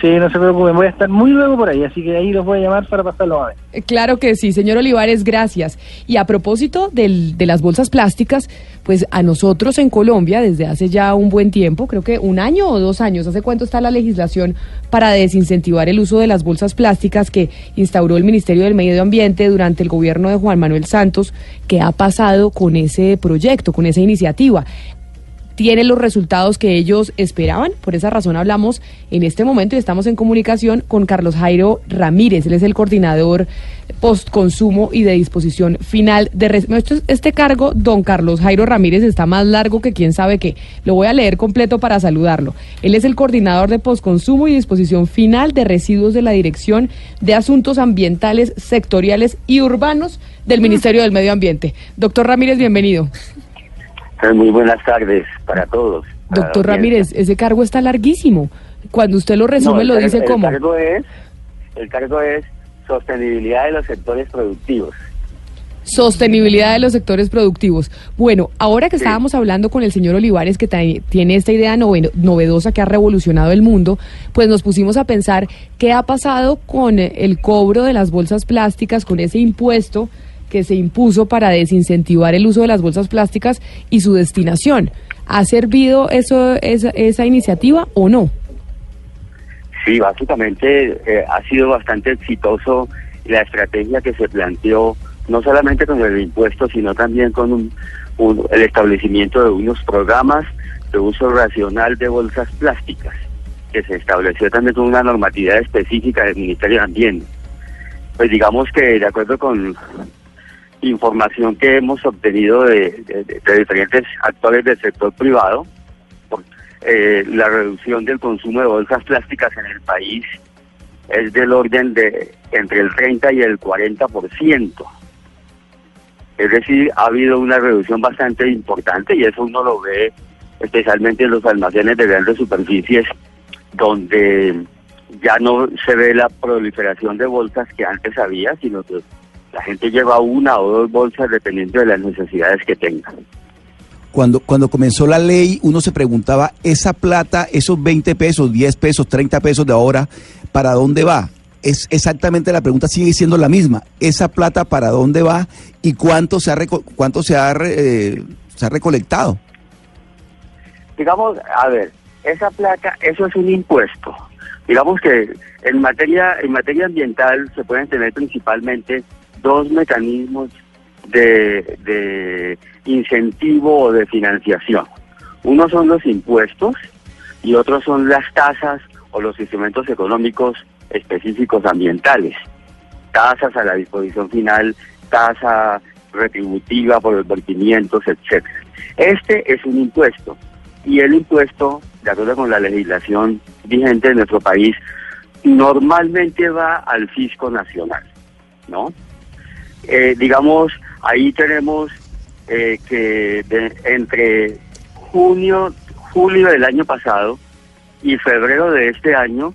Sí, no se preocupen, voy a estar muy luego por ahí, así que ahí los voy a llamar para pasarlo a ver. Eh, Claro que sí, señor Olivares, gracias. Y a propósito del- de las bolsas plásticas, pues a nosotros en Colombia, desde hace ya un buen tiempo, creo que un año o dos años, ¿hace cuánto está la legislación para desincentivar el uso de las bolsas plásticas que instauró el Ministerio del Medio Ambiente durante el gobierno de Juan Manuel Santos? ¿Qué ha pasado con ese proyecto, con esa iniciativa? Tiene los resultados que ellos esperaban. Por esa razón hablamos en este momento y estamos en comunicación con Carlos Jairo Ramírez. Él es el coordinador postconsumo y de disposición final de... Este cargo, don Carlos Jairo Ramírez, está más largo que quién sabe qué. Lo voy a leer completo para saludarlo. Él es el coordinador de postconsumo y disposición final de residuos de la Dirección de Asuntos Ambientales, Sectoriales y Urbanos del Ministerio del Medio Ambiente. Doctor Ramírez, bienvenido. Muy buenas tardes para todos. para Doctor. Ramírez, ese cargo está larguísimo. Cuando usted lo resume, No, lo dice el como Cargo es, el cargo es sostenibilidad de los sectores productivos. sostenibilidad de los sectores productivos. Bueno, ahora que estábamos hablando con el señor Olivares, que tiene esta idea nove- novedosa que ha revolucionado el mundo, pues nos pusimos a pensar qué ha pasado con el cobro de las bolsas plásticas, con ese impuesto que se impuso para desincentivar el uso de las bolsas plásticas y su destinación. ¿Ha servido eso, esa, iniciativa o no? Sí, básicamente eh, ha sido bastante exitoso la estrategia que se planteó, no solamente con el impuesto, sino también con un- el establecimiento de unos programas de uso racional de bolsas plásticas, que se estableció también con una normatividad específica del Ministerio de Ambiente. Pues digamos que de acuerdo con información que hemos obtenido de, diferentes actores del sector privado, eh, la reducción del consumo de bolsas plásticas en el país es del orden de entre el 30 y el 40%. Es decir, ha habido una reducción bastante importante y eso uno lo ve especialmente en los almacenes de grandes superficies donde ya no se ve la proliferación de bolsas que antes había, sino que la gente lleva una o dos bolsas dependiendo de las necesidades que tenga. Cuando, cuando comenzó la ley, uno se preguntaba, esa plata, esos 20 pesos, 10 pesos, 30 pesos de ahora, ¿para dónde va? Es exactamente la pregunta sigue siendo la misma. ¿Esa plata para dónde va y cuánto se ha, reco- cuánto se ha, re- eh, se ha recolectado? digamos, a ver, esa plata, eso es un impuesto. Digamos que en materia, en materia ambiental se pueden tener principalmente dos mecanismos de, de incentivo o de financiación. Uno son los impuestos y otros son las tasas o los instrumentos económicos específicos ambientales. Tasas a la disposición final, tasa retributiva por los vertimientos, etcétera. Este es un impuesto y el impuesto, de acuerdo con la legislación vigente de nuestro país, normalmente va al fisco nacional, ¿no? Eh, digamos, ahí tenemos eh, que de- entre junio, julio del año pasado y febrero de este año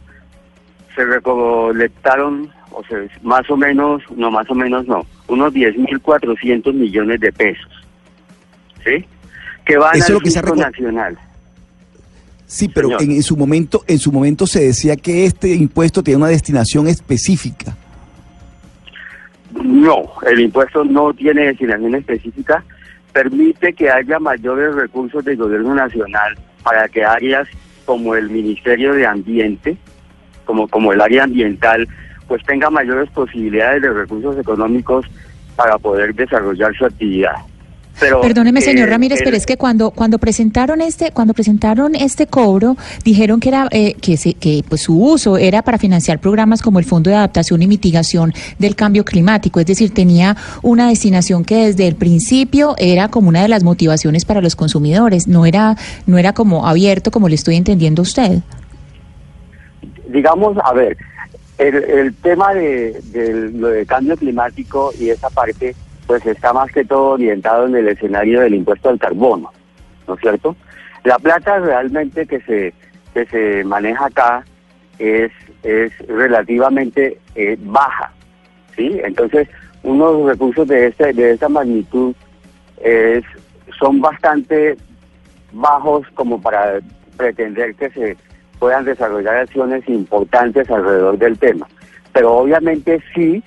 se recolectaron, o sea, más o menos, no más o menos no, unos 10.400 millones de pesos, ¿sí? Que van Eso es al lo que se nacional. Sí, pero en, en su momento, en su momento se decía que este impuesto tiene una destinación específica. No, el impuesto no tiene destinación específica, permite que haya mayores recursos del gobierno nacional para que áreas como el Ministerio de Ambiente, como, como el área ambiental, pues tenga mayores posibilidades de recursos económicos para poder desarrollar su actividad. Pero, Perdóneme, señor eh, Ramírez, el- pero es que cuando cuando presentaron este cuando presentaron este cobro dijeron que era eh, que se, que pues su uso era para financiar programas como el Fondo de Adaptación y Mitigación del Cambio Climático, es decir, tenía una destinación que desde el principio era como una de las motivaciones para los consumidores, no era no era como abierto como le estoy entendiendo a usted. digamos, a ver, el, el tema de, de lo de cambio climático y esa parte, pues está más que todo orientado en el escenario del impuesto al carbono, ¿no es cierto? La plata realmente que se que se maneja acá es es relativamente eh, baja, ¿sí? Entonces, unos recursos de este de esta magnitud es son bastante bajos como para pretender que se puedan desarrollar acciones importantes alrededor del tema. Pero obviamente sí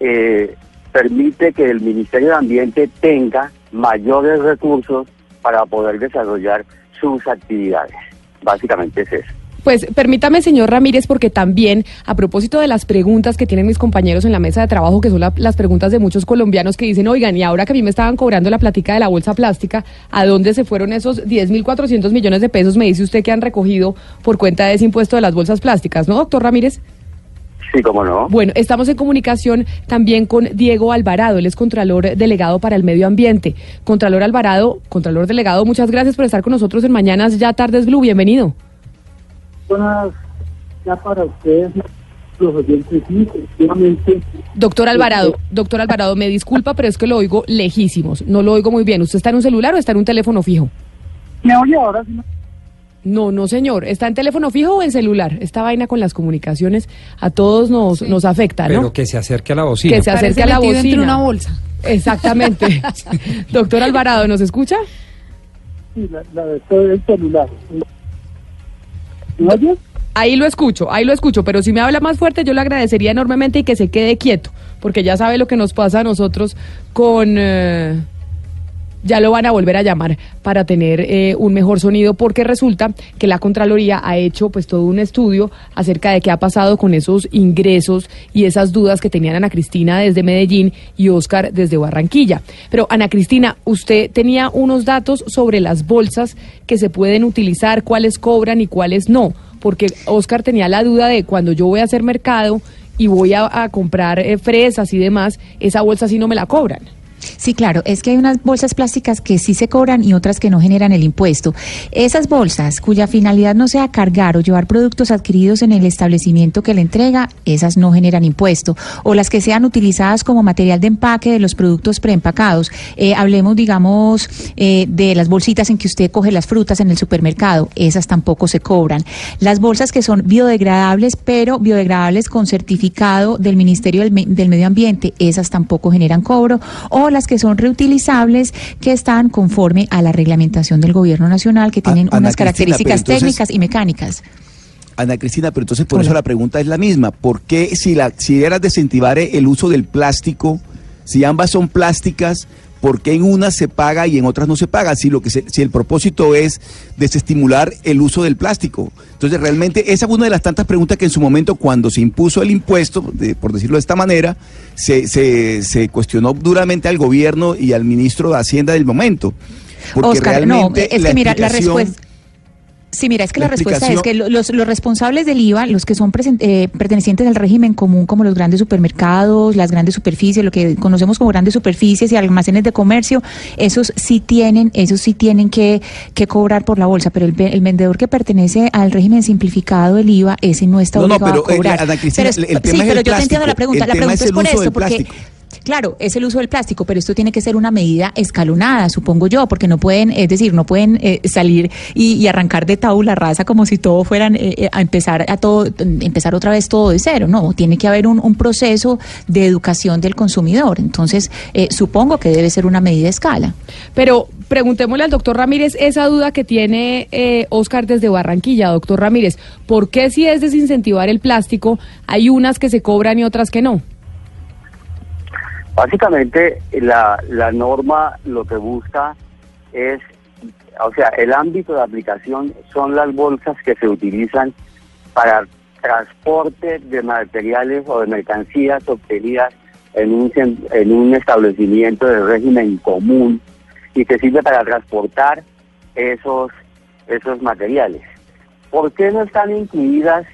eh, permite que el Ministerio de Ambiente tenga mayores recursos para poder desarrollar sus actividades. Básicamente es eso. Pues permítame, señor Ramírez, porque también a propósito de las preguntas que tienen mis compañeros en la mesa de trabajo, que son la- las preguntas de muchos colombianos que dicen, oigan, y ahora que a mí me estaban cobrando la platica de la bolsa plástica, ¿a dónde se fueron esos 10.400 millones de pesos, me dice usted, que han recogido por cuenta de ese impuesto de las bolsas plásticas, ¿no, doctor Ramírez? Sí, cómo no. Bueno, estamos en comunicación también con Diego Alvarado, él es Contralor Delegado para el Medio Ambiente. Contralor Alvarado, Contralor Delegado, muchas gracias por estar con nosotros en Mañanas Ya Tardes Blue, bienvenido. Buenas ya para ustedes, los oyentes, sí, efectivamente. Doctor Alvarado, doctor Alvarado, me disculpa, pero es que lo oigo lejísimos, no lo oigo muy bien. ¿Usted está en un celular o está en un teléfono fijo? ¿Me oye ahora? sí? No, no, señor. ¿Está en teléfono fijo o en celular? Esta vaina con las comunicaciones a todos nos, nos afecta, ¿no? Pero que se acerque a la bocina. que se acerque a la bocina. entre una bolsa. Exactamente. doctor Alvarado, ¿nos escucha? Sí, la, la del celular. ¿Me oyes? Ahí lo escucho, ahí lo escucho, pero si me habla más fuerte yo le agradecería enormemente y que se quede quieto, porque ya sabe lo que nos pasa a nosotros con... eh, ya lo van a volver a llamar para tener eh, un mejor sonido, porque resulta que la Contraloría ha hecho pues todo un estudio acerca de qué ha pasado con esos ingresos y esas dudas que tenían Ana Cristina desde Medellín y Oscar desde Barranquilla. Pero Ana Cristina, usted tenía unos datos sobre las bolsas que se pueden utilizar, cuáles cobran y cuáles no, porque Oscar tenía la duda de cuando yo voy a hacer mercado y voy a, comprar eh, fresas y demás, esa bolsa sí no me la cobran. Sí, claro, es que hay unas bolsas plásticas que sí se cobran y otras que no generan el impuesto. Esas bolsas cuya finalidad no sea cargar o llevar productos adquiridos en el establecimiento que le entrega, esas no generan impuesto. O las que sean utilizadas como material de empaque de los productos preempacados. Eh, hablemos, digamos, eh, de las bolsitas en que usted coge las frutas en el supermercado, esas tampoco se cobran. Las bolsas que son biodegradables, pero biodegradables con certificado del Ministerio del, del Medio Ambiente, esas tampoco generan cobro. O las que son reutilizables, que están conforme a la reglamentación del gobierno nacional, que tienen Ana unas Cristina, características entonces- técnicas y mecánicas. Ana Cristina, pero entonces por eso la pregunta es la misma. ¿Por qué si, la, si era desincentivar el uso del plástico, si ambas son plásticas, por qué en unas se paga y en otras no se paga? Si, lo que se- si el propósito es desestimular el uso del plástico. Entonces realmente esa fue una de las tantas preguntas que en su momento cuando se impuso el impuesto, de- por decirlo de esta manera, se, se, se cuestionó duramente al gobierno y al ministro de Hacienda del momento. Porque Oscar, no, realmente es la que mira, la explicación- respuesta... Sí, mira, es que la, La respuesta es que los, los responsables del IVA, los que son eh, pertenecientes al régimen común, como los grandes supermercados, las grandes superficies, lo que conocemos como grandes superficies y almacenes de comercio, esos sí tienen, esos sí tienen que, que cobrar por la bolsa, pero el, ve- el vendedor que pertenece al régimen simplificado del IVA, ese no está No, no, obligado pero, a eh, cobrar. Ana Cristina, Pero es- el- el tema sí, es pero el yo te entiendo la pregunta. La pregunta es es por esto, porque. Claro, es el uso del plástico, pero esto tiene que ser una medida escalonada, supongo yo, porque no pueden, es decir, no pueden eh, salir y, arrancar de tabula rasa como si todo fueran eh, eh, a empezar a todo, empezar otra vez todo de cero. No, tiene que haber un, un proceso de educación del consumidor. Entonces, eh, supongo que debe ser una medida a escala. Pero preguntémosle al doctor Ramírez esa duda que tiene eh, Oscar desde Barranquilla. Doctor Ramírez, ¿por qué si es desincentivar el plástico hay unas que se cobran y otras que no? Básicamente, la, la norma lo que busca es, o sea, el ámbito de aplicación son las bolsas que se utilizan para transporte de materiales o de mercancías obtenidas en un, en un establecimiento de régimen común y que sirve para transportar esos, esos materiales. ¿Por qué no están incluidas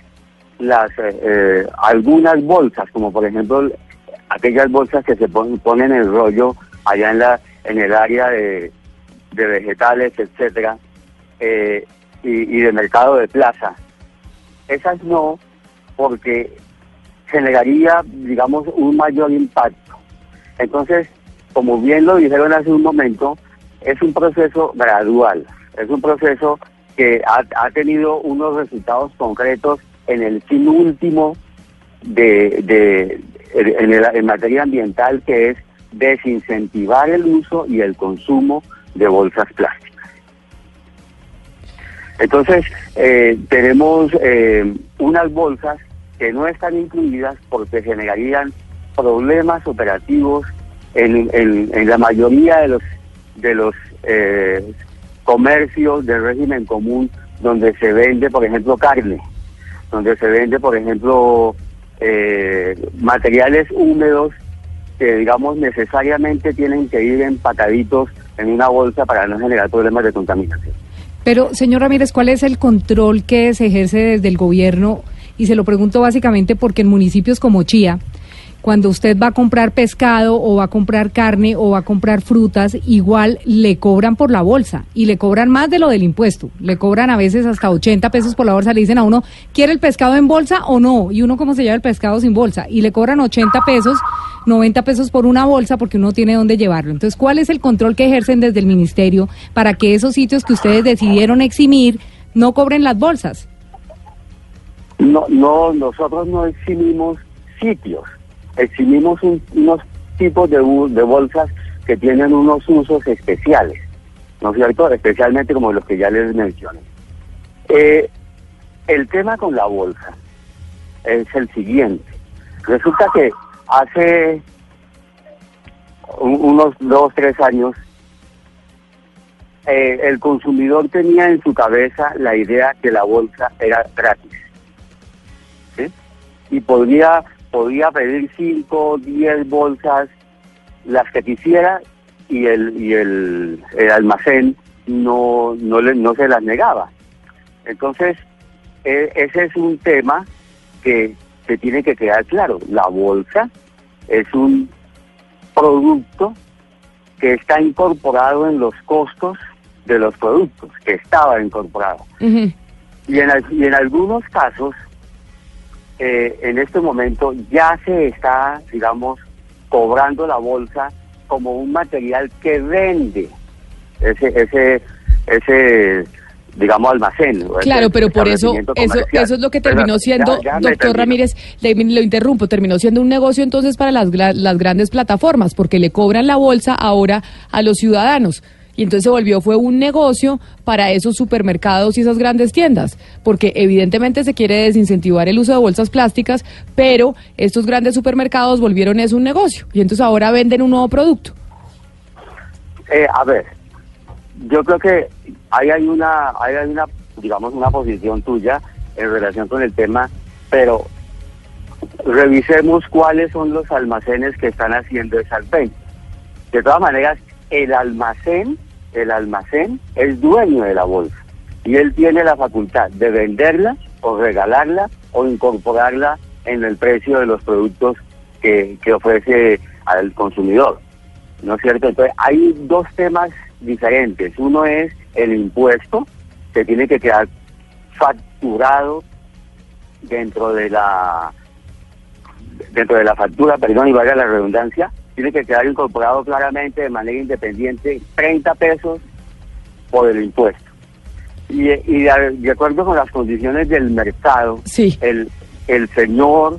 las eh, eh, algunas bolsas, como por ejemplo aquellas bolsas que se pon- ponen en rollo allá en la en el área de, de vegetales, etcétera, eh, y, y de mercado de plaza. Esas no, porque generaría, digamos, un mayor impacto. Entonces, como bien lo dijeron hace un momento, es un proceso gradual, es un proceso que ha, ha tenido unos resultados concretos en el fin último de, de en, el- en materia ambiental, que es desincentivar el uso y el consumo de bolsas plásticas. Entonces, eh, tenemos eh, unas bolsas que no están incluidas porque generarían problemas operativos en, en- la mayoría de los de los eh, comercios del régimen común donde se vende, por ejemplo, carne, donde se vende, por ejemplo, eh, materiales húmedos que, digamos, necesariamente tienen que ir empacaditos en una bolsa para no generar problemas de contaminación. Pero, señor Ramírez, ¿cuál es el control que se ejerce desde el gobierno? Y se lo pregunto básicamente porque en municipios como Chía, cuando usted va a comprar pescado o va a comprar carne o va a comprar frutas, igual le cobran por la bolsa y le cobran más de lo del impuesto. Le cobran a veces hasta 80 pesos por la bolsa. Le dicen a uno, ¿quiere el pescado en bolsa o no? Y uno, ¿cómo se lleva el pescado sin bolsa? Y le cobran 80 pesos, 90 pesos por una bolsa porque uno tiene dónde llevarlo. Entonces, ¿cuál es el control que ejercen desde el ministerio para que esos sitios que ustedes decidieron eximir no cobren las bolsas? No, no, nosotros no eximimos sitios, eximimos un- unos tipos de, bolsas que tienen unos usos especiales, ¿no es cierto? Especialmente como los que ya les mencioné. Eh, el tema con la bolsa es el siguiente. Resulta que hace un- unos dos, tres años, eh, el consumidor tenía en su cabeza la idea que la bolsa era gratis. ¿sí? Y podría, podía pedir 5, 10 bolsas, las que quisiera, y el, y el, el almacén no, no, le, no se las negaba. Entonces, eh, ese es un tema que se tiene que quedar claro. La bolsa es un producto que está incorporado en los costos de los productos, que estaba incorporado. Y en, y en algunos casos, eh, en este momento ya se está, digamos, cobrando la bolsa como un material que vende ese, ese, ese digamos, almacén. Claro, pero por eso, eso, eso es lo que terminó siendo, ya doctor. Ramírez, le, lo interrumpo, terminó siendo un negocio entonces para las, las grandes plataformas, porque le cobran la bolsa ahora a los ciudadanos. Y entonces se volvió, fue un negocio para esos supermercados y esas grandes tiendas, porque evidentemente se quiere desincentivar el uso de bolsas plásticas, pero estos grandes supermercados volvieron eso un negocio, y entonces ahora venden un nuevo producto. Eh, a ver, yo creo que ahí hay una, hay una, digamos, una posición tuya en relación con el tema, pero revisemos cuáles son los almacenes que están haciendo esas ventas. De todas maneras, el almacén, el almacén es dueño de la bolsa y él tiene la facultad de venderla o regalarla o incorporarla en el precio de los productos que, que ofrece al consumidor. ¿no es cierto? Entonces, hay dos temas diferentes. Uno es el impuesto, que tiene que quedar facturado dentro de la dentro de la factura, perdón, y valga la redundancia, tiene que quedar incorporado claramente de manera independiente 30 pesos por el impuesto. Y, y de, acuerdo con las condiciones del mercado, el, el señor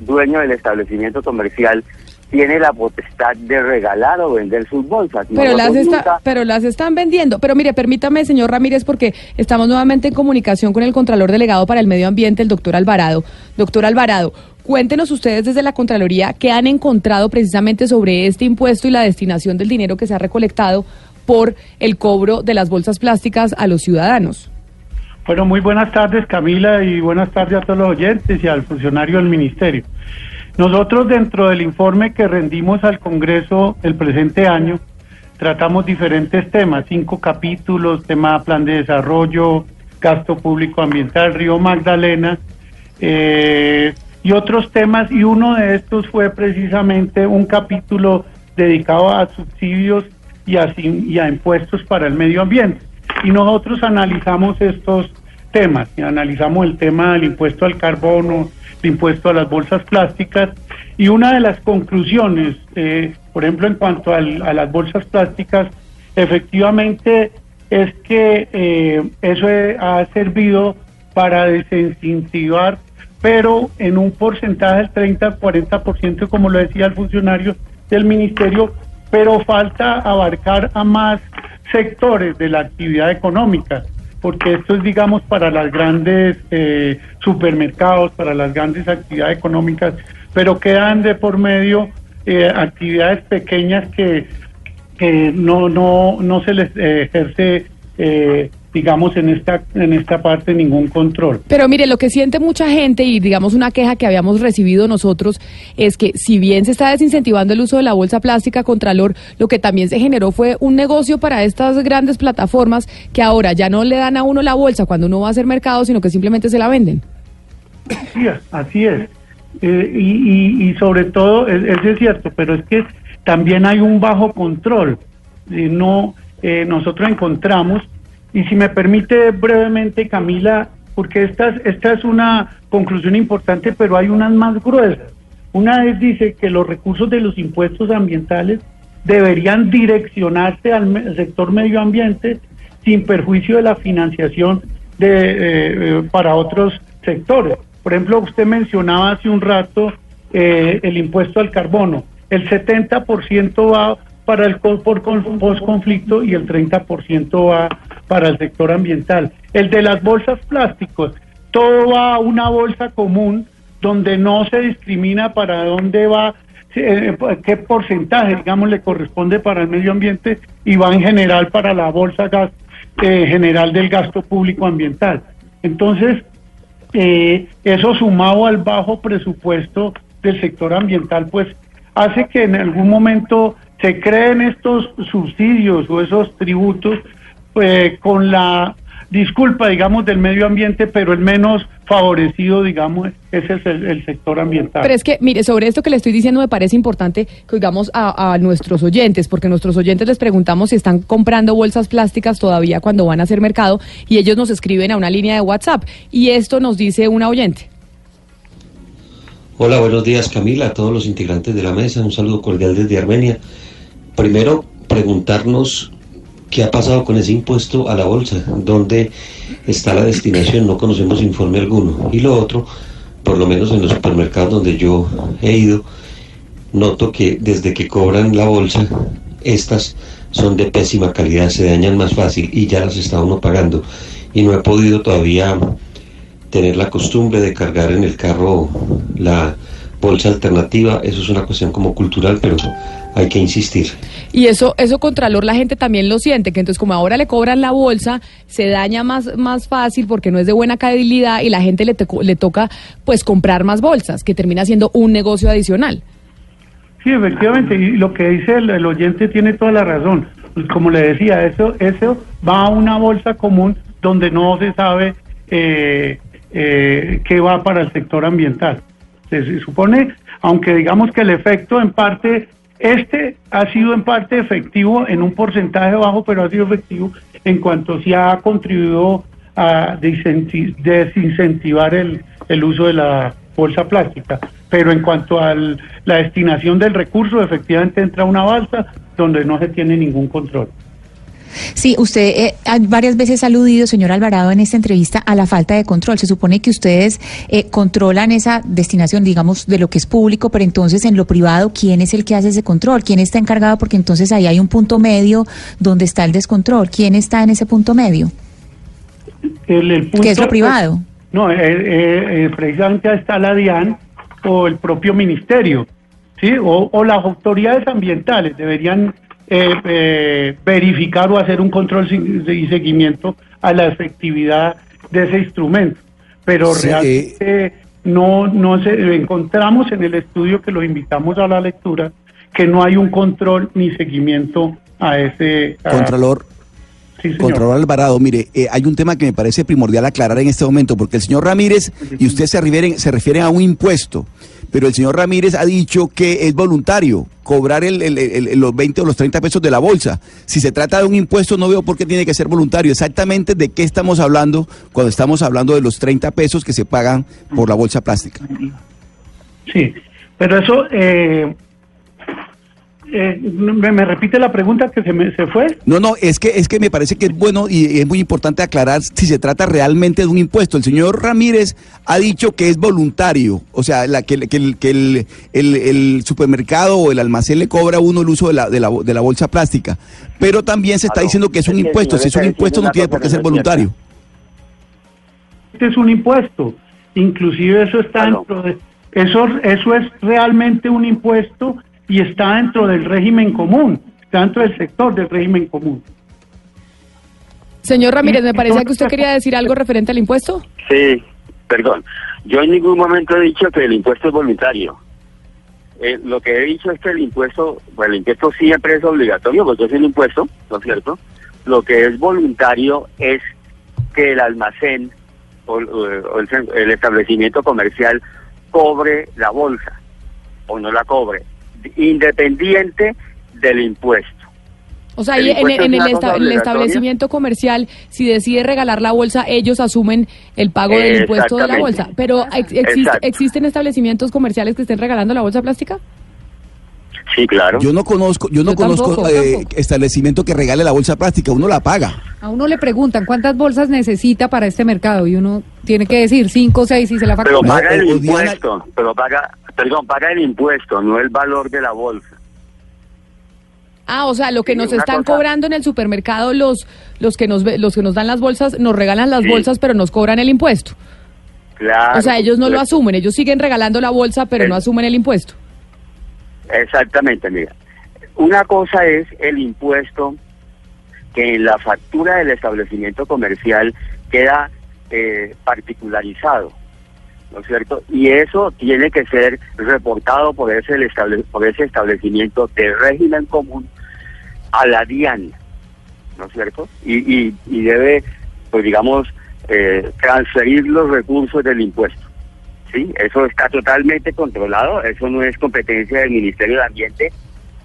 dueño del establecimiento comercial tiene la potestad de regalar o vender sus bolsas. Pero las, está- pero las están vendiendo. Pero mire, permítame, señor Ramírez, porque estamos nuevamente en comunicación con el Contralor Delegado para el Medio Ambiente, el doctor Alvarado. Doctor Alvarado, cuéntenos ustedes desde la Contraloría qué han encontrado precisamente sobre este impuesto y la destinación del dinero que se ha recolectado por el cobro de las bolsas plásticas a los ciudadanos. Bueno, muy buenas tardes Camila y buenas tardes a todos los oyentes y al funcionario del Ministerio. Nosotros dentro del informe que rendimos al Congreso el presente año, tratamos diferentes temas, cinco capítulos, tema plan de desarrollo, gasto público ambiental, Río Magdalena, eh, y otros temas, y uno de estos fue precisamente un capítulo dedicado a subsidios y a, y a impuestos para el medio ambiente. Y nosotros analizamos estos temas, y analizamos el tema del impuesto al carbono, el impuesto a las bolsas plásticas, y una de las conclusiones, eh, por ejemplo, en cuanto al- a las bolsas plásticas, efectivamente es que eh, eso eh, ha servido para desincentivar, pero en un porcentaje del 30-40%, como lo decía el funcionario del ministerio, pero falta abarcar a más sectores de la actividad económica, porque esto es, digamos, para las grandes eh, supermercados, para las grandes actividades económicas, pero quedan de por medio eh, actividades pequeñas que, que no, no, no se les eh, ejerce, eh, digamos, en esta, en esta parte ningún control. Pero mire, lo que siente mucha gente y digamos una queja que habíamos recibido nosotros es que si bien se está desincentivando el uso de la bolsa plástica Contralor, lo que también se generó fue un negocio para estas grandes plataformas que ahora ya no le dan a uno la bolsa cuando uno va a hacer mercado, sino que simplemente se la venden. Es, así es. Eh, y, y- y sobre todo, es- eso es cierto, pero es que también hay un bajo control. Eh, no, eh, nosotros encontramos, y si me permite brevemente, Camila, porque esta, es- esta es una conclusión importante, pero hay unas más gruesas. Una vez dice que los recursos de los impuestos ambientales deberían direccionarse al sector medio ambiente sin perjuicio de la financiación de, eh, eh, para otros sectores. Por ejemplo, usted mencionaba hace un rato eh, el impuesto al carbono. El 70% va para el postconflicto y el 30% va para el sector ambiental. El de las bolsas plásticos, todo va a una bolsa común donde no se discrimina para dónde va, eh, qué porcentaje, digamos, le corresponde para el medio ambiente y va en general para la bolsa gas, eh, general del gasto público ambiental. Entonces, eh, eso sumado al bajo presupuesto del sector ambiental, pues hace que en algún momento se creen estos subsidios o esos tributos pues, con la disculpa, digamos, del medio ambiente, pero el menos favorecido, digamos, ese es el, el sector ambiental. Pero es que, mire, sobre esto que le estoy diciendo me parece importante que oigamos a, a nuestros oyentes, porque nuestros oyentes les preguntamos si están comprando bolsas plásticas todavía cuando van a hacer mercado y ellos nos escriben a una línea de WhatsApp. Y esto nos dice una oyente. Hola, buenos días Camila, a todos los integrantes de la mesa, un saludo cordial desde Armenia. Primero, preguntarnos ¿qué ha pasado con ese impuesto a la bolsa? ¿Dónde está la destinación? No conocemos informe alguno. Y lo otro, por lo menos en los supermercados donde yo he ido, noto que desde que cobran la bolsa, estas son de pésima calidad, se dañan más fácil y ya las está uno pagando. Y no he podido todavía tener la costumbre de cargar en el carro la bolsa alternativa. Eso es una cuestión como cultural, pero hay que insistir. Y eso, eso Contralor la gente también lo siente, que entonces como ahora le cobran la bolsa, se daña más, más fácil porque no es de buena calidad y la gente le, teco- le toca pues comprar más bolsas, que termina siendo un negocio adicional. Sí, efectivamente, y lo que dice el, el oyente tiene toda la razón. Pues, Como le decía, eso, eso va a una bolsa común donde no se sabe eh, eh, qué va para el sector ambiental. Se, supone, aunque digamos que el efecto en parte, este ha sido en parte efectivo en un porcentaje bajo, pero ha sido efectivo en cuanto se ha contribuido a desincenti- desincentivar el, el uso de la bolsa plástica. Pero en cuanto a la destinación del recurso, efectivamente entra una balsa donde no se tiene ningún control. Sí, usted eh, ha- varias veces ha aludido, señor Alvarado, en esta entrevista a la falta de control. Se supone que ustedes eh, controlan esa destinación, digamos, de lo que es público, pero entonces en lo privado, ¿quién es el que hace ese control? ¿Quién está encargado? Porque entonces ahí hay un punto medio donde está el descontrol. ¿Quién está en ese punto medio? El, el punto- ¿Qué es lo privado? No, eh, eh, eh, precisamente está la DIAN o el propio ministerio, ¿sí? O, o las autoridades ambientales deberían eh, eh, verificar o hacer un control y seguimiento a la efectividad de ese instrumento. Pero Sí, realmente no, no se, encontramos en el estudio que los invitamos a la lectura que no hay un control ni seguimiento a ese... a- Contralor. Sí. Contralor Alvarado, mire, eh, hay un tema que me parece primordial aclarar en este momento, porque el señor Ramírez y usted se refieren, se refieren a un impuesto, pero el señor Ramírez ha dicho que es voluntario cobrar el- los 20 o los 30 pesos de la bolsa. Si se trata de un impuesto, no veo por qué tiene que ser voluntario. Exactamente de qué estamos hablando cuando estamos hablando de los 30 pesos que se pagan por la bolsa plástica. Sí, pero eso... Eh, eh, ¿me, me repite la pregunta que se, me, se fue? No, no, es que es que me parece que es bueno y es muy importante aclarar si se trata realmente de un impuesto. El señor Ramírez ha dicho que es voluntario, o sea, la, que, que el, que el, el- el supermercado o el almacén le cobra a uno el uso de la, de la, de la bolsa plástica, pero también se está diciendo que es un impuesto. Si es un impuesto no tiene por qué ser voluntario. Este es un impuesto. Inclusive eso está dentro de... Eso, eso es realmente un impuesto y está dentro del régimen común, está dentro del sector del régimen común. Señor Ramírez, me parecía que usted quería decir algo referente al impuesto. Sí, perdón. Yo en ningún momento he dicho que el impuesto es voluntario. Eh, lo que he dicho es que el impuesto, bueno, el impuesto siempre es obligatorio porque es un impuesto, ¿no es cierto? Lo que es voluntario es que el almacén o, o- o el, el establecimiento comercial cobre la bolsa o no la cobre, independiente del impuesto. O sea, El en, el, esta- el establecimiento comercial, si decide regalar la bolsa, ellos asumen el pago del impuesto de la bolsa. Pero ex-. ¿existen establecimientos comerciales que estén regalando la bolsa plástica? Sí, claro. Yo no conozco, yo no Yo conozco tampoco, eh, tampoco. establecimiento que regale la bolsa plástica, uno la paga. A uno le preguntan cuántas bolsas necesita para este mercado y uno tiene que decir cinco o seis y se la Pero factura. paga el impuesto, pero paga, perdón, paga el impuesto, no el valor de la bolsa. Ah, o sea, lo que Sí, nos están cosa- cobrando en el supermercado los los que nos los que nos dan las bolsas, nos regalan las Sí. bolsas, pero nos cobran el impuesto. Claro. o sea, ellos no lo asumen, ellos siguen regalando la bolsa, pero El- no asumen el impuesto. Exactamente, mira. Una cosa es el impuesto que en la factura del establecimiento comercial queda eh, particularizado, ¿no es cierto? Y eso tiene que ser reportado por ese, establecimiento de régimen común a la DIAN, ¿no es cierto? Y debe, pues digamos, eh, transferir los recursos del impuesto. ¿Sí? Eso está totalmente controlado, eso no es competencia del Ministerio de Ambiente,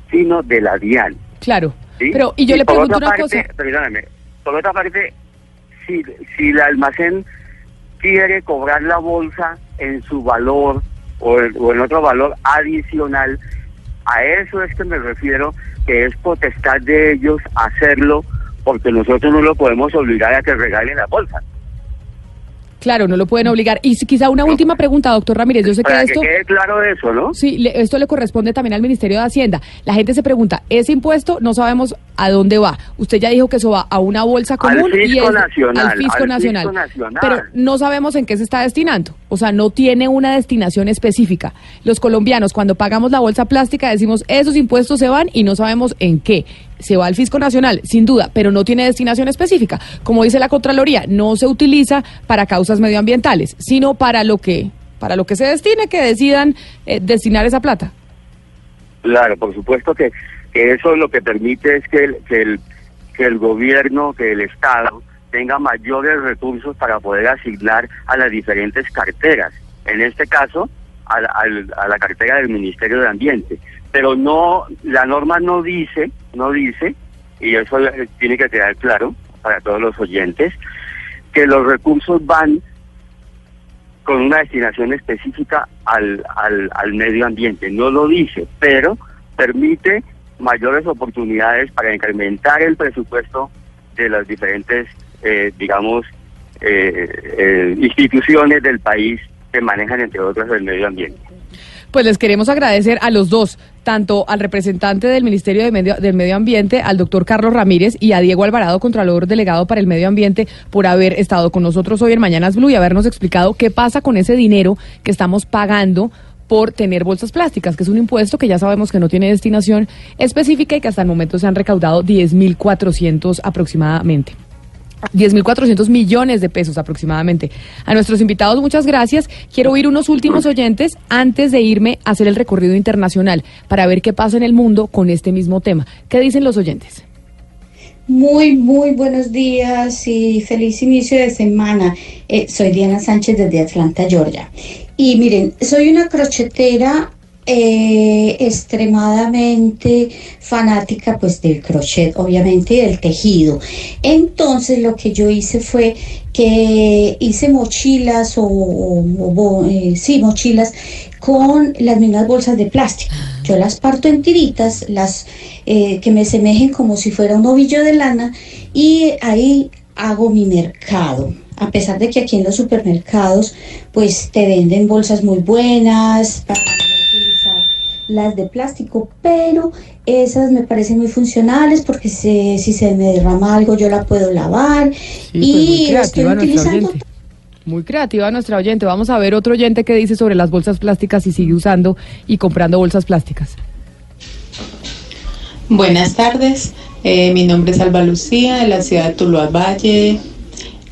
sino de la DIAN. Claro. ¿sí? Pero y yo le por pregunto otra una parte, cosa. Perdóname, por otra parte, si, si el almacén quiere cobrar la bolsa en su valor o en otro valor adicional, a eso es que me refiero, que es potestad de ellos hacerlo porque nosotros no lo podemos obligar a que regalen la bolsa. Claro, no lo pueden obligar. Y quizá una última pregunta, doctor Ramírez. Yo sé que esto... que quede claro eso, ¿no? Sí, le- esto le corresponde también al Ministerio de Hacienda. La gente se pregunta, ese impuesto no sabemos a dónde va. Usted ya dijo que eso va a una bolsa Al común y fisco es- nacional, al fisco al nacional. fisco nacional. Pero no sabemos en qué se está destinando. O sea, no tiene una destinación específica. Los colombianos, cuando pagamos la bolsa plástica, decimos, esos impuestos se van y no sabemos en qué. Se va al fisco nacional, sin duda, pero no tiene destinación específica. Como dice la Contraloría, no se utiliza para causas medioambientales, sino para lo que, para lo que se destine, que decidan eh, destinar esa plata. Claro, por supuesto que, que eso lo que permite es que el, que, el, que el gobierno, que el Estado tenga mayores recursos para poder asignar a las diferentes carteras. En este caso, a a la cartera del Ministerio de Ambiente. Pero no, la norma no dice, no dice, y eso tiene que quedar claro para todos los oyentes, que los recursos van con una destinación específica al, al, al medio ambiente. No lo dice, pero permite mayores oportunidades para incrementar el presupuesto de las diferentes, eh, digamos, eh, eh, instituciones del país que manejan, entre otras, el medio ambiente. Pues les queremos agradecer a los dos, tanto al representante del Ministerio de Medio, del Medio Ambiente, al doctor Carlos Ramírez, y a Diego Alvarado, Contralor Delegado para el Medio Ambiente, por haber estado con nosotros hoy en Mañanas Blue y habernos explicado qué pasa con ese dinero que estamos pagando por tener bolsas plásticas, que es un impuesto que ya sabemos que no tiene destinación específica y que hasta el momento se han recaudado 10.400 aproximadamente. 10.400 millones de pesos aproximadamente. A nuestros invitados, muchas gracias. Quiero oír unos últimos oyentes antes de irme a hacer el recorrido internacional para ver qué pasa en el mundo con este mismo tema. ¿Qué dicen los oyentes? Muy, muy buenos días y feliz inicio de semana. Eh, soy Diana Sánchez desde Atlanta, Georgia. Y miren, soy una crochetera eh, extremadamente fanática pues del crochet, obviamente, y del tejido. Entonces lo que yo hice fue que hice mochilas o, o- o bo- eh, sí, mochilas con las mismas bolsas de plástico. Yo las parto en tiritas, las eh, que me semejen como si fuera un ovillo de lana y ahí hago mi mercado. A pesar de que aquí en los supermercados pues te venden bolsas muy buenas para las de plástico, pero esas me parecen muy funcionales porque se- si se me derrama algo yo la puedo lavar pues, muy y estoy creativa nuestra utilizando oyente. Muy creativa nuestra oyente. Vamos a ver otro oyente que dice sobre las bolsas plásticas y sigue usando y comprando bolsas plásticas. Buenas tardes, eh, mi nombre es Alba Lucía de la ciudad de Tuluá Valle.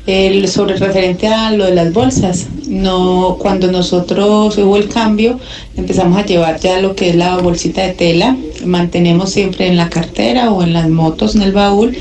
El, sobre referente a lo de las bolsas, no cuando nosotros hubo el cambio empezamos a llevar ya lo que es la bolsita de tela, mantenemos siempre en la cartera o en las motos en el baúl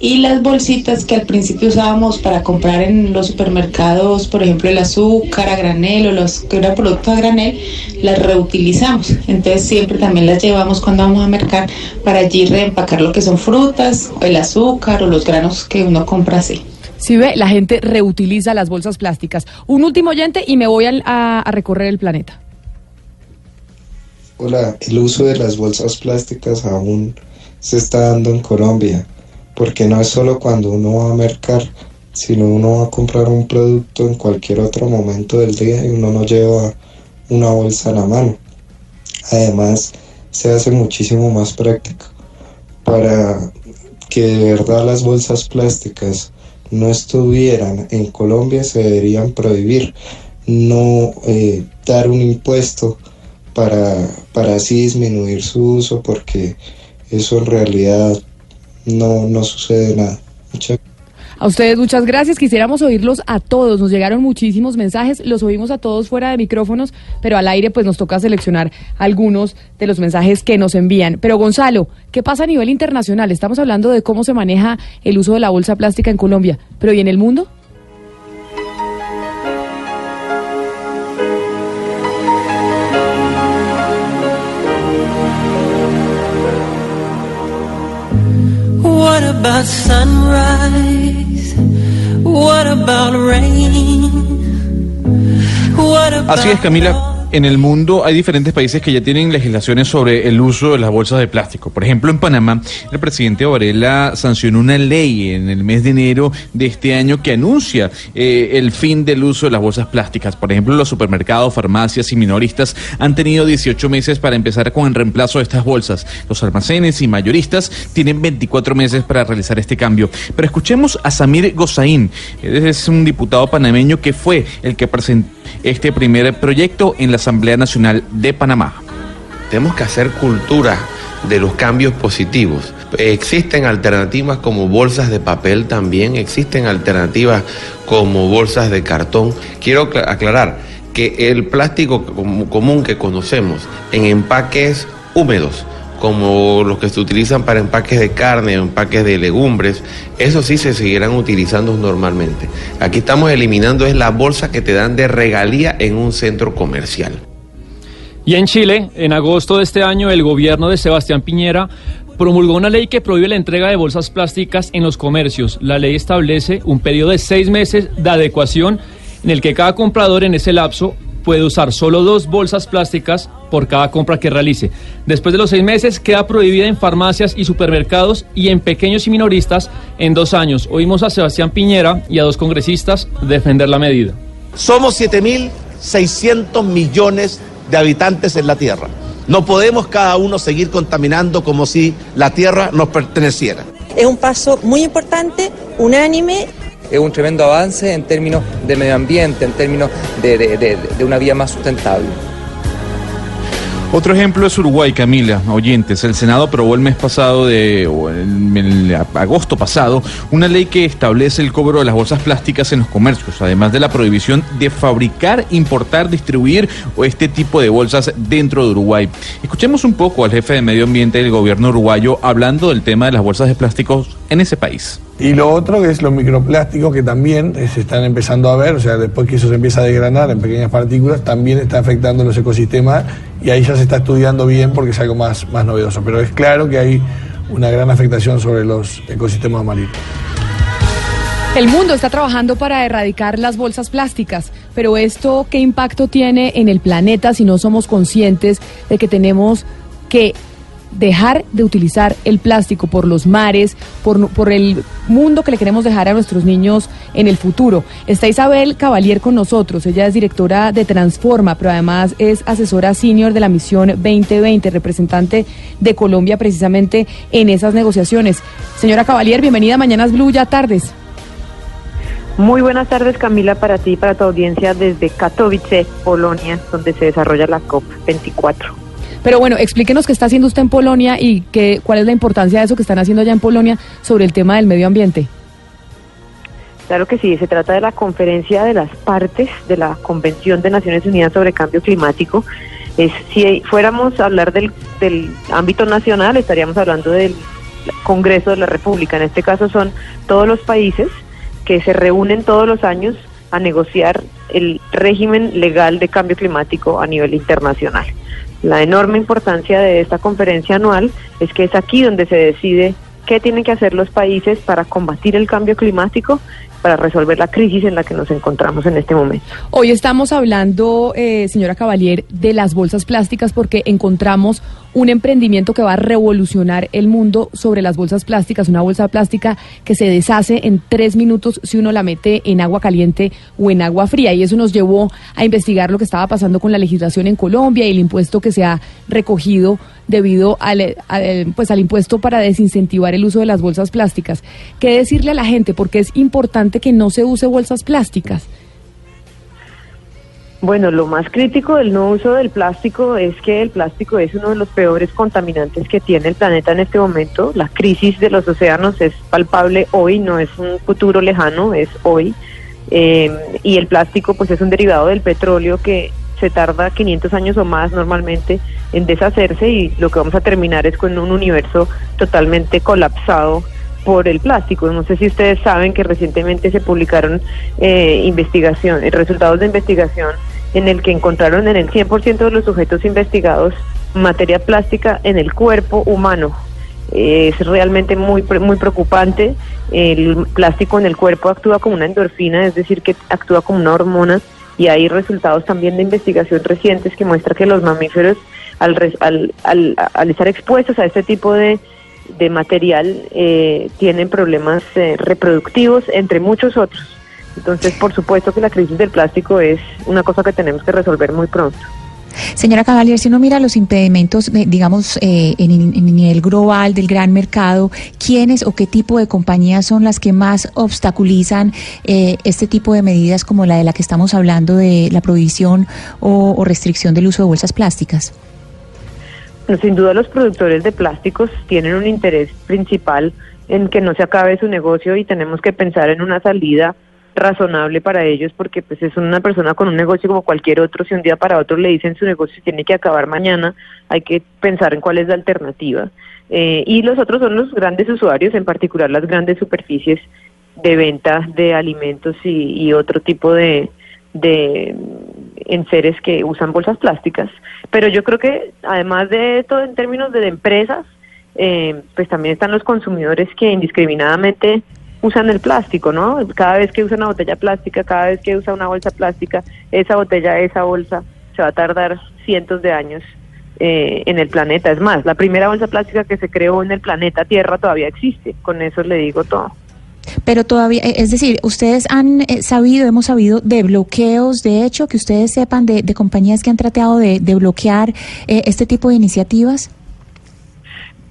y las bolsitas que al principio usábamos para comprar en los supermercados, por ejemplo el azúcar a granel o los que eran productos a granel, las reutilizamos. Entonces siempre también las llevamos cuando vamos a mercar para allí reempacar lo que son frutas, el azúcar o los granos que uno compra así. Si ve, la gente reutiliza las bolsas plásticas. Un último oyente y me voy a, a recorrer el planeta. Hola, el uso de las bolsas plásticas aún se está dando en Colombia, porque no es solo cuando uno va a mercar, sino uno va a comprar un producto en cualquier otro momento del día y uno no lleva una bolsa a la mano. Además, se hace muchísimo más práctico para que de verdad las bolsas plásticas no estuvieran en Colombia se deberían prohibir, no eh, dar un impuesto para, para así disminuir su uso porque eso en realidad no, no sucede nada. Muchas A ustedes muchas gracias. Quisiéramos oírlos a todos. Nos llegaron muchísimos mensajes. Los oímos a todos fuera de micrófonos, pero al aire pues nos toca seleccionar algunos de los mensajes que nos envían. Pero Gonzalo, ¿qué pasa a nivel internacional? Estamos hablando de cómo se maneja el uso de la bolsa plástica en Colombia, pero ¿y en el mundo? What about sunrise? Así es, Camila. En el mundo hay diferentes países que ya tienen legislaciones sobre el uso de las bolsas de plástico. Por ejemplo, en Panamá, el presidente Varela sancionó una ley en el mes de enero de este año que anuncia eh, el fin del uso de las bolsas plásticas. Por ejemplo, los supermercados, farmacias y minoristas han tenido 18 meses para empezar con el reemplazo de estas bolsas. Los almacenes y mayoristas tienen 24 meses para realizar este cambio. Pero escuchemos a Samir Gozaín. Es un diputado panameño que fue el que presentó este primer proyecto en la Asamblea Nacional de Panamá. Tenemos que hacer cultura de los cambios positivos. Existen alternativas como bolsas de papel también, existen alternativas como bolsas de cartón. Quiero acla- aclarar que el plástico com- común que conocemos en empaques húmedos, como los que se utilizan para empaques de carne o empaques de legumbres, eso sí se seguirán utilizando normalmente. Aquí estamos eliminando es la bolsa que te dan de regalía en un centro comercial. Y en Chile, en agosto de este año, el gobierno de Sebastián Piñera promulgó una ley que prohíbe la entrega de bolsas plásticas en los comercios. La ley establece un periodo de seis meses de adecuación en el que cada comprador en ese lapso puede usar solo dos bolsas plásticas por cada compra que realice. Después de los seis meses queda prohibida en farmacias y supermercados y en pequeños y minoristas en dos años. Oímos a Sebastián Piñera y a dos congresistas defender la medida. Somos 7.600 millones de habitantes en la Tierra. No podemos cada uno seguir contaminando como si la Tierra nos perteneciera. Es un paso muy importante, unánime. Es un tremendo avance en términos de medio ambiente, en términos de, una vida más sustentable. Otro ejemplo es Uruguay, Camila, oyentes. El Senado aprobó el mes pasado, de, o en el agosto pasado, una ley que establece el cobro de las bolsas plásticas en los comercios, además de la prohibición de fabricar, importar, distribuir este tipo de bolsas dentro de Uruguay. Escuchemos un poco al jefe de medio ambiente del gobierno uruguayo hablando del tema de las bolsas de plásticos en ese país. Y lo otro es los microplásticos que también eh, se están empezando a ver, o sea, después que eso se empieza a desgranar en pequeñas partículas, también está afectando los ecosistemas y ahí ya se está estudiando bien porque es algo más, más novedoso. Pero es claro que hay una gran afectación sobre los ecosistemas marinos. El mundo está trabajando para erradicar las bolsas plásticas, pero esto qué impacto tiene en el planeta si no somos conscientes de que tenemos que dejar de utilizar el plástico por los mares, por, por el mundo que le queremos dejar a nuestros niños en el futuro. Está Isabel Cavalier con nosotros, ella es directora de Transforma, pero además es asesora senior de la misión 2020, representante de Colombia precisamente en esas negociaciones. Señora Cavalier, bienvenida a Mañanas Blue, ya tardes. Muy buenas tardes Camila para ti y para tu audiencia desde Katowice, Polonia, donde se desarrolla la COP24. Pero bueno, explíquenos qué está haciendo usted en Polonia y qué, cuál es la importancia de eso que están haciendo allá en Polonia sobre el tema del medio ambiente. Claro que sí, se trata de la conferencia de las partes de la Convención de Naciones Unidas sobre Cambio Climático. Es, si fuéramos a hablar del, del ámbito nacional, estaríamos hablando del Congreso de la República. En este caso son todos los países que se reúnen todos los años a negociar el régimen legal de cambio climático a nivel internacional. La enorme importancia de esta conferencia anual es que es aquí donde se decide qué tienen que hacer los países para combatir el cambio climático, para resolver la crisis en la que nos encontramos en este momento. Hoy estamos hablando, eh, señora Cavalier, de las bolsas plásticas porque encontramos un emprendimiento que va a revolucionar el mundo sobre las bolsas plásticas, una bolsa plástica que se deshace en tres minutos si uno la mete en agua caliente o en agua fría. Y eso nos llevó a investigar lo que estaba pasando con la legislación en Colombia y el impuesto que se ha recogido debido al, pues, al impuesto para desincentivar el uso de las bolsas plásticas. ¿Qué decirle a la gente? Porque es importante que no se use bolsas plásticas. Bueno, lo más crítico del no uso del plástico es que el plástico es uno de los peores contaminantes que tiene el planeta en este momento. La crisis de los océanos es palpable hoy, no es un futuro lejano, es hoy. Eh, y el plástico pues es un derivado del petróleo que se tarda 500 años o más normalmente en deshacerse y lo que vamos a terminar es con un universo totalmente colapsado por el plástico. No sé si ustedes saben que recientemente se publicaron eh, investigación, resultados de investigación en el que encontraron en el 100% de los sujetos investigados materia plástica en el cuerpo humano. Es realmente muy muy preocupante. El plástico en el cuerpo actúa como una endorfina, es decir, que actúa como una hormona y hay resultados también de investigación recientes que muestran que los mamíferos al, al, al, al estar expuestos a este tipo de, de material eh, tienen problemas eh, reproductivos entre muchos otros. Entonces, por supuesto que la crisis del plástico es una cosa que tenemos que resolver muy pronto. Señora Cavalier, si uno mira los impedimentos, eh, digamos, eh, en, en el nivel global del gran mercado, ¿quiénes o qué tipo de compañías son las que más obstaculizan eh, este tipo de medidas como la de la que estamos hablando de la prohibición o, o restricción del uso de bolsas plásticas? Bueno, sin duda los productores de plásticos tienen un interés principal en que no se acabe su negocio y tenemos que pensar en una salida razonable para ellos porque pues es una persona con un negocio como cualquier otro, si un día para otro le dicen su negocio tiene que acabar mañana, hay que pensar en cuál es la alternativa. Eh, y los otros son los grandes usuarios, en particular las grandes superficies de venta de alimentos y, y otro tipo de, de enseres que usan bolsas plásticas. Pero yo creo que además de esto, en términos de empresas, eh, pues también están los consumidores que indiscriminadamente usan el plástico, ¿no? Cada vez que usa una botella plástica, cada vez que usa una bolsa plástica, esa botella, esa bolsa, se va a tardar cientos de años eh, en el planeta. Es más, la primera bolsa plástica que se creó en el planeta Tierra todavía existe. Con eso le digo todo. Pero todavía, eh, es decir, ustedes han eh, sabido, hemos sabido de bloqueos, de hecho, que ustedes sepan de, de compañías que han tratado de, de bloquear eh, este tipo de iniciativas.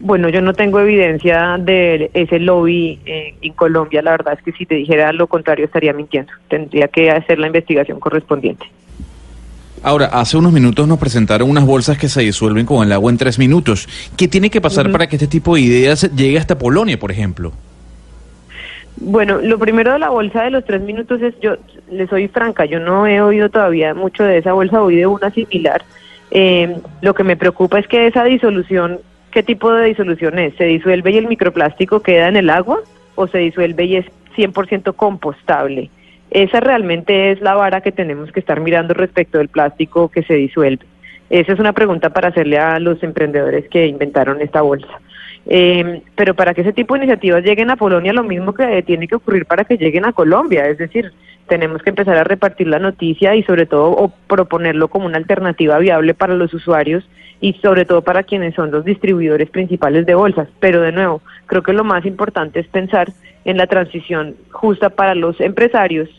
Bueno, yo no tengo evidencia de ese lobby eh, en Colombia. La verdad es que si te dijera lo contrario estaría mintiendo. Tendría que hacer la investigación correspondiente. Ahora, hace unos minutos nos presentaron unas bolsas que se disuelven con el agua en tres minutos. ¿Qué tiene que pasar para que este tipo de ideas llegue hasta Polonia, por ejemplo? Bueno, lo primero de la bolsa de los tres minutos es, yo le soy franca, yo no he oído todavía mucho de esa bolsa, oí de una similar. Eh, lo que me preocupa es que esa disolución, ¿qué tipo de disolución es? ¿Se disuelve y el microplástico queda en el agua o se disuelve y es 100% compostable? Esa realmente es la vara que tenemos que estar mirando respecto del plástico que se disuelve. Esa es una pregunta para hacerle a los emprendedores que inventaron esta bolsa. Eh, pero para que ese tipo de iniciativas lleguen a Polonia, lo mismo que tiene que ocurrir para que lleguen a Colombia. Es decir, tenemos que empezar a repartir la noticia y sobre todo o proponerlo como una alternativa viable para los usuarios y sobre todo para quienes son los distribuidores principales de bolsas. Pero de nuevo, creo que lo más importante es pensar en la transición justa para los empresarios,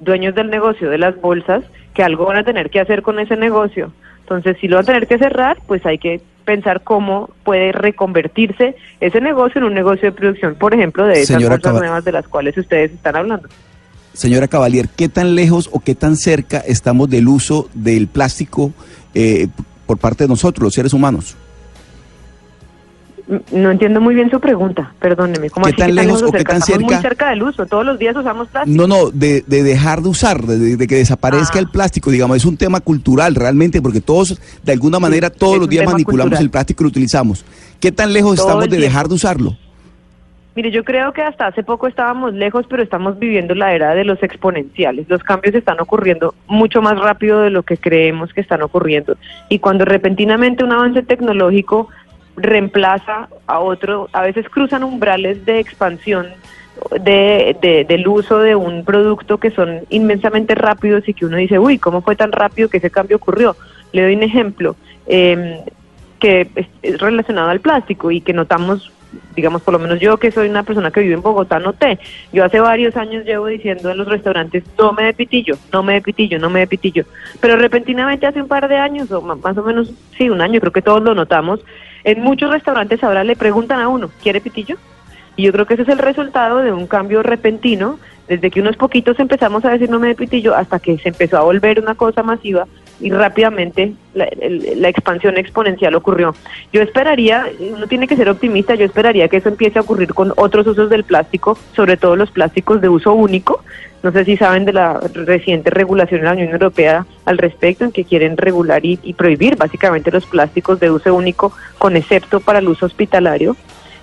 dueños del negocio de las bolsas, que algo van a tener que hacer con ese negocio. Entonces, si lo van a tener que cerrar, pues hay que pensar cómo puede reconvertirse ese negocio en un negocio de producción, por ejemplo, de esas bolsas nuevas de las cuales ustedes están hablando. Señora Cavalier, ¿qué tan lejos o qué tan cerca estamos del uso del plástico eh, por parte de nosotros, los seres humanos? No entiendo muy bien su pregunta, perdóneme. ¿Cómo ¿Qué tan lejos o qué tan Estamos muy cerca? cerca del uso, todos los días usamos plástico. No, no, de, de dejar de usar, de, de que desaparezca Ah. el plástico, digamos, es un tema cultural realmente, porque todos, de alguna manera, todos los días manipulamos cultural. el plástico y lo utilizamos. ¿Qué tan lejos Todo estamos de tiempo. dejar de usarlo? Mire, yo creo que hasta hace poco estábamos lejos, pero estamos viviendo la era de los exponenciales. Los cambios están ocurriendo mucho más rápido de lo que creemos que están ocurriendo. Y cuando repentinamente un avance tecnológico reemplaza a otro, a veces cruzan umbrales de expansión de, de- del uso de un producto que son inmensamente rápidos y que uno dice, uy, ¿cómo fue tan rápido que ese cambio ocurrió? Le doy un ejemplo eh, que es, relacionado al plástico y que notamos, digamos, por lo menos yo que soy una persona que vive en Bogotá, noté. Yo hace varios años llevo diciendo en los restaurantes, no me de pitillo, no me de pitillo, no me de pitillo. Pero repentinamente hace un par de años, o más o menos, sí, un año, creo que todos lo notamos, en muchos restaurantes ahora le preguntan a uno, ¿quiere pitillo? Y yo creo que ese es el resultado de un cambio repentino, desde que unos poquitos empezamos a decir no me de pitillo hasta que se empezó a volver una cosa masiva y rápidamente la, expansión exponencial ocurrió. Yo esperaría, uno tiene que ser optimista, yo esperaría que eso empiece a ocurrir con otros usos del plástico, sobre todo los plásticos de uso único. No sé si saben de la reciente regulación de la Unión Europea al respecto, en que quieren regular y, y prohibir básicamente los plásticos de uso único, con excepto para el uso hospitalario.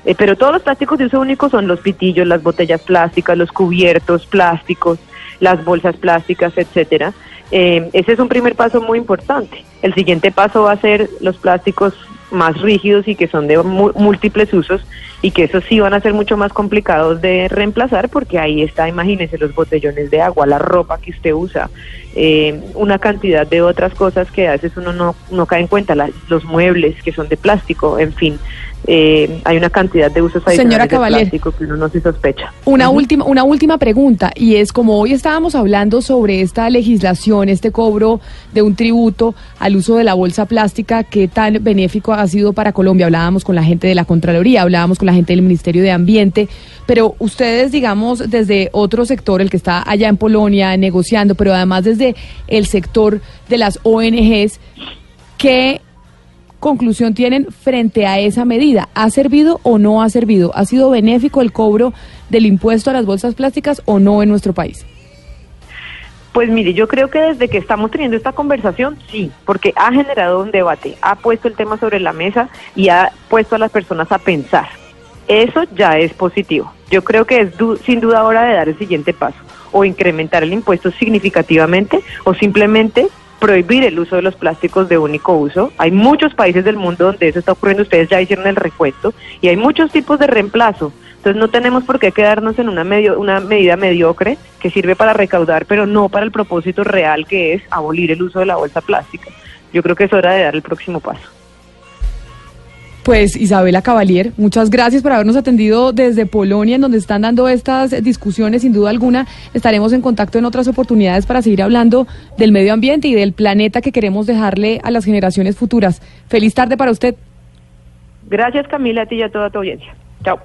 Eh, pero todos los plásticos de uso único son los pitillos, las botellas plásticas, los cubiertos plásticos, las bolsas plásticas, etcétera. Eh, ese es un primer paso muy importante. El siguiente paso va a ser los plásticos más rígidos y que son de múltiples usos y que esos sí van a ser mucho más complicados de reemplazar porque ahí está, imagínese, los botellones de agua, la ropa que usted usa, eh, una cantidad de otras cosas que a veces uno no, no cae en cuenta, los muebles que son de plástico, en fin, eh, hay una cantidad de usos adicionales de plástico que uno no se sospecha. Una última, una última pregunta, y es como hoy estábamos hablando sobre esta legislación, este cobro de un tributo al uso de la bolsa plástica, qué tan benéfico ha sido para Colombia. Hablábamos con la gente de la Contraloría, hablábamos con la gente del Ministerio de Ambiente, pero ustedes, digamos, desde otro sector, el que está allá en Polonia negociando, pero además desde el sector de las ONGs, ¿qué conclusión tienen frente a esa medida? ¿Ha servido o no ha servido? ¿Ha sido benéfico el cobro del impuesto a las bolsas plásticas o no en nuestro país? Pues mire, yo creo que desde que estamos teniendo esta conversación, sí, porque ha generado un debate, ha puesto el tema sobre la mesa y ha puesto a las personas a pensar. Eso ya es positivo. Yo creo que es du- sin duda hora de dar el siguiente paso, o incrementar el impuesto significativamente, o simplemente prohibir el uso de los plásticos de único uso. Hay muchos países del mundo donde eso está ocurriendo, ustedes ya hicieron el recuento, y hay muchos tipos de reemplazo. Entonces no tenemos por qué quedarnos en una, medio, una medida mediocre que sirve para recaudar, pero no para el propósito real que es abolir el uso de la bolsa plástica. Yo creo que es hora de dar el próximo paso. Pues Isabela Cavalier, muchas gracias por habernos atendido desde Polonia, en donde están dando estas discusiones. Sin duda alguna, estaremos en contacto en otras oportunidades para seguir hablando del medio ambiente y del planeta que queremos dejarle a las generaciones futuras. Feliz tarde para usted. Gracias Camila, a ti y a toda tu audiencia. Chao.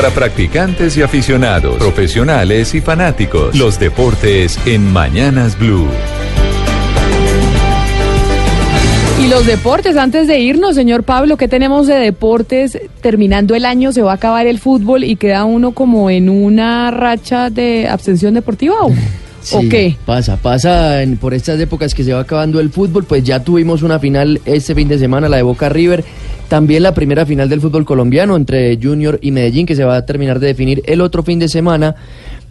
Para practicantes y aficionados, profesionales y fanáticos, los deportes en Mañanas Blue. Y los deportes, antes de irnos, señor Pablo, ¿qué tenemos de deportes? Terminando el año se va a acabar el fútbol y queda uno como en una racha de abstención deportiva o, ¿o qué? Pasa, pasa en- por estas épocas que se va acabando el fútbol, pues ya tuvimos una final este fin de semana, la de Boca River, también la primera final del fútbol colombiano entre Junior y Medellín, que se va a terminar de definir el otro fin de semana.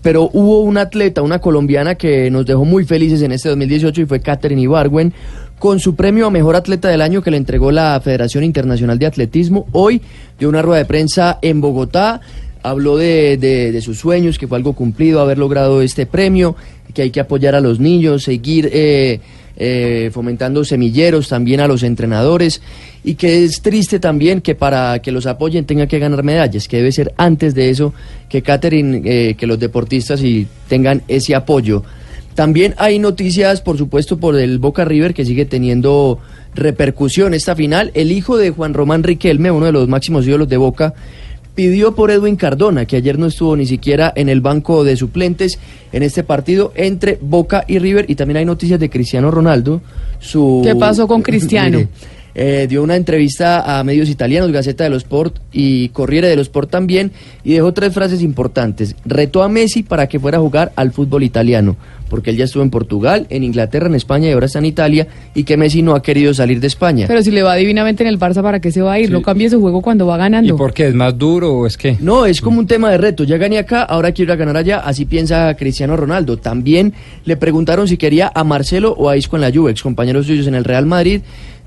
Pero hubo una atleta, una colombiana que nos dejó muy felices en este 2018 y fue Katherine Ibargüen, con su premio a Mejor Atleta del Año que le entregó la Federación Internacional de Atletismo. Hoy dio una rueda de prensa en Bogotá, habló de, de- de sus sueños, que fue algo cumplido haber logrado este premio, que hay que apoyar a los niños, seguir eh, eh, fomentando semilleros también a los entrenadores y que es triste también que para que los apoyen tengan que ganar medallas, que debe ser antes de eso que Catherine, eh, que los deportistas y tengan ese apoyo. También hay noticias, por supuesto, por el Boca River que sigue teniendo repercusión esta final. El hijo de Juan Román Riquelme, uno de los máximos ídolos de Boca, pidió por Edwin Cardona, que ayer no estuvo ni siquiera en el banco de suplentes en este partido entre Boca y River. Y también hay noticias de Cristiano Ronaldo. Su... ¿Qué pasó con Cristiano? Mire, eh, dio una entrevista a medios italianos, Gaceta dello Sport y Corriere dello Sport también, y dejó tres frases importantes. Retó a Messi para que fuera a jugar al fútbol italiano, porque él ya estuvo en Portugal, en Inglaterra, en España y ahora está en Italia, y que Messi no ha querido salir de España. Pero si le va divinamente en el Barça, ¿para qué se va a ir? No cambie su juego cuando va ganando. ¿Y por qué? ¿Es más duro o es que? No, es como un tema de reto. Ya gané acá, ahora quiero ir a ganar allá. Así piensa Cristiano Ronaldo. También le preguntaron si quería a Marcelo o a Isco en la Juve, ex compañeros suyos en el Real Madrid.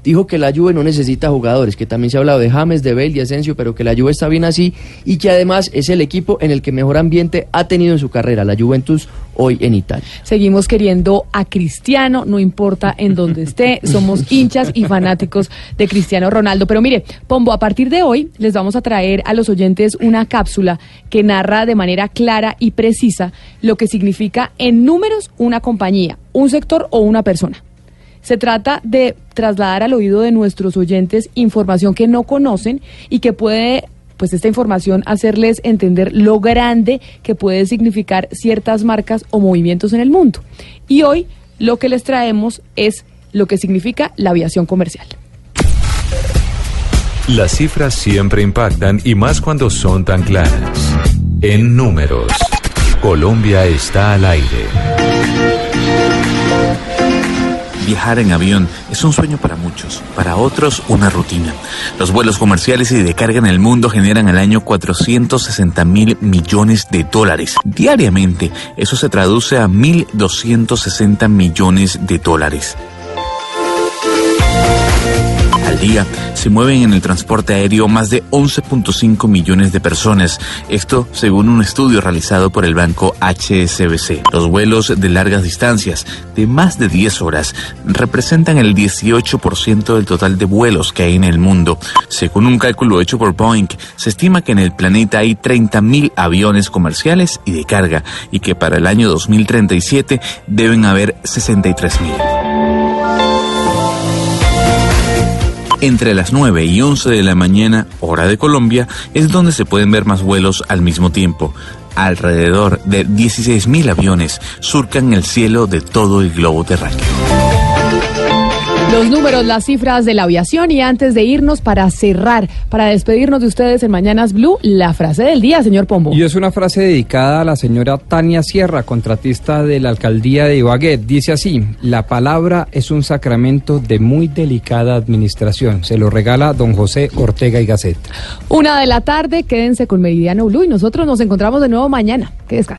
Dijo que la Juve no necesita jugadores, que también se ha hablado de James, de Bale, de Asensio, pero que la Juve está bien así y que además es el equipo en el que mejor ambiente ha tenido en su carrera, la Juventus hoy en Italia. Seguimos queriendo a Cristiano, no importa en dónde esté, somos hinchas y fanáticos de Cristiano Ronaldo. Pero mire, Pombo, a partir de hoy les vamos a traer a los oyentes una cápsula que narra de manera clara y precisa lo que significa en números una compañía, un sector o una persona. Se trata de trasladar al oído de nuestros oyentes información que no conocen y que puede, pues esta información, hacerles entender lo grande que puede significar ciertas marcas o movimientos en el mundo. Y hoy lo que les traemos es lo que significa la aviación comercial. Las cifras siempre impactan y más cuando son tan claras. En números, Colombia está al aire. Viajar en avión es un sueño para muchos, para otros una rutina. Los vuelos comerciales y de carga en el mundo generan al año 460 mil millones de dólares. Diariamente, eso se traduce a 1.260 millones de dólares. Día se mueven en el transporte aéreo más de 11.5 millones de personas. Esto según un estudio realizado por el banco HSBC. Los vuelos de largas distancias de más de 10 horas representan el 18% del total de vuelos que hay en el mundo. Según un cálculo hecho por Boeing, se estima que en el planeta hay 30.000 aviones comerciales y de carga y que para el año 2037 deben haber 63.000. Entre las 9 y 11 de la mañana, hora de Colombia, es donde se pueden ver más vuelos al mismo tiempo. Alrededor de 16.000 aviones surcan el cielo de todo el globo terráqueo. Los números, las cifras de la aviación y antes de irnos para cerrar, para despedirnos de ustedes en Mañanas Blue, la frase del día, señor Pombo. Y es una frase dedicada a la señora Tania Sierra, contratista de la alcaldía de Ibagué. Dice así, la palabra es un sacramento de muy delicada administración. Se lo regala don José Ortega y Gasset. Una de la tarde, quédense con Meridiano Blue y nosotros nos encontramos de nuevo mañana. Que descansen.